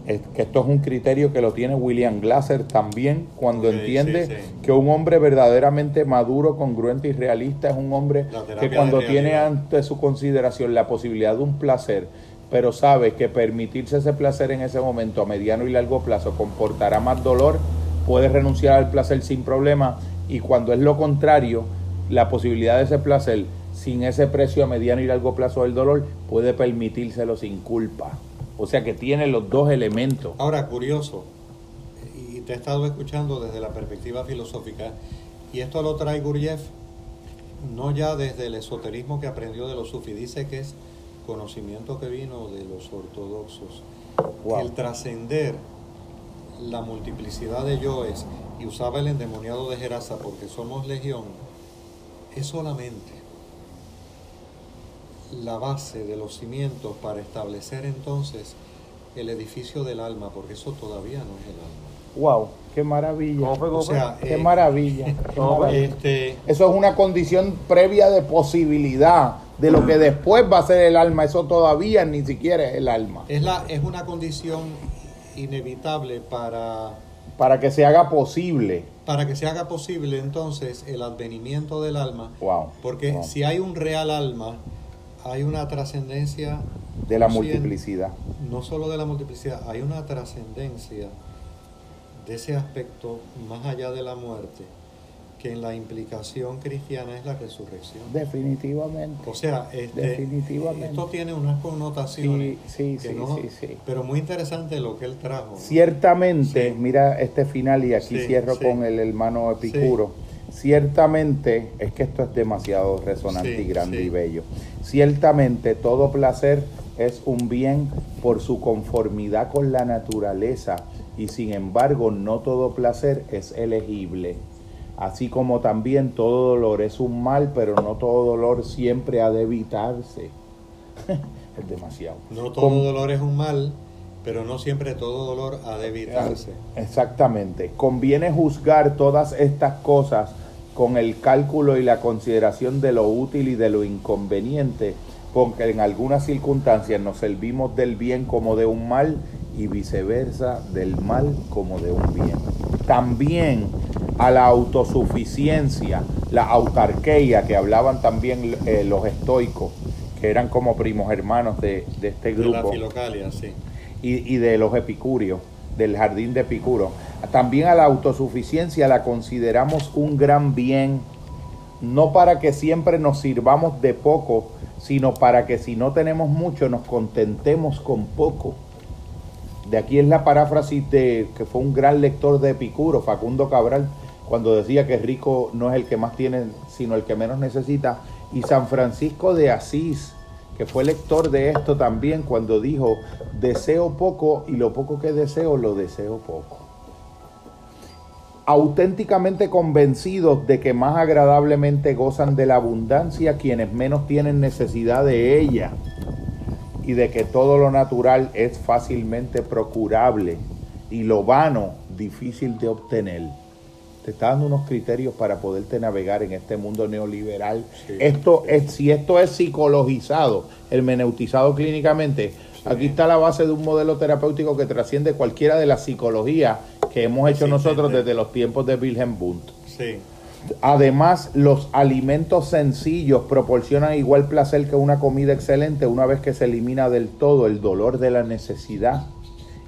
que esto es un criterio que lo tiene William Glasser también cuando entiende que un hombre verdaderamente maduro, congruente y realista es un hombre que cuando tiene ante su consideración la posibilidad de un placer, pero sabe que permitirse ese placer en ese momento a mediano y largo plazo comportará más dolor, puede renunciar al placer sin problema y cuando es lo contrario, la posibilidad de ese placer sin ese precio a mediano y largo plazo del dolor puede permitírselo sin culpa. O sea que tiene los dos elementos. Ahora, curioso, y te he estado escuchando desde la perspectiva filosófica, y esto lo trae Gurdjieff no ya desde el esoterismo que aprendió de los sufis, dice que es conocimiento que vino de los ortodoxos. El trascender la multiplicidad de yoes, y usaba el endemoniado de Gerasa porque somos legión, es solamente la base de los cimientos para establecer entonces el edificio del alma, porque eso todavía no es el alma. Wow, qué maravilla. o sea, qué eh, maravilla. [laughs] Este, eso es una condición previa de posibilidad de lo que después va a ser el alma. Eso todavía ni siquiera es el alma. Es, la, es una condición inevitable para... Para que se haga posible. Para que se haga posible entonces el advenimiento del alma. Wow. Porque si hay un real alma, hay una trascendencia... De la multiplicidad. No solo de la multiplicidad, hay una trascendencia de ese aspecto más allá de la muerte que en la implicación cristiana es la resurrección. Definitivamente. O sea, este, esto tiene unas connotaciones. Sí, sí, sí, sí, Pero muy interesante lo que él trajo. Ciertamente, mira este final y aquí cierro con el hermano Epicuro. Ciertamente, es que esto es demasiado resonante y grande y bello. Ciertamente todo placer es un bien por su conformidad con la naturaleza y sin embargo no todo placer es elegible. Así como también todo dolor es un mal, pero no todo dolor siempre ha de evitarse. [laughs] es demasiado. No todo dolor es un mal, pero no siempre todo dolor ha de evitarse. Exactamente. Conviene juzgar todas estas cosas con el cálculo y la consideración de lo útil y de lo inconveniente, porque en algunas circunstancias nos servimos del bien como de un mal y viceversa del mal como de un bien. También a la autosuficiencia, la autarquía que hablaban también eh, los estoicos, que eran como primos hermanos de, este grupo. De la sí. Y, y de los epicúreos, del jardín de Epicuro. También a la autosuficiencia la consideramos un gran bien, no para que siempre nos sirvamos de poco, sino para que si no tenemos mucho nos contentemos con poco de aquí es la paráfrasis de que fue un gran lector de Epicuro, Facundo Cabral, cuando decía que rico no es el que más tiene, sino el que menos necesita. Y San Francisco de Asís, que fue lector de esto también, cuando dijo, deseo poco y lo poco que deseo lo deseo poco. Auténticamente convencidos de que más agradablemente gozan de la abundancia quienes menos tienen necesidad de ella y de que todo lo natural es fácilmente procurable y lo vano difícil de obtener. Te está dando unos criterios para poderte navegar en este mundo neoliberal. esto es, si esto es psicologizado, hermeneutizado clínicamente, aquí está la base de un modelo terapéutico que trasciende cualquiera de las psicologías que hemos hecho nosotros desde los tiempos de Wilhelm Wundt. Sí. Además, los alimentos sencillos proporcionan igual placer que una comida excelente una vez que se elimina del todo el dolor de la necesidad.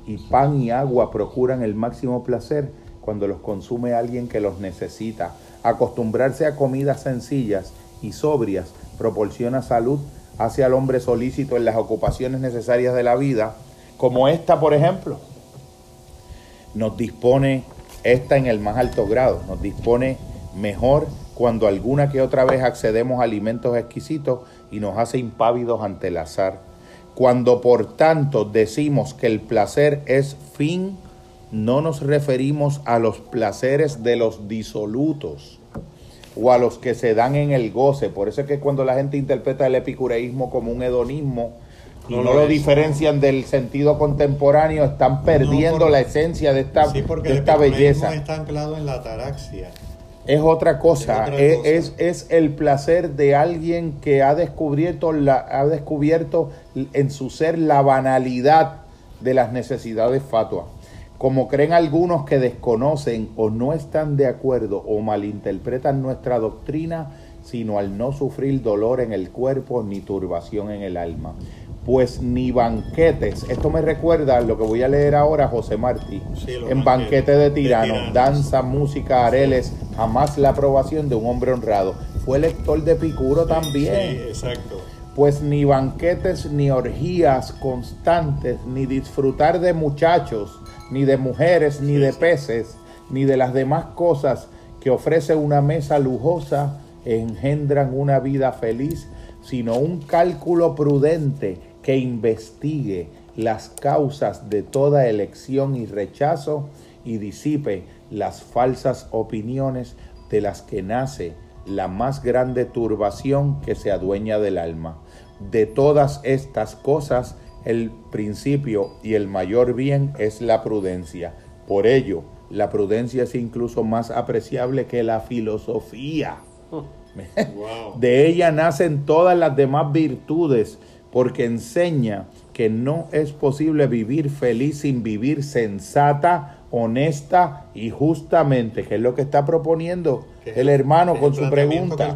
Y pan y agua procuran el máximo placer cuando los consume alguien que los necesita. Acostumbrarse a comidas sencillas y sobrias proporciona salud hacia el hombre solícito en las ocupaciones necesarias de la vida, como esta, por ejemplo. Nos dispone, esta en el más alto grado, nos dispone mejor cuando alguna que otra vez accedemos a alimentos exquisitos y nos hace impávidos ante el azar. Cuando por tanto decimos que el placer es fin, no nos referimos a los placeres de los disolutos o a los que se dan en el goce. Por eso es que cuando la gente interpreta el epicureísmo como un hedonismo no, lo, diferencian del sentido contemporáneo, están perdiendo la esencia de esta, sí, porque de esta el belleza. está anclado en la ataraxia es otra cosa. Es, es, el placer de alguien que ha descubierto, la, ha descubierto en su ser la banalidad de las necesidades fatuas. Como creen algunos que desconocen o no están de acuerdo o malinterpretan nuestra doctrina, sino al no sufrir dolor en el cuerpo ni turbación en el alma pues ni banquetes. Esto me recuerda lo que voy a leer ahora, José Martí. en banquete de tirano, danza, música, areles, jamás la aprobación de un hombre honrado. Fue lector de Picuro también. Sí, exacto. Pues ni banquetes, ni orgías constantes, ni disfrutar de muchachos, ni de mujeres, ni de peces, ni de las demás cosas que ofrece una mesa lujosa, engendran una vida feliz, sino un cálculo prudente que investigue las causas de toda elección y rechazo y disipe las falsas opiniones de las que nace la más grande turbación que se adueña del alma. de todas estas cosas, el principio y el mayor bien es la prudencia. Por ello, la prudencia es incluso más apreciable que la filosofía. [laughs] [laughs] De ella nacen todas las demás virtudes, porque enseña que no es posible vivir feliz sin vivir sensata, honesta y justamente, que es lo que está proponiendo el hermano con su pregunta.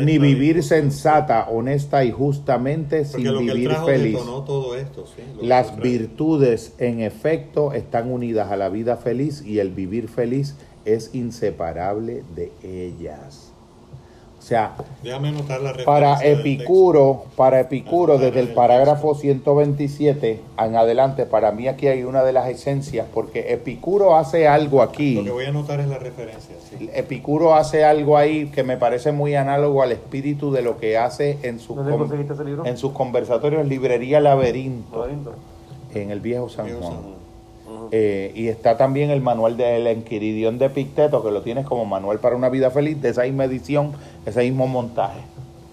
Ni vivir sensata, honesta y justamente sin vivir feliz. Las virtudes en efecto están unidas a la vida feliz y el vivir feliz es inseparable de ellas. O sea, para Epicuro, para Epicuro, desde el parágrafo 127 en adelante, para mí aquí hay una de las esencias, porque Epicuro hace algo aquí. Lo que voy a anotar es la referencia. Epicuro hace algo ahí que me parece muy análogo al espíritu de lo que hace en, sus en sus conversatorios Librería Laberinto, en el Viejo San Juan. Eh, y está también el manual del Enquiridión de Picteto, que lo tienes como manual para una vida feliz, de esa misma edición, ese mismo montaje.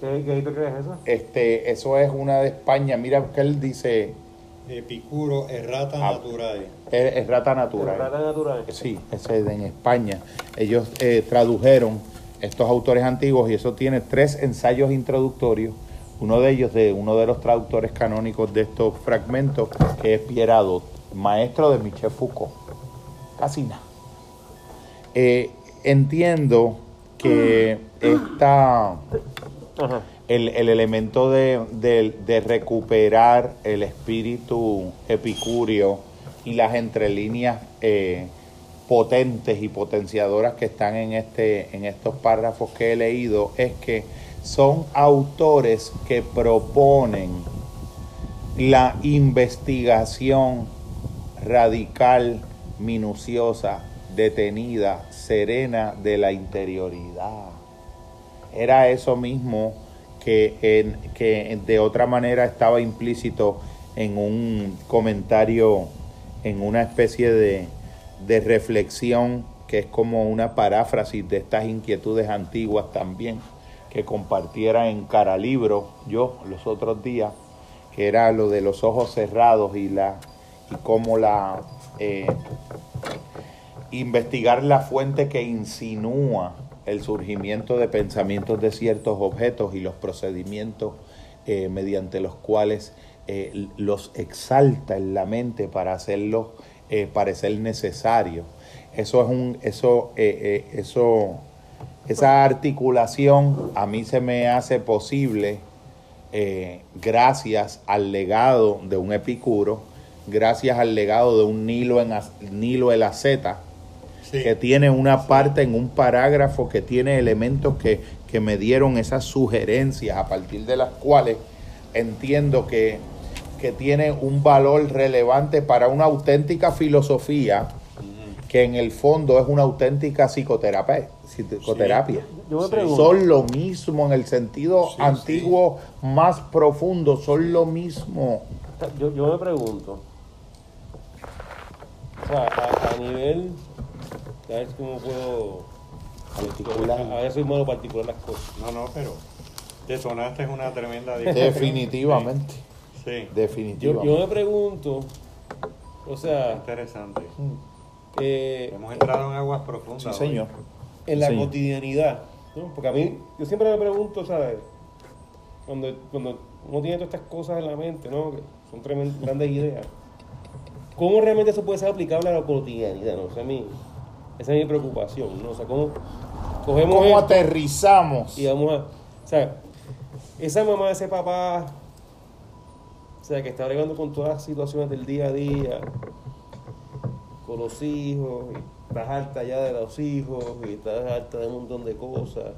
¿Qué, qué crees eso? Este, eso es una de España. Mira que él dice. Epicuro, errata ah, naturae. Errata naturae. Errata naturae. Sí, ese es en España. Ellos eh, tradujeron estos autores antiguos y eso tiene tres ensayos introductorios. Uno de ellos de uno de los traductores canónicos de estos fragmentos, que es Pierre maestro de Michel Foucault. Casi nada. Eh, entiendo que esta, el, elemento de, recuperar el espíritu epicúreo y las entrelíneas eh, potentes y potenciadoras que están en, este, en estos párrafos que he leído es que son autores que proponen la investigación radical, minuciosa, detenida, serena de la interioridad. Era eso mismo que, en, que de otra manera estaba implícito en un comentario, en una especie de, de reflexión que es como una paráfrasis de estas inquietudes antiguas también, que compartiera en Caralibro yo los otros días, que era lo de los ojos cerrados y la y cómo la eh, investigar la fuente que insinúa el surgimiento de pensamientos de ciertos objetos y los procedimientos eh, mediante los cuales eh, los exalta en la mente para hacerlos parecer necesarios. Eso es un, eso, eso, esa articulación a mí se me hace posible gracias al legado de un epicuro gracias al legado de un Nilo, en, Nilo el Aceta, que tiene una parte en un parágrafo que tiene elementos que, que me dieron esas sugerencias a partir de las cuales entiendo que, que tiene un valor relevante para una auténtica filosofía que en el fondo es una auténtica psicoterapia. psicoterapia. son lo mismo en el sentido antiguo más profundo, son lo mismo. Yo, yo me pregunto, o sea, a, nivel, a ver cómo puedo particular. A ver soy modo particular las cosas. No, no, pero detonaste es una tremenda Definitivamente. Sí. Definitivamente. Yo, me pregunto, o sea. Interesante. Eh, Hemos entrado en aguas profundas. Sí, señor. En la cotidianidad. ¿no? Porque a mí, yo siempre me pregunto, ¿sabes? Cuando, cuando uno tiene todas estas cosas en la mente, ¿no? Que son tremendas, grandes ideas. ¿Cómo realmente eso puede ser aplicable a la cotidianidad? ¿no? O sea, esa es mi preocupación, ¿no? O sea, ¿cómo cogemos ¿Cómo aterrizamos? Y vamos a... O sea, esa mamá, ese papá, o sea, que está bregando con todas las situaciones del día a día, con los hijos, y estás harta ya de los hijos, y estás harta de un montón de cosas,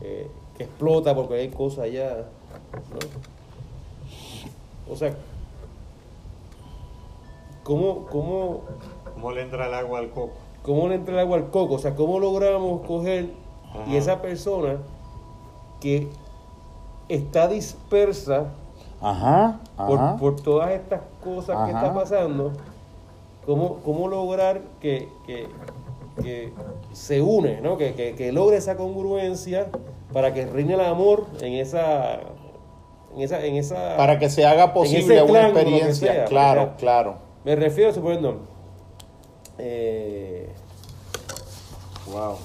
eh, que explota porque hay cosas ya, ¿no? O sea, ¿Cómo, cómo, ¿Cómo le entra el agua al coco? ¿Cómo le entra el agua al coco? O sea, ¿cómo logramos coger y esa persona que está dispersa Por, todas estas cosas que está pasando, ¿cómo, cómo lograr que, se une, ¿no? que, que, logre esa congruencia para que reine el amor en esa en esa, en esa para que se haga posible una experiencia, claro, claro. Me refiero, suponiendo, eh, wow.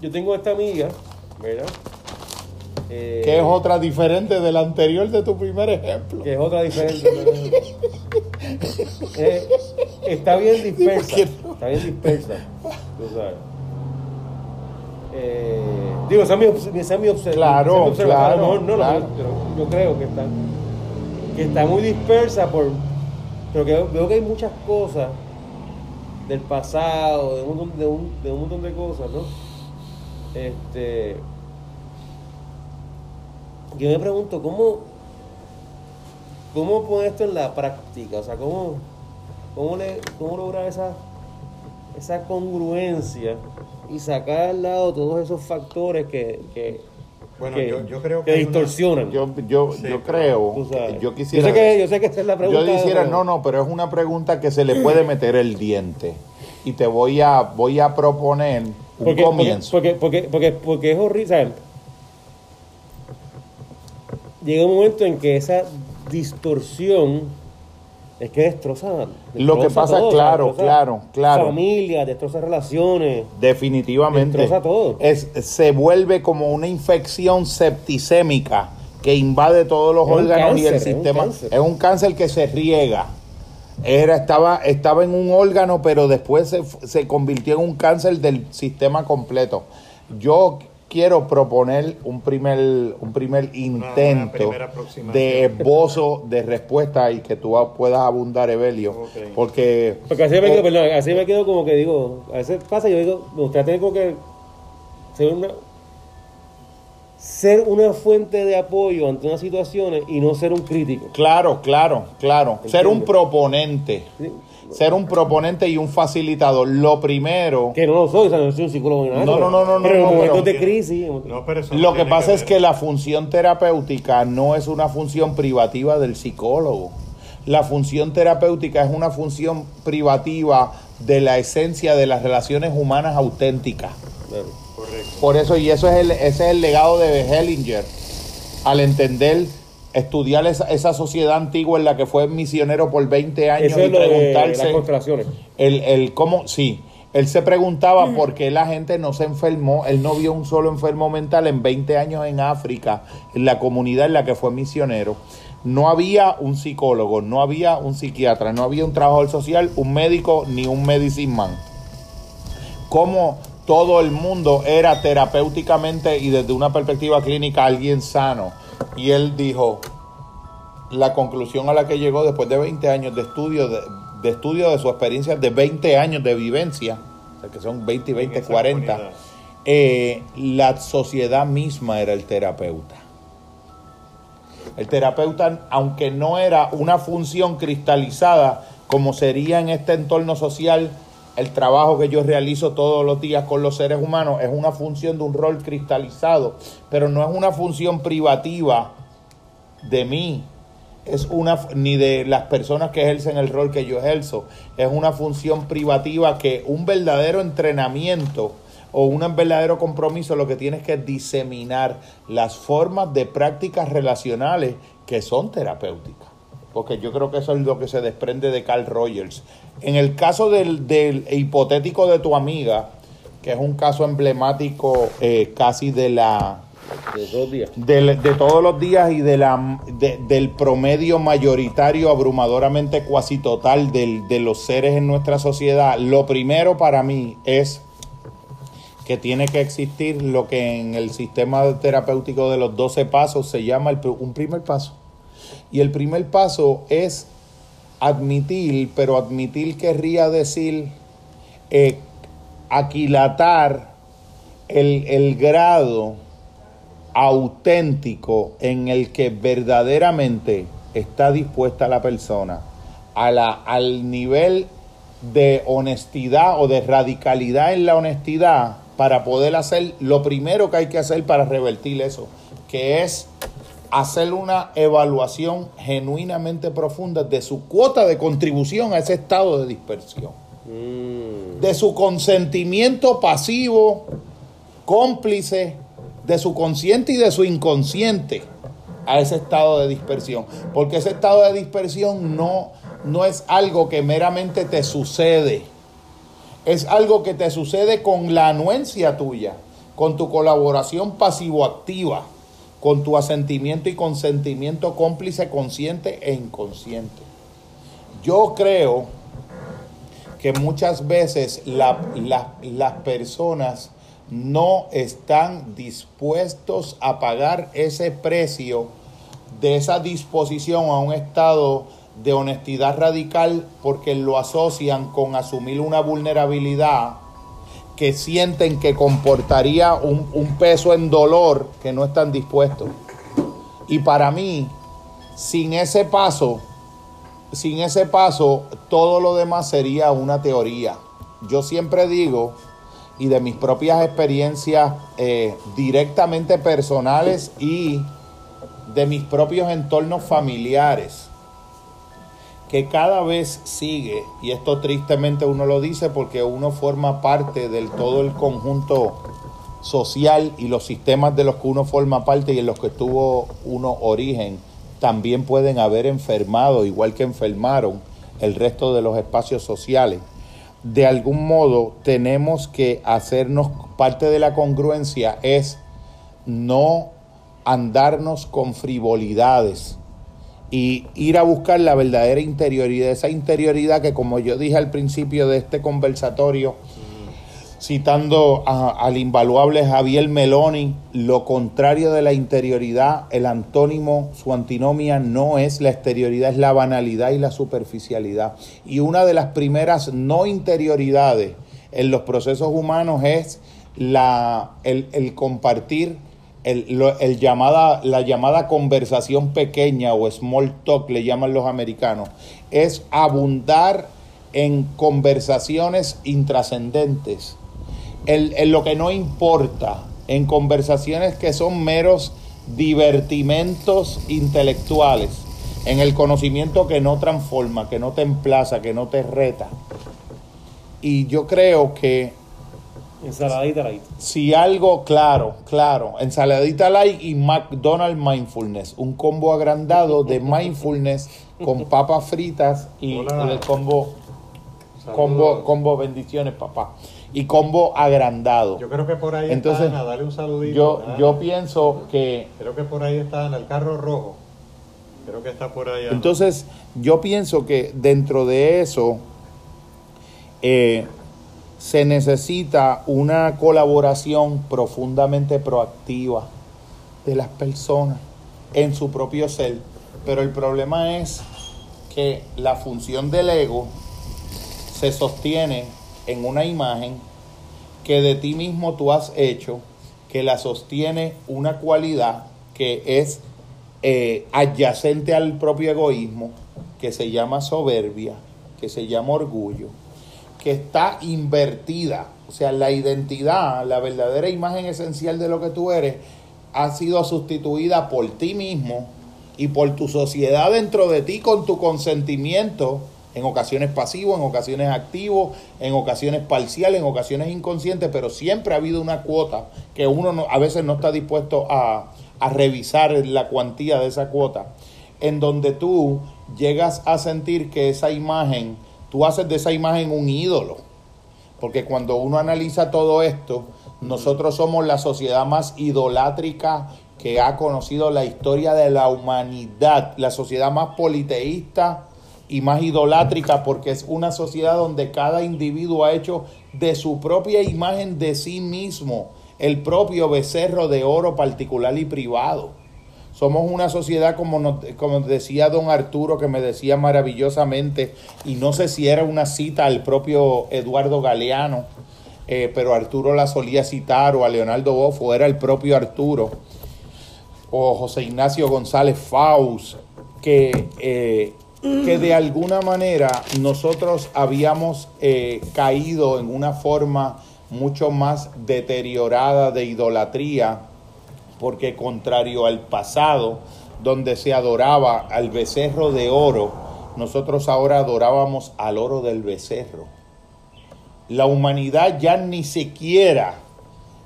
Yo tengo esta amiga, ¿verdad? Eh, que es otra diferente de la anterior de tu primer ejemplo. Que es otra diferente. Eh, está bien dispersa. Está bien dispersa. Tú sabes. Eh, digo, esa es mi, esa es mi, observación. Claro, claro, no, claro. yo creo que está, que está muy dispersa por, pero veo que hay muchas cosas del pasado, de un montón de, de un montón de cosas, ¿no? Este, yo me pregunto, ¿cómo, cómo poner esto en la práctica? O sea, ¿cómo, cómo, le, cómo lograr esa, esa congruencia y sacar al lado todos esos factores que, que bueno, yo, creo que, distorsionan. Yo, yo, yo creo, yo quisiera... Yo sé, que, yo sé que esta es la pregunta. Yo quisiera, no, no, pero es una pregunta que se le puede meter el diente. Y te voy a, voy a proponer un porque, comienzo. Porque, porque, porque, porque, es horrible, Llega un momento en que esa distorsión es que destroza. Lo que pasa, es claro, claro, claro. Familia, destroza relaciones. Definitivamente. Destroza todo. Es, se vuelve como una infección septicémica que invade todos los órganos y el sistema. Es un, cáncer que se riega. Era, estaba, estaba en un órgano, pero después se, se convirtió en un cáncer del sistema completo. Yo quiero proponer un primer, un primer intento de esbozo de respuesta y que tú puedas abundar, Evelio. Porque, porque así me, quedo, perdón, así me quedo como que digo, a veces pasa, yo digo, me gustaría tener como que ser una, ser una fuente de apoyo ante unas situaciones y no ser un crítico. Claro, claro, claro. Ser un proponente ser un proponente y un facilitador. Lo primero. Que no lo soy, o sea, no soy un psicólogo. No, no, no, no. Pero en momentos de crisis. lo que pasa es que la función terapéutica no es una función privativa del psicólogo. La función terapéutica es una función privativa de la esencia de las relaciones humanas auténticas. Correcto. Por eso, y eso es el, ese es el legado de Hellinger, al entender estudiar esa, esa, sociedad antigua en la que fue misionero por 20 años y preguntarse el, el cómo sí él se preguntaba por qué la gente no se enfermó él no vio un solo enfermo mental en 20 años en África en la comunidad en la que fue misionero. No había un psicólogo no había un psiquiatra no había un trabajador social un médico ni un medicine man cómo todo el mundo era terapéuticamente y desde una perspectiva clínica alguien sano y él dijo, la conclusión a la que llegó después de 20 años de estudio, de, estudio de su experiencia, de 20 años de vivencia, o sea, que son 20 y 20, 40, eh, la sociedad misma era el terapeuta. El terapeuta, aunque no era una función cristalizada como sería en este entorno social, el trabajo que yo realizo todos los días con los seres humanos es una función de un rol cristalizado, pero no es una función privativa de mí, es una ni de las personas que ejercen el rol que yo ejerzo, es una función privativa que un verdadero entrenamiento o un verdadero compromiso lo que tienes que diseminar las formas de prácticas relacionales que son terapéuticas porque yo creo que eso es lo que se desprende de Carl Rogers. En el caso del, hipotético de tu amiga, que es un caso emblemático eh, casi de la... De, todos días. de, todos los días y de la, del promedio mayoritario, abrumadoramente cuasi total de los seres en nuestra sociedad, lo primero para mí es que tiene que existir lo que en el sistema terapéutico de los 12 pasos se llama un primer paso y el primer paso es admitir, pero admitir querría decir eh, aquilatar el, el grado auténtico en el que verdaderamente está dispuesta la persona a la, al nivel de honestidad o de radicalidad en la honestidad para poder hacer lo primero que hay que hacer para revertir eso, que es hacer una evaluación genuinamente profunda de su cuota de contribución a ese estado de dispersión. Mm. De su consentimiento pasivo, cómplice, de su consciente y de su inconsciente. a ese estado de dispersión. Porque ese estado de dispersión no, no es algo que meramente te sucede. Es algo que te sucede con la anuencia tuya, con tu colaboración pasivo-activa, con tu asentimiento y consentimiento cómplice, consciente e inconsciente. Yo creo que muchas veces las personas no están dispuestos a pagar ese precio de esa disposición a un estado de honestidad radical porque lo asocian con asumir una vulnerabilidad que sienten que comportaría un, peso en dolor que no están dispuestos. Y para mí, sin ese paso, sin ese paso, todo lo demás sería una teoría. Yo siempre digo, y de mis propias experiencias eh, directamente personales y de mis propios entornos familiares, que cada vez sigue, y esto tristemente uno lo dice porque uno forma parte del todo el conjunto social y los sistemas de los que uno forma parte y en los que tuvo uno origen, también pueden haber enfermado, igual que enfermaron el resto de los espacios sociales. De algún modo tenemos que hacernos parte de la congruencia es no andarnos con frivolidades y ir a buscar la verdadera interioridad, esa interioridad que como yo dije al principio de este conversatorio, citando al invaluable Javier Meloni, lo contrario de la interioridad, el antónimo, su antinomia no es la exterioridad, es la banalidad y la superficialidad. Y una de las primeras no interioridades en los procesos humanos es la, el, compartir el, llamada, la llamada conversación pequeña o small talk, le llaman los americanos, es abundar en conversaciones intrascendentes en, lo que no importa, en conversaciones que son meros divertimentos intelectuales, en el conocimiento que no transforma, que no te emplaza, que no te reta. Y yo creo que... Ensaladita light. Si algo, claro, claro. Ensaladita light y McDonald's Mindfulness. Un combo agrandado de mindfulness con papas fritas y el combo, combo, combo bendiciones, papá y combo agrandado. Yo creo que por ahí Entonces, está dale un saludito. Yo, yo pienso que... Creo que por ahí está en el carro rojo. Creo que está por ahí. Entonces, yo pienso que dentro de eso eh, se necesita una colaboración profundamente proactiva de las personas en su propio ser. Pero el problema es que la función del ego se sostiene en una imagen que de ti mismo tú has hecho, que la sostiene una cualidad que es eh, adyacente al propio egoísmo, que se llama soberbia, que se llama orgullo, que está invertida. O sea, la identidad, la verdadera imagen esencial de lo que tú eres, ha sido sustituida por ti mismo y por tu sociedad dentro de ti con tu consentimiento en ocasiones pasivo, en ocasiones activo, en ocasiones parcial, en ocasiones inconscientes, pero siempre ha habido una cuota que uno a veces no está dispuesto a revisar la cuantía de esa cuota, en donde tú llegas a sentir que esa imagen, tú haces de esa imagen un ídolo, porque cuando uno analiza todo esto, nosotros somos la sociedad más idolátrica que ha conocido la historia de la humanidad, la sociedad más politeísta, y más idolátrica porque es una sociedad donde cada individuo ha hecho de su propia imagen de sí mismo el propio becerro de oro particular y privado. Somos una sociedad, como, como decía don Arturo, que me decía maravillosamente, y no sé si era una cita al propio Eduardo Galeano, eh, pero Arturo la solía citar, o a Leonardo Bofo, era el propio Arturo, o José Ignacio González Faust, que eh, que de alguna manera nosotros habíamos eh, caído en una forma mucho más deteriorada de idolatría, porque contrario al pasado, donde se adoraba al becerro de oro, nosotros ahora adorábamos al oro del becerro. La humanidad ya ni siquiera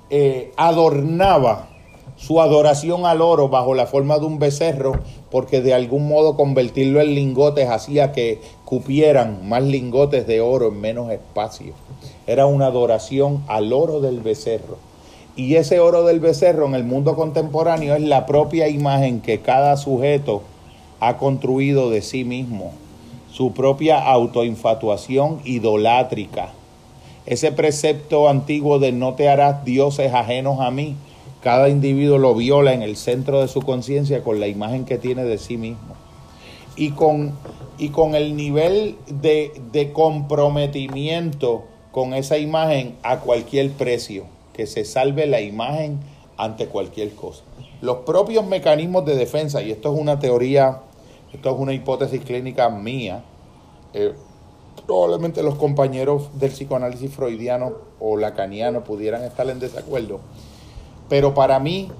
eh, adornaba su adoración al oro bajo la forma de un becerro, porque de algún modo convertirlo en lingotes hacía que cupieran más lingotes de oro en menos espacio. Era una adoración al oro del becerro. Y ese oro del becerro en el mundo contemporáneo es la propia imagen que cada sujeto ha construido de sí mismo, su propia autoinfatuación idolátrica. Ese precepto antiguo de no te harás dioses ajenos a mí, cada individuo lo viola en el centro de su conciencia con la imagen que tiene de sí mismo. Y con, y con el nivel de, de comprometimiento con esa imagen a cualquier precio, que se salve la imagen ante cualquier cosa. Los propios mecanismos de defensa, y esto es una teoría, esto es una hipótesis clínica mía, eh, probablemente los compañeros del psicoanálisis freudiano o lacaniano pudieran estar en desacuerdo, pero para mí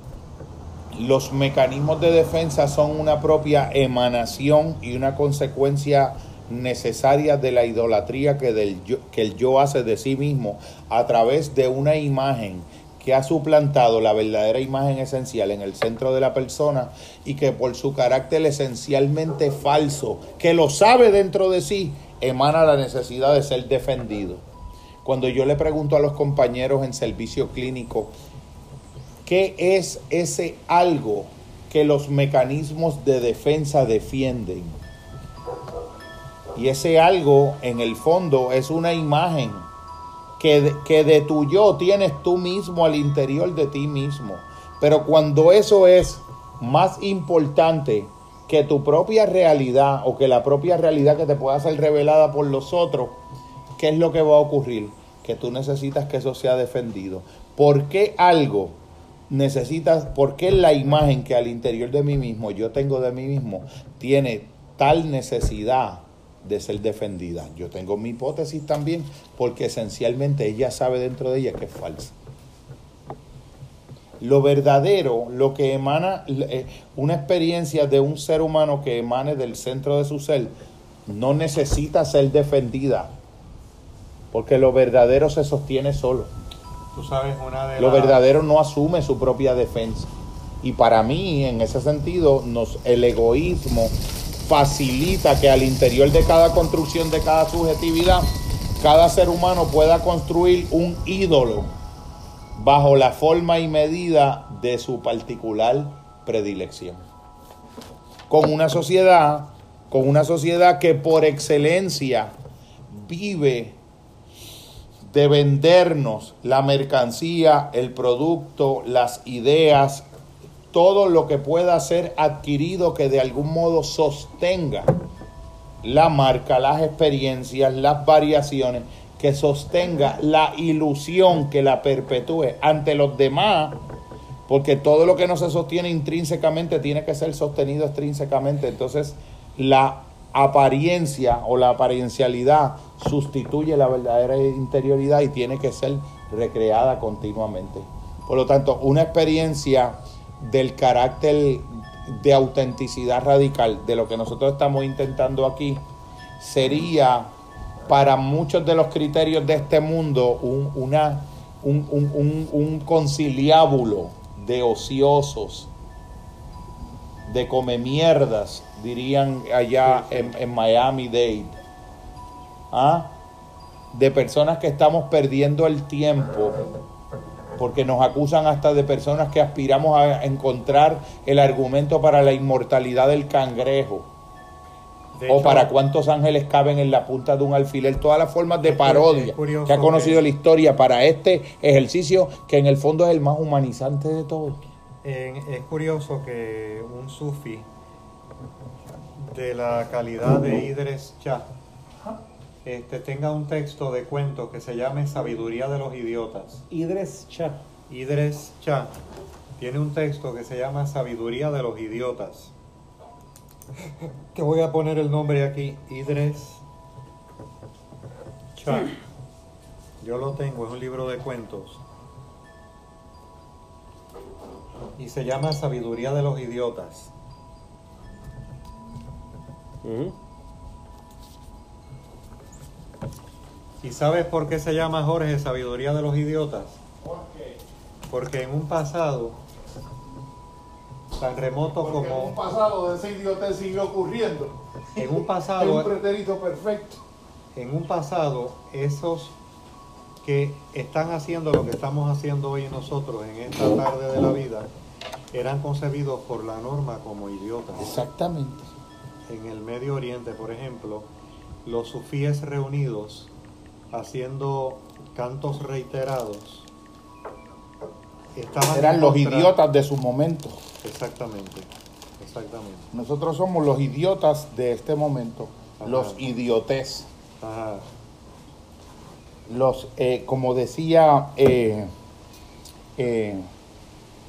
los mecanismos de defensa son una propia emanación y una consecuencia necesaria de la idolatría que, del que el yo hace de sí mismo a través de una imagen que ha suplantado la verdadera imagen esencial en el centro de la persona y que por su carácter esencialmente falso, que lo sabe dentro de sí, emana la necesidad de ser defendido. Cuando yo le pregunto a los compañeros en servicio clínico, ¿qué es ese algo que los mecanismos de defensa defienden? Y ese algo, en el fondo, es una imagen que de, que de tu yo tienes tú mismo al interior de ti mismo. Pero cuando eso es más importante que tu propia realidad o que la propia realidad que te pueda ser revelada por los otros, ¿qué es lo que va a ocurrir? Que tú necesitas que eso sea defendido. ¿Por qué algo necesitas, por qué la imagen que al interior de mí mismo yo tengo de mí mismo tiene tal necesidad de ser defendida. Yo tengo mi hipótesis también porque esencialmente ella sabe dentro de ella que es falsa. Lo verdadero, lo que emana, eh, una experiencia de un ser humano que emane del centro de su ser, no necesita ser defendida, porque lo verdadero se sostiene solo. Tú sabes, una de lo verdadero no asume su propia defensa. Y para mí, en ese sentido, nos, el egoísmo facilita que al interior de cada construcción, de cada subjetividad, cada ser humano pueda construir un ídolo bajo la forma y medida de su particular predilección. Con una sociedad, con una sociedad que por excelencia vive de vendernos la mercancía, el producto, las ideas, todo lo que pueda ser adquirido que de algún modo sostenga la marca, las experiencias, las variaciones, que sostenga la ilusión, que la perpetúe ante los demás, porque todo lo que no se sostiene intrínsecamente tiene que ser sostenido extrínsecamente. Entonces, la apariencia o la apariencialidad sustituye la verdadera interioridad y tiene que ser recreada continuamente. Por lo tanto, una experiencia del carácter de autenticidad radical de lo que nosotros estamos intentando aquí sería para muchos de los criterios de este mundo un, una, un, conciliábulo de ociosos, de come mierdas, dirían allá En, en, Miami Dade. ¿Ah? De personas que estamos perdiendo el tiempo porque nos acusan hasta de personas que aspiramos a encontrar el argumento para la inmortalidad del cangrejo. o para cuántos ángeles caben en la punta de un alfiler, todas las formas de parodia que ha conocido la historia para este ejercicio que en el fondo es el más humanizante de todos. es curioso que un sufi de la calidad de Idris Shah este, tenga un texto de cuento que se llame Sabiduría de los Idiotas. Idris Cha. Idris Cha. Tiene un texto que se llama Sabiduría de los Idiotas. [laughs] Que voy a poner el nombre aquí. Idris Cha. Yo lo tengo, es un libro de cuentos. Y se llama Sabiduría de los Idiotas. ¿Y sabes por qué se llama Jorge Sabiduría de los Idiotas? ¿Por qué? Porque en un pasado tan remoto como... En un pasado de ese idiota sigue ocurriendo. En un pasado... un pretérito perfecto. En un pasado, esos que están haciendo lo que estamos haciendo hoy nosotros en esta tarde de la vida, eran concebidos por la norma como idiotas. Exactamente. En el Medio Oriente, por ejemplo, los sufíes reunidos haciendo cantos reiterados eran los idiotas de su momento. Exactamente, exactamente. Nosotros somos los idiotas de este momento, los idiotes. Los, eh, como decía eh, eh,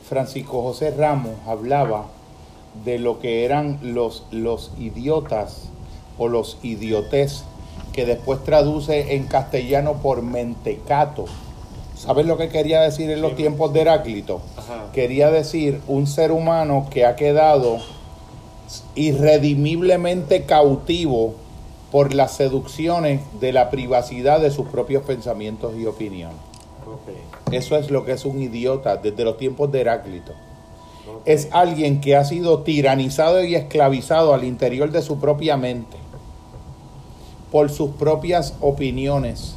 Francisco José Ramos, hablaba de lo que eran los, los idiotas o los idiotes, que después traduce en castellano por mentecato ¿Sabes lo que quería decir en los tiempos de Heráclito? Quería decir un ser humano que ha quedado irredimiblemente cautivo por las seducciones de la privacidad de sus propios pensamientos y opiniones. Eso es lo que es un idiota desde los tiempos de Heráclito. Es alguien que ha sido tiranizado y esclavizado al interior de su propia mente por sus propias opiniones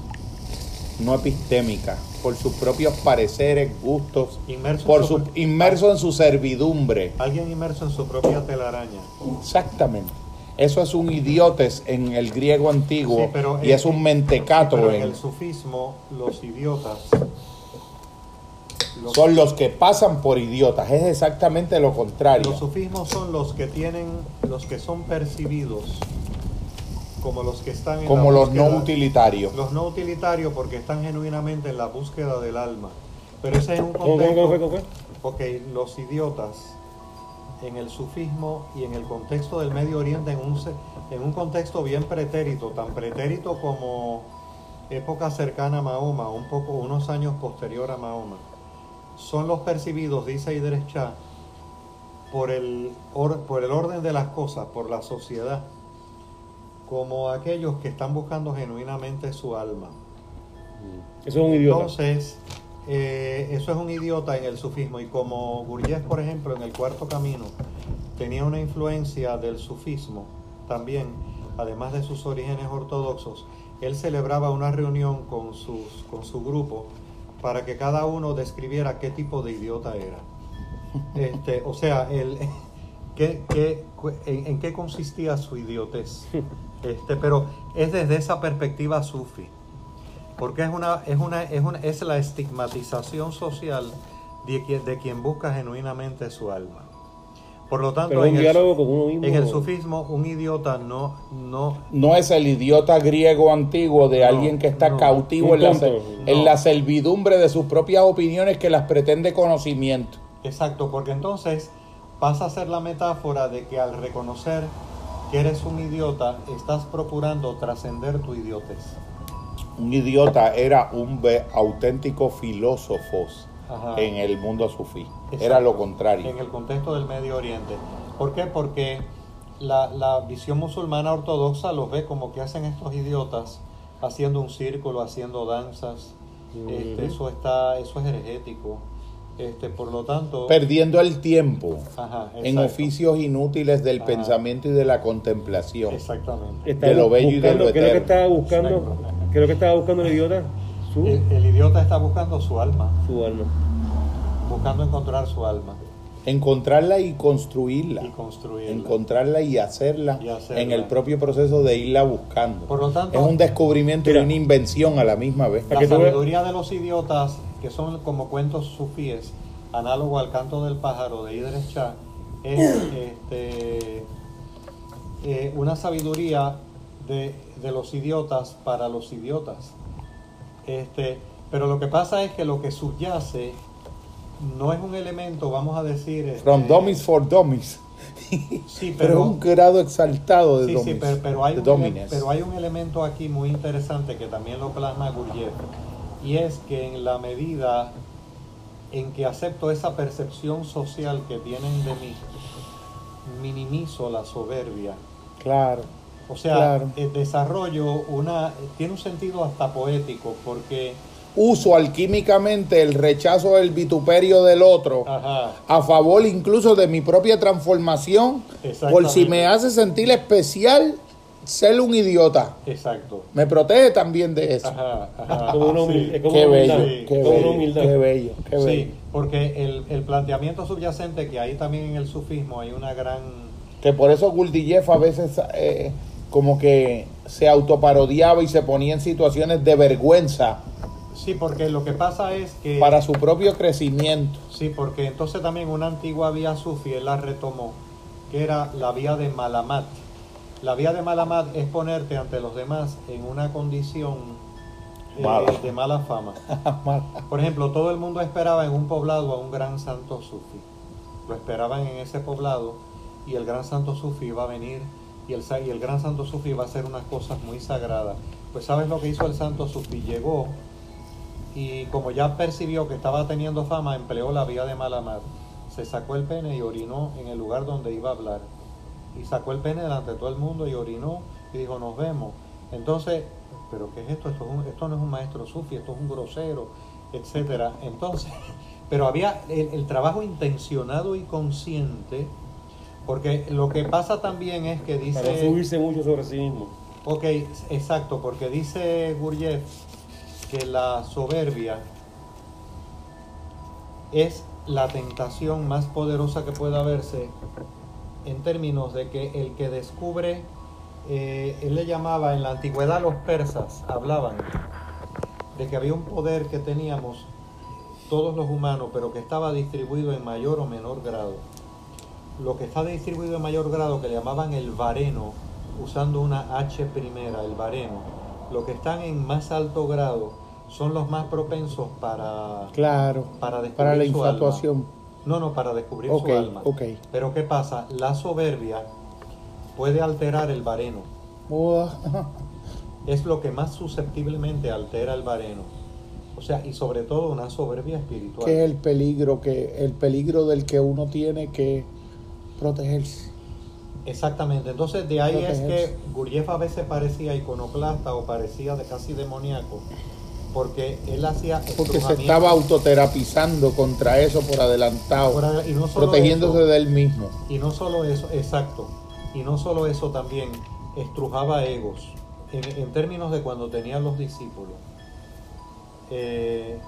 no epistémicas por sus propios pareceres, gustos, inmerso por en su, inmerso en su servidumbre. Alguien inmerso en su propia telaraña. Exactamente. Eso es un idiotes en el griego antiguo y es un mentecato. en el sufismo, los idiotas son los que pasan por idiotas. Es exactamente lo contrario. Los sufismos son los que tienen, los que son percibidos como los que están en como los no utilitarios los no utilitarios porque están genuinamente en la búsqueda del alma. Pero ese es un contexto porque los idiotas en el sufismo y en el contexto del Medio Oriente en un, en un contexto bien pretérito tan pretérito como época cercana a Mahoma un poco unos años posterior a Mahoma son los percibidos dice Idris Shah por el, por el orden de las cosas por la sociedad como aquellos que están buscando genuinamente su alma. Mm. Eso es un idiota. Entonces, eh, eso es un idiota en el sufismo. Y como Gurdjieff, por ejemplo, en el cuarto camino, tenía una influencia del sufismo también, además de sus orígenes ortodoxos, él celebraba una reunión con, sus, con su grupo para que cada uno describiera qué tipo de idiota era. [laughs] Este, o sea, el, [laughs] ¿qué, qué, en, qué consistía su idiotez? [laughs] Este, pero es desde esa perspectiva sufi, porque es una, es una, es una, es la estigmatización social de quien, de quien busca genuinamente su alma. Por lo tanto, en, el, en el sufismo, un idiota no, no... No es el idiota griego antiguo de alguien que está cautivo en la, en la servidumbre de sus propias opiniones que las pretende conocimiento. Exacto, porque entonces pasa a ser la metáfora de que al reconocer que eres un idiota, estás procurando trascender tu idiotez. Un idiota era un auténtico filósofo en el mundo sufí. Era lo contrario. En el contexto del Medio Oriente. ¿Por qué? Porque la, visión musulmana ortodoxa los ve como que hacen estos idiotas haciendo un círculo, haciendo danzas. Este, eso está, eso es energético. Este, por lo tanto... Perdiendo el tiempo en oficios inútiles del pensamiento y de la contemplación. Exactamente. de lo bello y de lo ¿Qué es lo que estaba buscando? ¿Qué es lo que estaba buscando el idiota? El, idiota está buscando su alma. Su alma. Buscando encontrar su alma. Encontrarla y construirla. Y construirla. Encontrarla y hacerla, en el propio proceso de irla buscando. Por lo tanto, es un descubrimiento y una invención a la misma vez. La sabiduría de los idiotas que son como cuentos sufíes, análogo al canto del pájaro de Idris Shah, es [clears throat] este, eh, una sabiduría de, los idiotas para los idiotas. Este, pero lo que pasa es que lo que subyace no es un elemento, vamos a decir... Este, From dummies for dummies. Sí, [laughs] pero, es un grado exaltado de sí, pero, hay un, pero hay un elemento aquí muy interesante que también lo plasma Gurdjieff y es que en la medida en que acepto esa percepción social que tienen de mí, minimizo la soberbia. Claro. O sea, el desarrollo una tiene un sentido hasta poético porque uso alquímicamente el rechazo del vituperio del otro a favor incluso de mi propia transformación por si me hace sentir especial ser un idiota. Exacto. Me protege también de eso. Ajá, ajá. Como qué, bello, qué, bello, qué bello, Sí, porque el, el, planteamiento subyacente que hay también en el sufismo hay una gran... Que por eso Gurdjieff a veces eh, como que se autoparodiaba y se ponía en situaciones de vergüenza. Sí, porque lo que pasa es que... Para su propio crecimiento. Sí, porque entonces también una antigua vía sufi, él la retomó, que era la vía de Malamat la vía de Malamat es ponerte ante los demás en una condición eh, de mala fama. [laughs] Por ejemplo, todo el mundo esperaba en un poblado a un gran santo sufi. Lo esperaban en ese poblado y el gran santo sufi iba a venir y el, y el gran santo sufi iba a hacer unas cosas muy sagradas. Pues sabes lo que hizo el santo sufi, llegó y como ya percibió que estaba teniendo fama, empleó la vía de Malamat. Se sacó el pene y orinó en el lugar donde iba a hablar y sacó el pene delante de todo el mundo y orinó y dijo, nos vemos. Entonces, ¿pero qué es esto? Esto, esto no es un maestro sufi, esto es un grosero, etcétera. Entonces, [laughs] pero había el, trabajo intencionado y consciente, porque lo que pasa también es que dice... Para subirse mucho sobre sí mismo. Ok, exacto, porque dice Gurjev que la soberbia es la tentación más poderosa que pueda haberse en términos de que el que descubre, eh, él le llamaba, en la antigüedad los persas hablaban de que había un poder que teníamos todos los humanos, pero que estaba distribuido en mayor o menor grado. Lo que está distribuido en mayor grado, que le llamaban el vareno, usando una H primera, el vareno, lo que están en más alto grado son los más propensos para, claro, para, para la infatuación. No, no, para descubrir su alma. Pero ¿qué pasa? La soberbia puede alterar el vareno. es lo que más susceptiblemente altera el vareno. O sea, y sobre todo una soberbia espiritual. Que es el peligro, que, el peligro del que uno tiene que protegerse. Exactamente. Entonces de ahí es que Gurjev a veces parecía iconoclasta o parecía de casi demoníaco porque él hacía porque se estaba autoterapizando contra eso por adelantado protegiéndose de él mismo. Y no solo eso exacto. Y no solo eso también estrujaba egos. En, términos de cuando tenía los discípulos. Eh,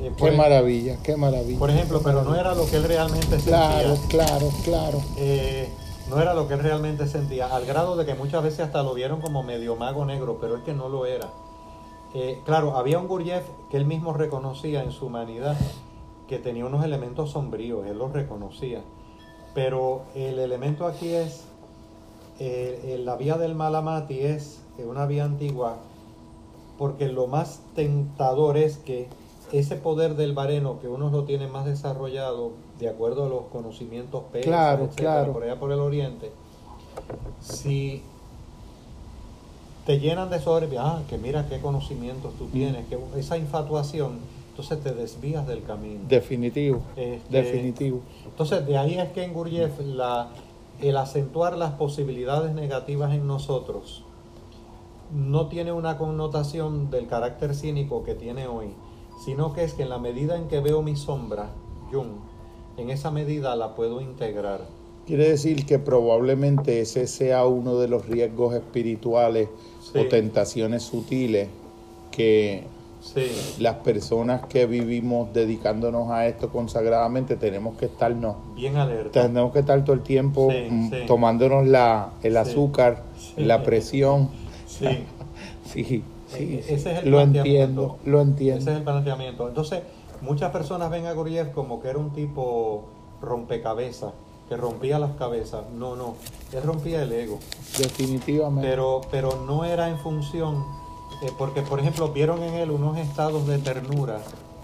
eh, qué maravilla qué maravilla. por ejemplo pero no era lo que él realmente sentía. Claro claro claro. Eh, no era lo que él realmente sentía al grado de que muchas veces hasta lo vieron como medio mago negro pero es que no lo era eh, claro, había un Gurdjieff que él mismo reconocía en su humanidad que tenía unos elementos sombríos, él los reconocía. Pero el elemento aquí es, eh, la vía del Malamati es una vía antigua, porque lo más tentador es que ese poder del vareno, que uno lo tiene más desarrollado de acuerdo a los conocimientos persas, claro, por allá por el oriente, si te llenan de soberbia, ah, que mira qué conocimientos tú tienes, que esa infatuación, entonces te desvías del camino. Definitivo, este, definitivo. Entonces de ahí es que en Gurdjieff la, el acentuar las posibilidades negativas en nosotros no tiene una connotación del carácter cínico que tiene hoy, sino que es que en la medida en que veo mi sombra, Jung, en esa medida la puedo integrar. Quiere decir que probablemente ese sea uno de los riesgos espirituales o tentaciones sutiles que las personas que vivimos dedicándonos a esto consagradamente tenemos que estarnos bien alerta. Tenemos que estar todo el tiempo mm, tomándonos la, el azúcar, la presión. Sí. [laughs] sí, sí. E-, ese es el lo entiendo, lo entiendo. Ese es el planteamiento. Entonces, muchas personas ven a Guriev como que era un tipo rompecabezas que rompía las cabezas. No, no, él rompía el ego. Definitivamente. Pero, pero no era en función, eh, porque por ejemplo vieron en él unos estados de ternura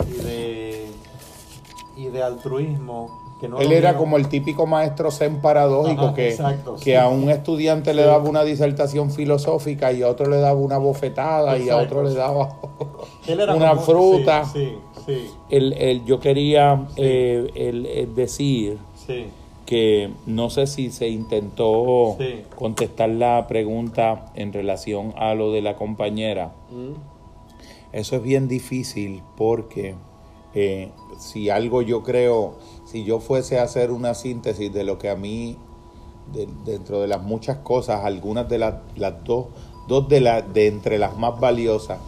y de, y de altruismo. Que no él era como el típico maestro zen paradójico que, que a un estudiante le daba una disertación filosófica y a otro le daba una bofetada y a otro le daba una fruta. Sí, sí, el, el, yo quería eh, el, decir que no sé si se intentó contestar la pregunta en relación a lo de la compañera, mm. Eso es bien difícil porque eh, si algo yo creo, si yo fuese a hacer una síntesis de lo que a mí, dentro de las muchas cosas, algunas de las, las dos, dos de, la, de entre las más valiosas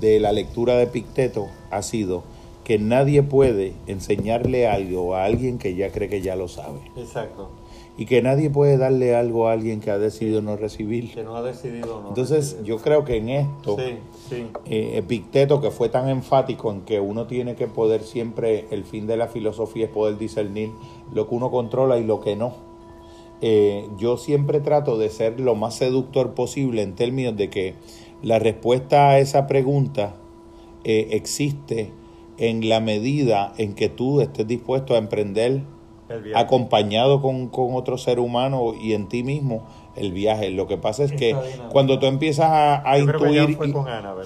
de la lectura de Picteto ha sido que nadie puede enseñarle algo a alguien que ya cree que ya lo sabe. Exacto. Y que nadie puede darle algo a alguien que ha decidido no recibir. Que no ha decidido no. Entonces, yo creo que en esto, sí, sí. Eh, Epicteto, que fue tan enfático en que uno tiene que poder siempre, el fin de la filosofía es poder discernir lo que uno controla y lo que no. Eh, yo siempre trato de ser lo más seductor posible en términos de que la respuesta a esa pregunta eh, existe en la medida en que tú estés dispuesto a emprender acompañado con, otro ser humano y en ti mismo el viaje. Lo que pasa es que cuando tú empiezas a, intuir,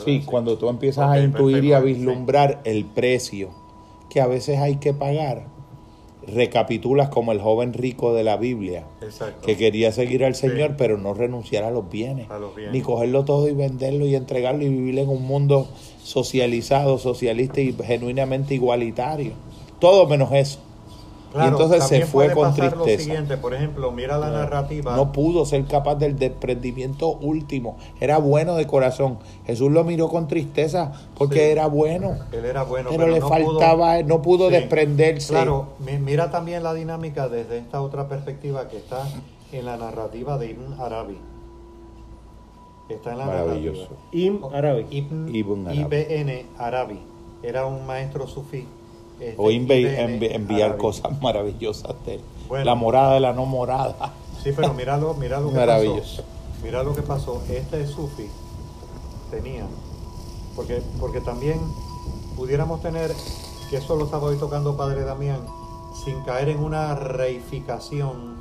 sí, cuando tú empiezas a intuir y a vislumbrar el precio que a veces hay que pagar, recapitulas como el joven rico de la Biblia, que quería seguir al Señor, pero no renunciar a los, bienes, ni cogerlo todo y venderlo y entregarlo y vivir en un mundo socializado, socialista y genuinamente igualitario. Todo menos eso y entonces se fue con tristeza. Lo siguiente, por ejemplo, mira la narrativa. No pudo ser capaz del desprendimiento último. Era bueno de corazón. Jesús lo miró con tristeza porque era bueno. Él era bueno, pero, le faltaba, no pudo desprenderse. Claro, mira también la dinámica desde esta otra perspectiva que está en la narrativa de Ibn Arabi. Está en la Maravilloso. Ibn Arabi. Ibn, Ibn Arabi. Era un maestro sufí este, o enviar cosas [laughs] maravillosas de la morada de la no morada. Sí, pero mira lo, mira lo que Maravilloso. pasó. Mira lo que pasó. Este Sufi tenía, porque, porque también pudiéramos tener, que eso lo estaba hoy tocando Padre Damián, sin caer en una reificación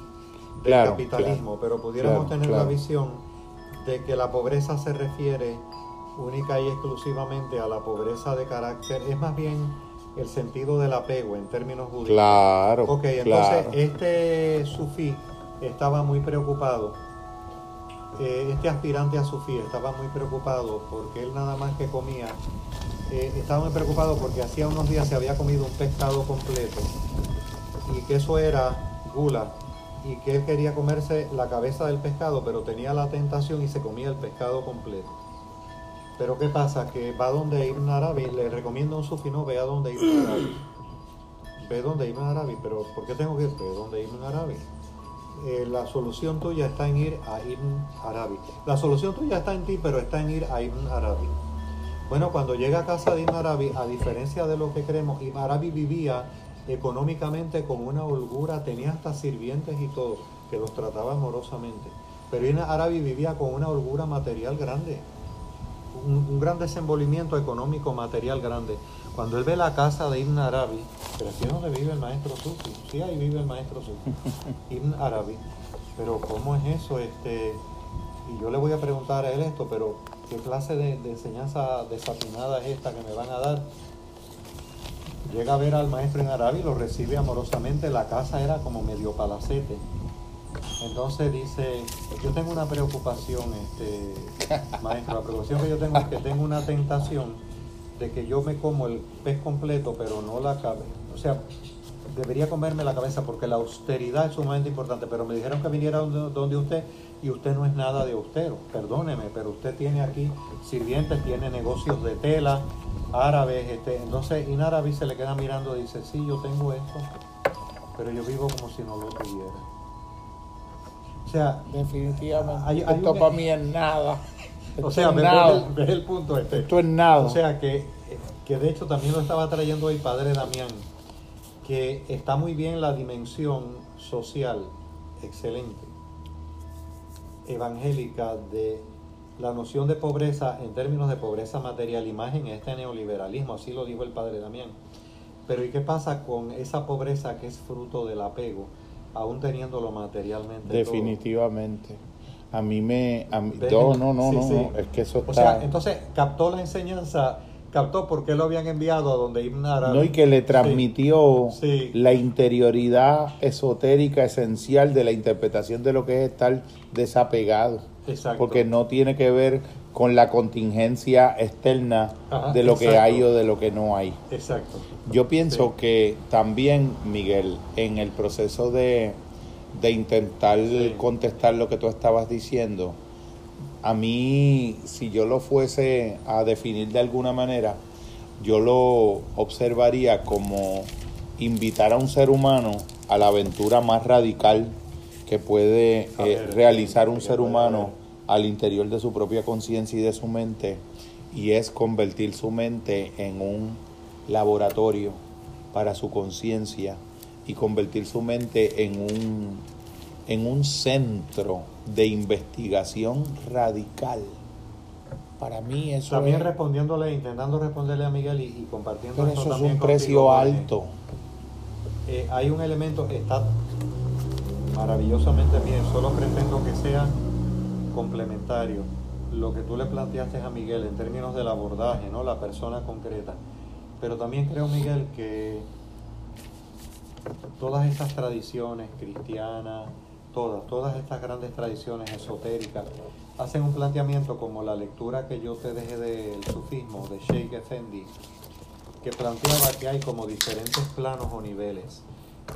del capitalismo, pero pudiéramos tener la visión de que la pobreza se refiere única y exclusivamente a la pobreza de carácter, es más bien el sentido del apego en términos judíos. Claro. Ok, entonces este sufí estaba muy preocupado. Eh, este aspirante a sufí estaba muy preocupado porque él nada más que comía, eh, estaba muy preocupado porque hacía unos días se había comido un pescado completo y que eso era gula y que él quería comerse la cabeza del pescado, pero tenía la tentación y se comía el pescado completo. Pero ¿qué pasa? Que va donde Ibn Arabi, le recomiendo un sufi, no, ve a donde Ibn Arabi. Ve donde Ibn Arabi, pero ¿por qué tengo que ir? Ve donde Ibn Arabi. Eh, la solución tuya está en ir a Ibn Arabi. La solución tuya está en ti, pero está en ir a Ibn Arabi. Bueno, cuando llega a casa de Ibn Arabi, a diferencia de lo que creemos, Ibn Arabi vivía económicamente con una holgura, tenía hasta sirvientes y todo, que los trataba amorosamente. Pero Ibn Arabi vivía con una holgura material grande un, gran desenvolvimiento económico material grande. Cuando él ve la casa de Ibn Arabi, pero aquí es donde vive el maestro Sufi, sí, ahí vive el maestro Sufi, [laughs] Ibn Arabi. Pero ¿cómo es eso? Este, y yo le voy a preguntar a él esto, pero ¿qué clase de, de enseñanza desatinada es esta que me van a dar? Llega a ver al maestro en Arabi, lo recibe amorosamente, la casa era como medio palacete entonces dice, yo tengo una preocupación, este, [laughs] maestro, la preocupación que yo tengo es que tengo una tentación de que yo me como el pez completo, pero no la cabeza. O sea, debería comerme la cabeza porque la austeridad es sumamente importante, pero me dijeron que viniera donde, usted y usted no es nada de austero. Perdóneme, pero usted tiene aquí sirvientes, tiene negocios de tela, árabes, este, entonces Inarabi se le queda mirando y dice, sí, yo tengo esto, pero yo vivo como si no lo tuviera. O sea, definitivamente. esto para mí es nada. o sea, ves el, punto este. Esto es nada. O sea, que, que de hecho también lo estaba trayendo el padre Damián, que está muy bien la dimensión social, excelente, evangélica de la noción de pobreza en términos de pobreza material, imagen este neoliberalismo, así lo dijo el padre Damián. Pero ¿y qué pasa con esa pobreza que es fruto del apego? Aún teniéndolo materialmente. Definitivamente. A mí me... no, no, no, no, es que eso está... O sea, entonces captó la enseñanza, captó por qué lo habían enviado a donde Ibn No, y que le transmitió la interioridad esotérica esencial de la interpretación de lo que es estar desapegado. Exacto. Porque no tiene que ver con la contingencia externa de lo que hay o de lo que no hay. Exacto. Yo pienso que también, Miguel, en el proceso de, de intentar contestar lo que tú estabas diciendo, a mí, si yo lo fuese a definir de alguna manera, yo lo observaría como invitar a un ser humano a la aventura más radical que puede eh, realizar un ser humano al interior de su propia conciencia y de su mente, y es convertir su mente en un laboratorio para su conciencia y convertir su mente en un, en un centro de investigación radical. Para mí eso también respondiéndole, intentando responderle a Miguel y, compartiendo Pero eso, es un precio alto. Eh, hay un elemento que está maravillosamente bien, solo pretendo que sea complementario. Lo que tú le planteaste a Miguel en términos del abordaje, ¿no? La persona concreta. Pero también creo, Miguel, que todas estas tradiciones cristianas, todas, todas estas grandes tradiciones esotéricas, hacen un planteamiento como la lectura que yo te dejé del sufismo de Sheikh Effendi, que planteaba que hay como diferentes planos o niveles.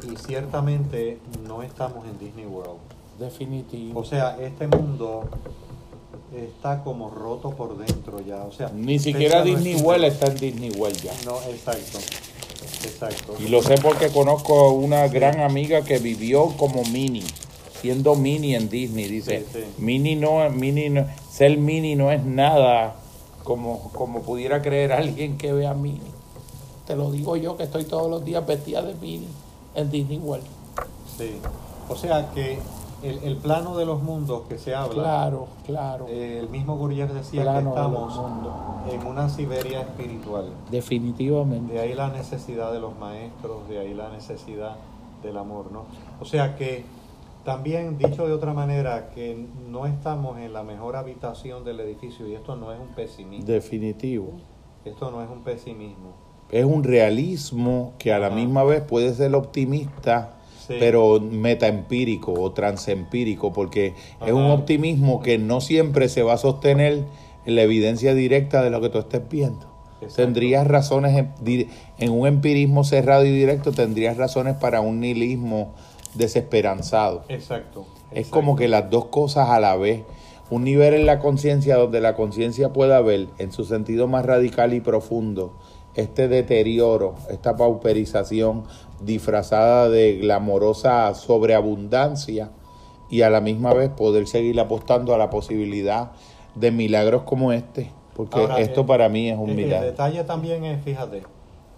Y ciertamente no estamos en Disney World. Definitivo. O sea, este mundo está como roto por dentro ya. O sea, ni siquiera Disney World está en Disney World ya. No, exacto. Exacto. Y lo sé porque conozco a una gran amiga que vivió como Mini, siendo Mini en Disney. Dice, Mini no, Mini no, ser Mini no es nada como, como pudiera creer alguien que vea Mini. Te lo digo yo que estoy todos los días vestida de Mini en Disney World. Sí. O sea que el, plano de los mundos que se habla. Claro, claro. Eh, el mismo Gurdjieff decía que estamos en una Siberia espiritual. Definitivamente. De ahí la necesidad de los maestros, de ahí la necesidad del amor, ¿no? O sea que también, dicho de otra manera, que no estamos en la mejor habitación del edificio y esto no es un pesimismo. Definitivo. Esto no es un pesimismo. Es un realismo que a la misma vez puede ser optimista pero metaempírico o transempírico, porque es un optimismo que no siempre se va a sostener en la evidencia directa de lo que tú estés viendo. Tendrías razones, en, un empirismo cerrado y directo, tendrías razones para un nihilismo desesperanzado. Exacto. Es como que las dos cosas a la vez. Un nivel en la conciencia donde la conciencia pueda ver en su sentido más radical y profundo este deterioro, esta pauperización disfrazada de glamorosa sobreabundancia y a la misma vez poder seguir apostando a la posibilidad de milagros como este, porque esto para mí es un milagro. El detalle también es, fíjate,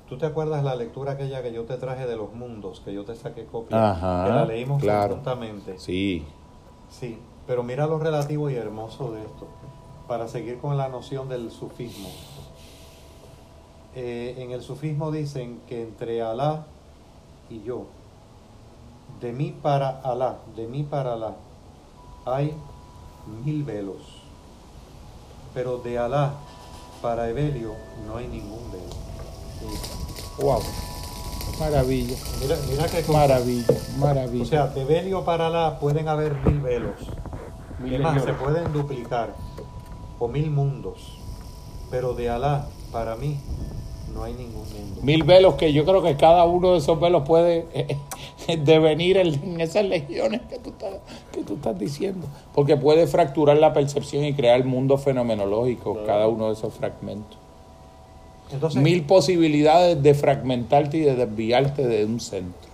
¿tú te acuerdas la lectura aquella que yo te traje de los mundos, que yo te saqué copia? Ajá, que la leímos claro, conjuntamente. Sí. Sí, pero mira lo relativo y hermoso de esto, para seguir con la noción del sufismo. Eh, en el sufismo dicen que entre Alá y yo, de mí para Alá, de mí para Alá, hay mil velos, pero de Alá para Evelio no hay ningún velo. Wow. Maravilla. Mira, mira qué Maravilla, maravilla. O sea, de Evelio para Alá pueden haber mil velos. Mil se pueden duplicar. O mil mundos. Pero de Alá para mí no hay ningún mundo. Mil velos que yo creo que cada uno de esos velos puede eh, [laughs] devenir en, esas legiones que tú, estás, que tú estás diciendo. Porque puede fracturar la percepción y crear mundo fenomenológico, cada uno de esos fragmentos. Mil posibilidades de fragmentarte y de desviarte de un centro.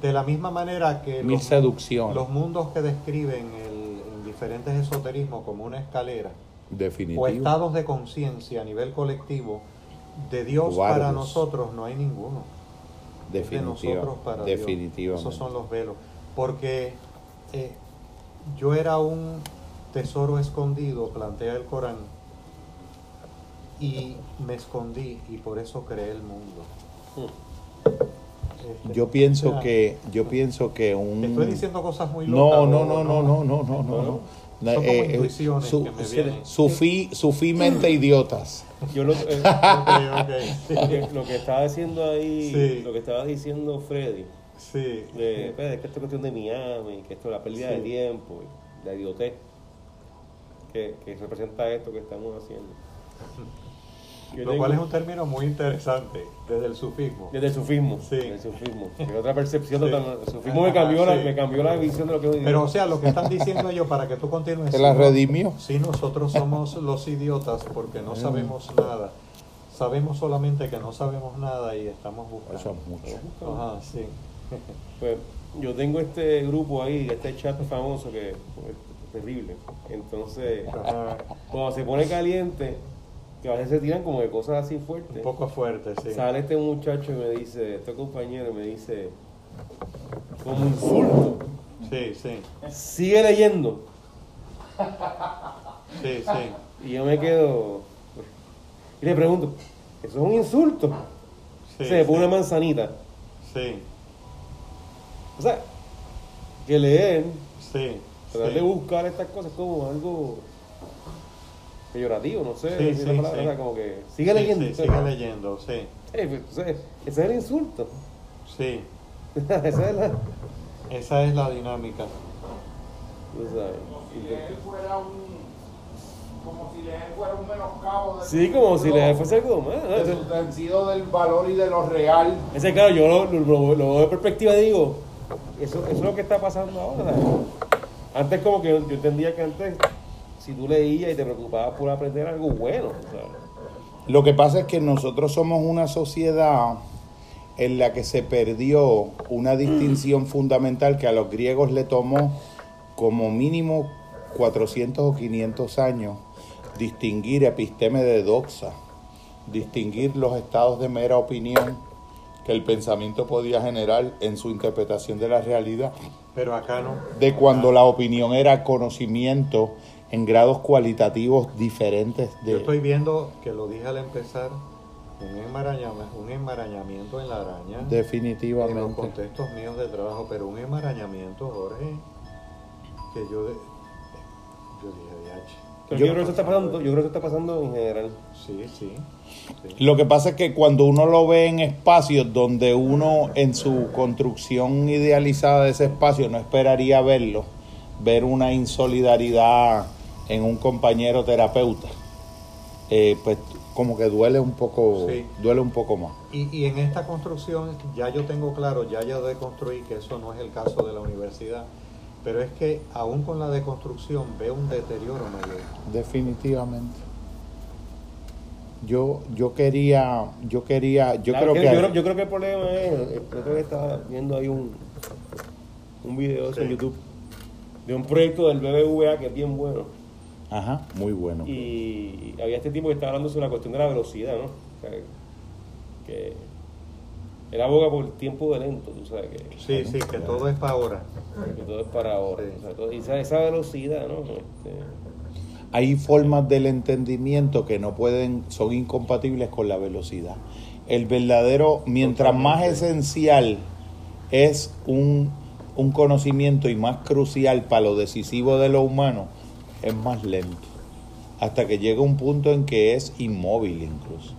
De la misma manera que Mil los, los mundos que describen el, diferentes esoterismos como una escalera, Definitivo. o estados de conciencia a nivel colectivo, de Dios para nosotros no hay ninguno. De nosotros para Dios. Esos son los velos. Porque eh, yo era un tesoro escondido, plantea el Corán, y me escondí y por eso creé el mundo. Este, yo pienso que yo pienso que un estoy diciendo cosas muy locas. No, no, no, no, no, no, no, no. Son como eh, intuiciones su, que mente idiotas. Yo lo, eh, [laughs] lo, que estaba diciendo ahí, lo que estaba diciendo Freddy, sí. de, pues, que esto es cuestión de Miami, que esto es la pérdida de tiempo, la idiotez. que, que representa esto que estamos haciendo. [laughs] Lo cual es un término muy interesante, desde el sufismo. Desde el sufismo. Sí. Desde el sufismo. Que otra percepción. El sufismo me cambió, la, me cambió la visión de lo que hoy Pero, o sea, lo que están diciendo ellos para que tú continúes. ¿Se la redimió? Sí, nosotros somos los idiotas porque no sabemos nada. Sabemos solamente que no sabemos nada y estamos buscando. Eso es mucho. Ajá, sí. [laughs] Pues yo tengo este grupo ahí, este chat famoso que es terrible. Entonces, cuando se pone caliente, que a veces se tiran como de cosas así fuertes. Un poco fuertes, sí. Sale este muchacho y me dice, este compañero me dice, como insulto. Sí, sí. Sigue leyendo. Sí, sí. Y yo me quedo. Y le pregunto, ¿eso es un insulto? Sí, Se pone una manzanita. Sí. O sea, que leer, sí, tratar de buscar estas cosas como algo peyorativo, no sé, sí, sí, palabra, como que sigue leyendo. Sí, sigue leyendo, sí. Pues, ese es el insulto. Sí. [laughs] esa, es la... esa es la dinámica. Tú sabes. Como si leer fuera un como si leer fuera un menoscabo de Sí, como si leer fuese algo más. El sentido del valor y de lo real. Ese claro, yo lo, lo, lo veo de perspectiva y digo, eso, eso, es lo que está pasando ahora. Antes como que yo entendía que antes si tú leías y te preocupabas por aprender algo bueno. Lo que pasa es que nosotros somos una sociedad en la que se perdió una distinción fundamental que a los griegos le tomó como mínimo 400 o 500 años distinguir episteme de doxa, distinguir los estados de mera opinión que el pensamiento podía generar en su interpretación de la realidad. Pero acá no. De cuando la opinión era conocimiento en grados cualitativos diferentes. De... Yo estoy viendo, que lo dije al empezar, un enmarañamiento, un enmarañamiento en la araña. Definitivamente. En los contextos míos de trabajo, pero un enmarañamiento, Jorge, que yo, yo dije, Pero yo, creo que eso está pasando, yo creo que está pasando en general. Sí, sí, sí. Lo que pasa es que cuando uno lo ve en espacios donde uno en su construcción idealizada de ese espacio no esperaría verlo, ver una insolidaridad en un compañero terapeuta, eh, pues como que duele un poco, duele un poco más. Y, y, en esta construcción ya yo tengo claro, ya yo deconstruí que eso no es el caso de la universidad, pero es que aún con la deconstrucción veo un deterioro mayor. Definitivamente. Yo, yo quería, yo quería, yo creo que, yo, creo, que el problema es, creo que estaba viendo ahí un, un video en YouTube de un proyecto del BBVA que es bien bueno Ajá, muy bueno. Y había este tipo que estaba hablando sobre la cuestión de la velocidad, ¿no? O sea, que él aboga por el tiempo de lento, tú sabes que... Sí, sí, que todo es para ahora. Que todo es para ahora. y esa, velocidad, ¿no? Este, Hay formas del entendimiento que no pueden, son incompatibles con la velocidad. El verdadero, mientras más esencial es un, un conocimiento y más crucial para lo decisivo de lo humano, es más lento, hasta que llega un punto en que es inmóvil incluso.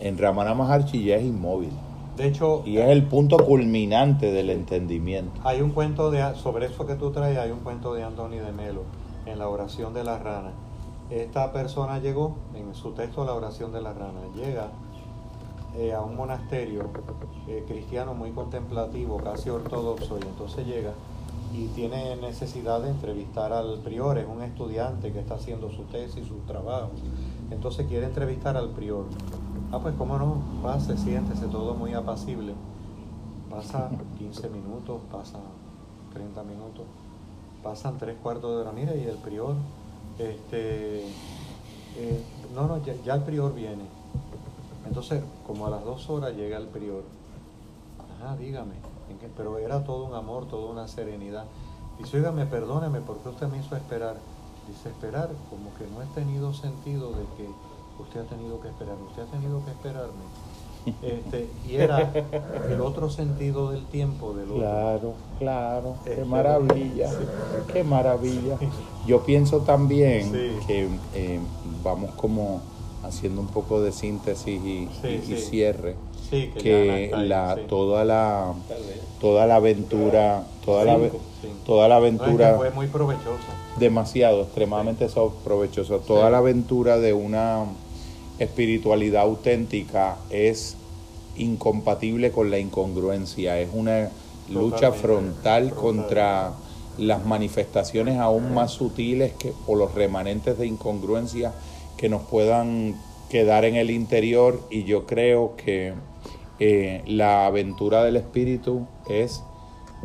En Ramana Maharshi ya es inmóvil. De hecho, y es el punto culminante del entendimiento. Hay un cuento de sobre eso que tú traes, hay un cuento de Anthony de Melo en la oración de la rana. Esta persona llegó en su texto la oración de la rana, llega eh, a un monasterio eh, cristiano muy contemplativo, casi ortodoxo, y entonces llega y tiene necesidad de entrevistar al prior, es un estudiante que está haciendo su tesis, su trabajo, entonces quiere entrevistar al prior. Ah, pues cómo no, pase, siéntese, todo muy apacible. Pasa 15 minutos, pasa 30 minutos, pasan tres cuartos de hora, mira, y el prior, este, eh, no, no, ya, el prior viene. Entonces, como a las dos horas llega el prior. Ajá, dígame pero era todo un amor, toda una serenidad. Dice, oígame, perdóneme, porque usted me hizo esperar? Dice, esperar, como que no he tenido sentido de que usted ha tenido que esperar, usted ha tenido que esperarme. [laughs] Este, y era el otro sentido del tiempo del otro. Claro, claro, qué este, maravilla, qué maravilla. Yo pienso también que eh, vamos como haciendo un poco de síntesis y, cierre, que, la, toda la toda la aventura, toda la toda la aventura fue muy provechosa. Demasiado, extremadamente provechosa. Toda la aventura de una espiritualidad auténtica es incompatible con la incongruencia, es una lucha frontal contra las manifestaciones aún más sutiles que, o los remanentes de incongruencia que nos puedan quedar en el interior y yo creo que eh, la aventura del espíritu es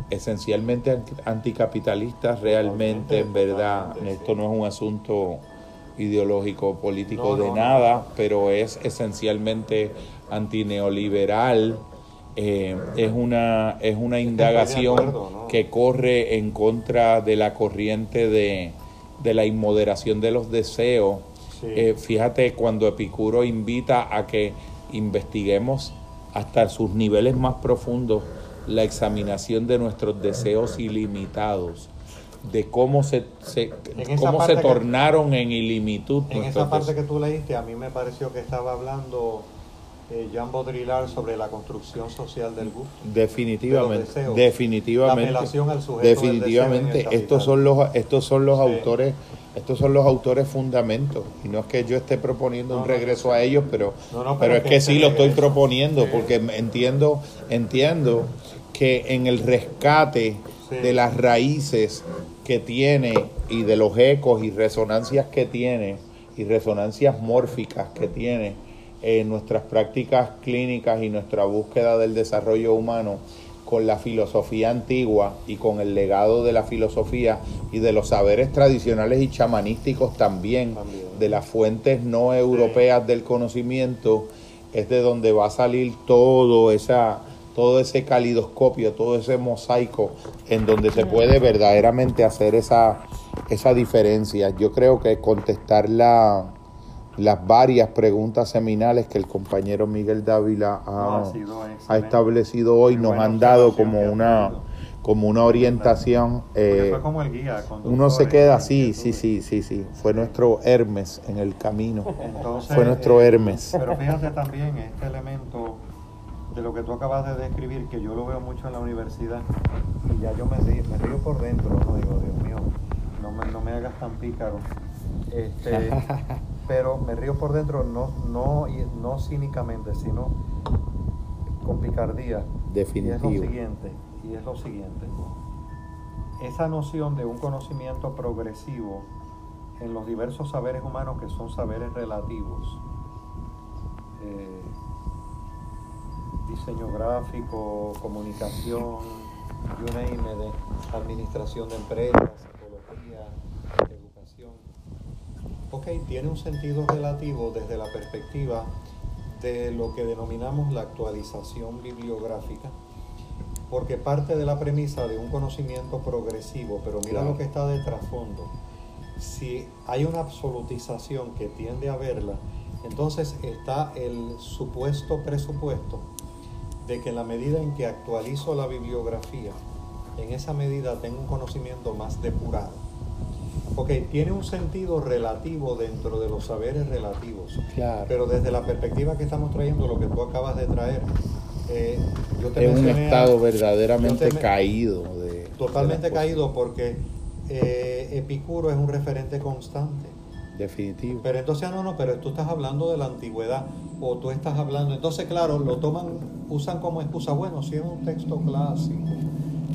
esencialmente anticapitalista realmente en verdad. Esto no es un asunto ideológico político de nada pero es esencialmente antineoliberal. Eh, es una es una indagación que corre en contra de la corriente de, de la inmoderación de los deseos. Eh, fíjate cuando Epicuro invita a que investiguemos hasta sus niveles más profundos la examinación de nuestros deseos ilimitados, de cómo se, cómo se tornaron en ilimitud. En esa parte que tú leíste, a mí me pareció que estaba hablando eh, Jean Baudrillard sobre la construcción social del gusto. Definitivamente, definitivamente. definitivamente, estos son los, estos son los autores estos son los autores fundamentos. Y no es que yo esté proponiendo un regreso a ellos pero pero, es que, sí lo estoy proponiendo porque entiendo entiendo que en el rescate de las raíces que tiene y de los ecos y resonancias que tiene y resonancias mórficas que tiene en nuestras prácticas clínicas y nuestra búsqueda del desarrollo humano con la filosofía antigua y con el legado de la filosofía y de los saberes tradicionales y chamanísticos también, de las fuentes no europeas del conocimiento, es de donde va a salir todo esa todo ese calidoscopio, todo ese mosaico en donde se puede verdaderamente hacer esa, esa diferencia. Yo creo que contestar la, las varias preguntas seminales que el compañero Miguel Dávila ha, establecido hoy nos han dado como una como una orientación eh, fue como el guía uno se queda así sí sí sí sí fue nuestro Hermes en el camino. Fue nuestro eh, Hermes. pero fíjate también este elemento de lo que tú acabas de describir que yo lo veo mucho en la universidad y ya yo me me río por dentro no digo Dios mío no me, no me hagas tan pícaro este [laughs] pero me río por dentro no, no, no cínicamente, sino con picardía. Definitivo. Y es lo siguiente, y es lo siguiente. Esa noción de un conocimiento progresivo en los diversos saberes humanos que son saberes relativos, eh, diseño gráfico, comunicación, you name administración de empresas, ok, tiene un sentido relativo desde la perspectiva de lo que denominamos la actualización bibliográfica, porque parte de la premisa de un conocimiento progresivo, pero mira lo que está de trasfondo. Si hay una absolutización que tiende a verla, entonces está el supuesto presupuesto de que en la medida en que actualizo la bibliografía, en esa medida tengo un conocimiento más depurado Ok, tiene un sentido relativo dentro de los saberes relativos. Claro. Pero desde la perspectiva que estamos trayendo, lo que tú acabas de traer, eh, yo te es un estado verdaderamente caído. De, totalmente caído porque eh, Epicuro es un referente constante. Definitivo. Pero entonces, ah, no, no, pero tú estás hablando de la antigüedad o tú estás hablando. Entonces, claro, lo toman, usan como excusa. Bueno, si es un texto clásico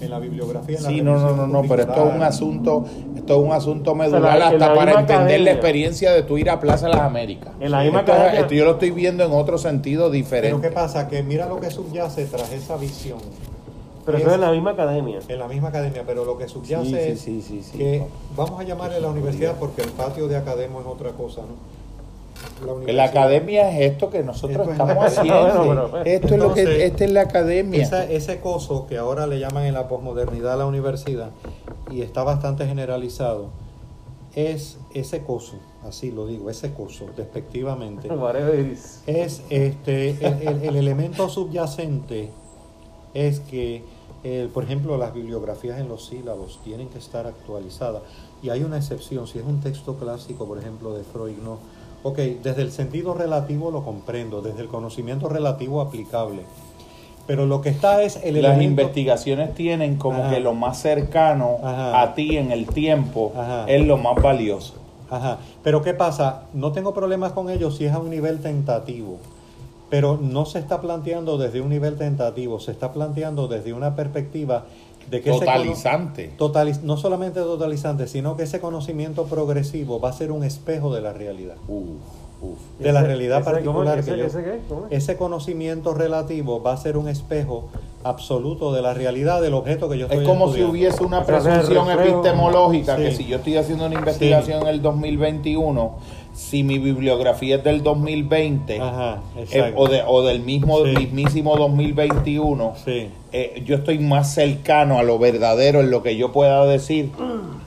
en la bibliografía. sí, no, no, no, no, pero esto es un asunto, esto es un asunto medular hasta para entender la experiencia de tu ir a Plaza Las Américas. En la misma esto, yo lo estoy viendo en otro sentido diferente. Pero ¿qué pasa? Que mira lo que subyace tras esa visión. Pero eso es en la misma academia. En la misma academia, pero lo que subyace es que vamos a llamarle la universidad porque el patio de academia es otra cosa, ¿no? La, academia es esto que nosotros estamos [laughs] haciendo. esto es lo que esta es la academia. ese coso que ahora le llaman en la posmodernidad la universidad y está bastante generalizado es ese coso, así lo digo, ese coso, despectivamente. [laughs] es este el, el, elemento subyacente es que por ejemplo, las bibliografías en los sílabos tienen que estar actualizadas. Y hay una excepción, si es un texto clásico, por ejemplo, de Freud, no, Ok, desde el sentido relativo lo comprendo, desde el conocimiento relativo aplicable. Pero lo que está es el Las investigaciones tienen como que lo más cercano a ti en el tiempo es lo más valioso. Ajá. Pero ¿qué pasa? No tengo problemas con ello si es a un nivel tentativo. Pero no se está planteando desde un nivel tentativo, se está planteando desde una perspectiva de que totalizante. no solamente totalizante, sino que ese conocimiento progresivo va a ser un espejo de la realidad. De la realidad particular. ese, conocimiento relativo va a ser un espejo absoluto de la realidad del objeto que yo estoy Es como si hubiese una presunción epistemológica que si yo estoy haciendo una investigación en el 2021 si mi bibliografía es del 2020 eh, o, de, o, del mismo mismísimo 2021, eh, yo estoy más cercano a lo verdadero en lo que yo pueda decir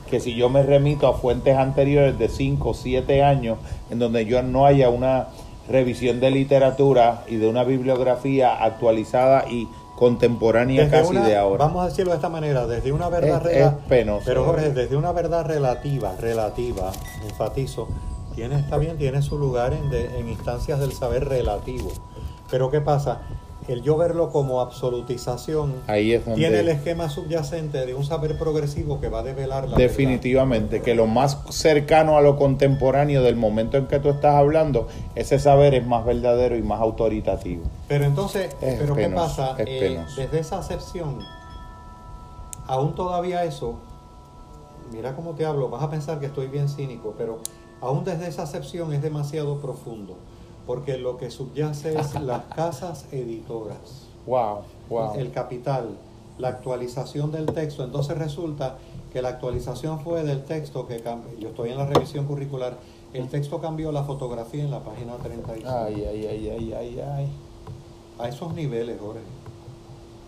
que si yo me remito a fuentes anteriores de 5 o 7 años en donde yo no haya una revisión de literatura y de una bibliografía actualizada y contemporánea casi de ahora. Vamos a decirlo de esta manera, desde una verdad relativa. Pero Jorge, desde una verdad relativa, relativa, enfatizo, tiene, está bien, tiene su lugar en, en instancias del saber relativo. Pero ¿qué pasa? El yo verlo como absolutización tiene el esquema subyacente de un saber progresivo que va a develar la Definitivamente, que lo más cercano a lo contemporáneo del momento en que tú estás hablando, ese saber es más verdadero y más autoritativo. Pero entonces, ¿pero qué pasa? Eh, desde esa acepción, aún todavía eso, mira cómo te hablo, vas a pensar que estoy bien cínico, pero aún desde esa acepción es demasiado profundo, porque lo que subyace es [laughs] las casas editoras. Wow, wow. El capital, la actualización del texto. Entonces resulta que la actualización fue del texto que cambió. Yo estoy en la revisión curricular. El texto cambió la fotografía en la página 35. Ay, ay, ay, ay, ay, ay. A esos niveles, Jorge.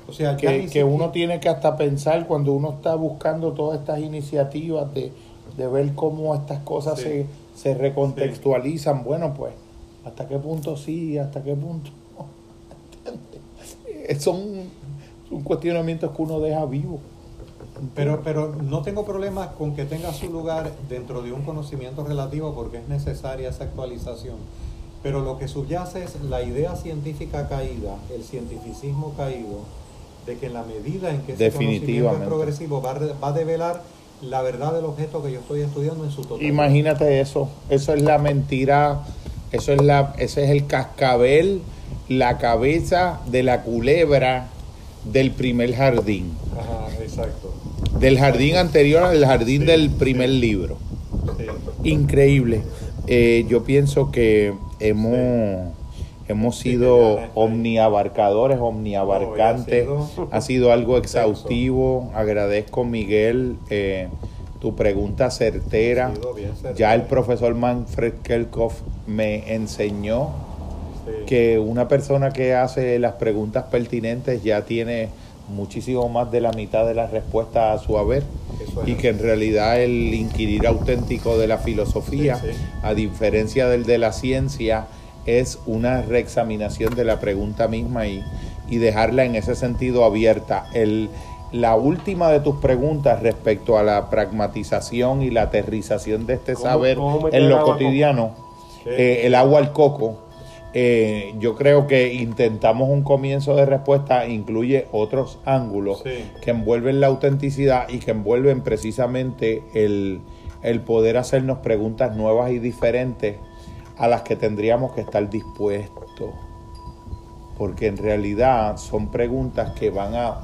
O sea, que, que uno tiene que hasta pensar cuando uno está buscando todas estas iniciativas de, de ver cómo estas cosas se se recontextualizan, bueno, pues, ¿hasta qué punto sí? ¿Hasta qué punto son, son cuestionamientos que uno deja vivo. Pero, pero no tengo problemas con que tenga su lugar dentro de un conocimiento relativo porque es necesaria esa actualización. Pero lo que subyace es la idea científica caída, el cientificismo caído, de que en la medida en que ese conocimiento es progresivo va, va a develar la verdad del objeto que yo estoy estudiando en su totalidad. Imagínate eso, eso es la mentira, eso es la, ese es el cascabel, la cabeza de la culebra del primer jardín. Ajá, exacto. Del jardín anterior al jardín del primer libro. Increíble. Eh, yo pienso que hemos hemos sido omniabarcadores, omniabarcantes. ha sido algo exhaustivo. Agradezco, Miguel, eh, tu pregunta certera. Ya el profesor Manfred Kelkoff me enseñó que una persona que hace las preguntas pertinentes ya tiene muchísimo más de la mitad de las respuestas a su haber y que en realidad el inquirir auténtico de la filosofía, a diferencia del de la ciencia, es una reexaminación de la pregunta misma y, y dejarla en ese sentido abierta. El, la última de tus preguntas respecto a la pragmatización y la aterrización de este saber en lo cotidiano, eh, el agua al coco, eh, yo creo que intentamos un comienzo de respuesta, incluye otros ángulos que envuelven la autenticidad y que envuelven precisamente el, el poder hacernos preguntas nuevas y diferentes a las que tendríamos que estar dispuestos. Porque en realidad son preguntas que van a,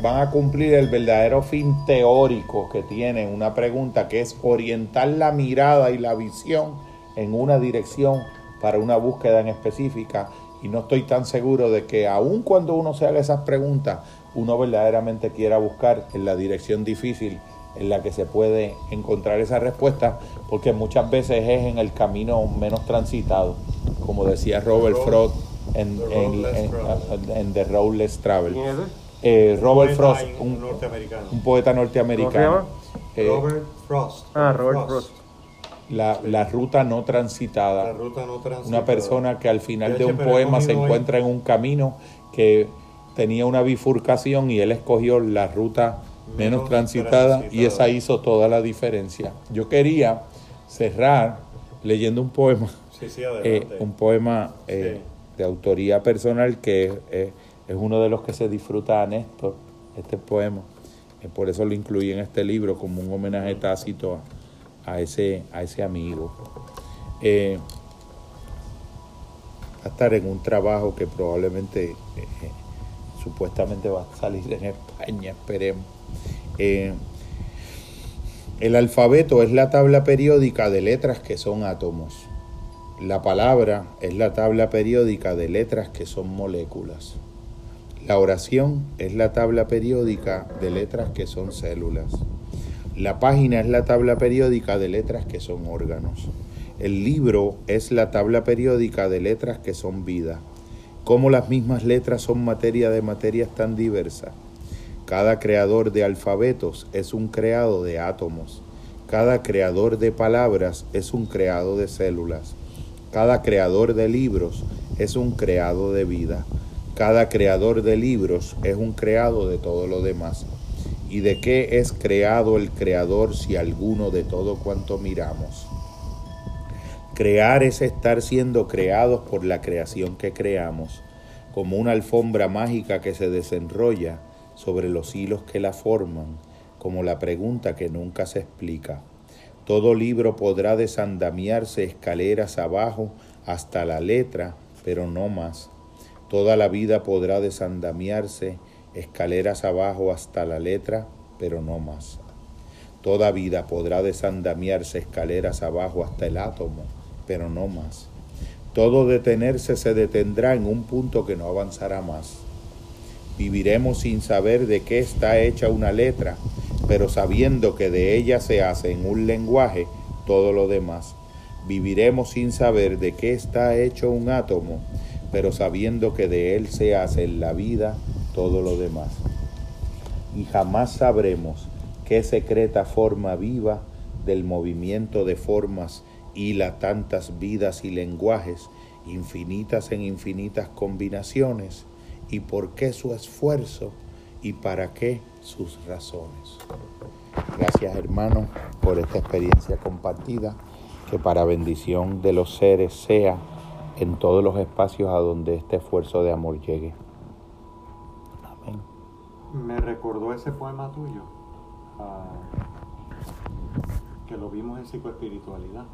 van a cumplir el verdadero fin teórico que tiene una pregunta, que es orientar la mirada y la visión en una dirección para una búsqueda en específica. Y no estoy tan seguro de que aun cuando uno se haga esas preguntas, uno verdaderamente quiera buscar en la dirección difícil en la que se puede encontrar esa respuesta, porque muchas veces es en el camino menos transitado, como decía Robert Frost en, en, The Road Less Travel. Eh, Robert Frost, un, un, poeta norteamericano. Eh, Robert Frost. Ah, Robert Frost. La, la, ruta no transitada. La ruta no transitada. Una persona que al final de un poema se encuentra en un camino que tenía una bifurcación y él escogió la ruta menos, transitada, y esa hizo toda la diferencia. Yo quería cerrar leyendo un poema. Sí, sí, eh, un poema eh, de autoría personal que es, uno de los que se disfruta a Néstor, este poema. por eso lo incluí en este libro como un homenaje tácito a, ese, a ese amigo. va a estar en un trabajo que probablemente supuestamente va a salir en España, esperemos. Eh, el alfabeto es la tabla periódica de letras que son átomos. La palabra es la tabla periódica de letras que son moléculas. La oración es la tabla periódica de letras que son células. La página es la tabla periódica de letras que son órganos. El libro es la tabla periódica de letras que son vida cómo las mismas letras son materia de materias tan diversas. Cada creador de alfabetos es un creado de átomos. Cada creador de palabras es un creado de células. Cada creador de libros es un creado de vida. Cada creador de libros es un creado de todo lo demás. ¿Y de qué es creado el creador si alguno de todo cuanto miramos? Crear es estar siendo creados por la creación que creamos, como una alfombra mágica que se desenrolla sobre los hilos que la forman, como la pregunta que nunca se explica. Todo libro podrá desandamiarse escaleras abajo hasta la letra, pero no más. Toda la vida podrá desandamiarse escaleras abajo hasta la letra, pero no más. Toda vida podrá desandamiarse escaleras abajo hasta el átomo, pero no más. Todo detenerse se detendrá en un punto que no avanzará más. Viviremos sin saber de qué está hecha una letra, pero sabiendo que de ella se hace en un lenguaje todo lo demás. Viviremos sin saber de qué está hecho un átomo, pero sabiendo que de él se hace en la vida todo lo demás. Y jamás sabremos qué secreta forma viva del movimiento de formas hila tantas vidas y lenguajes, infinitas en infinitas combinaciones, y por qué su esfuerzo y para qué sus razones. Gracias hermanos por esta experiencia compartida, que para bendición de los seres sea en todos los espacios a donde este esfuerzo de amor llegue. Amén. Me recordó ese poema tuyo, ah, que lo vimos en psicoespiritualidad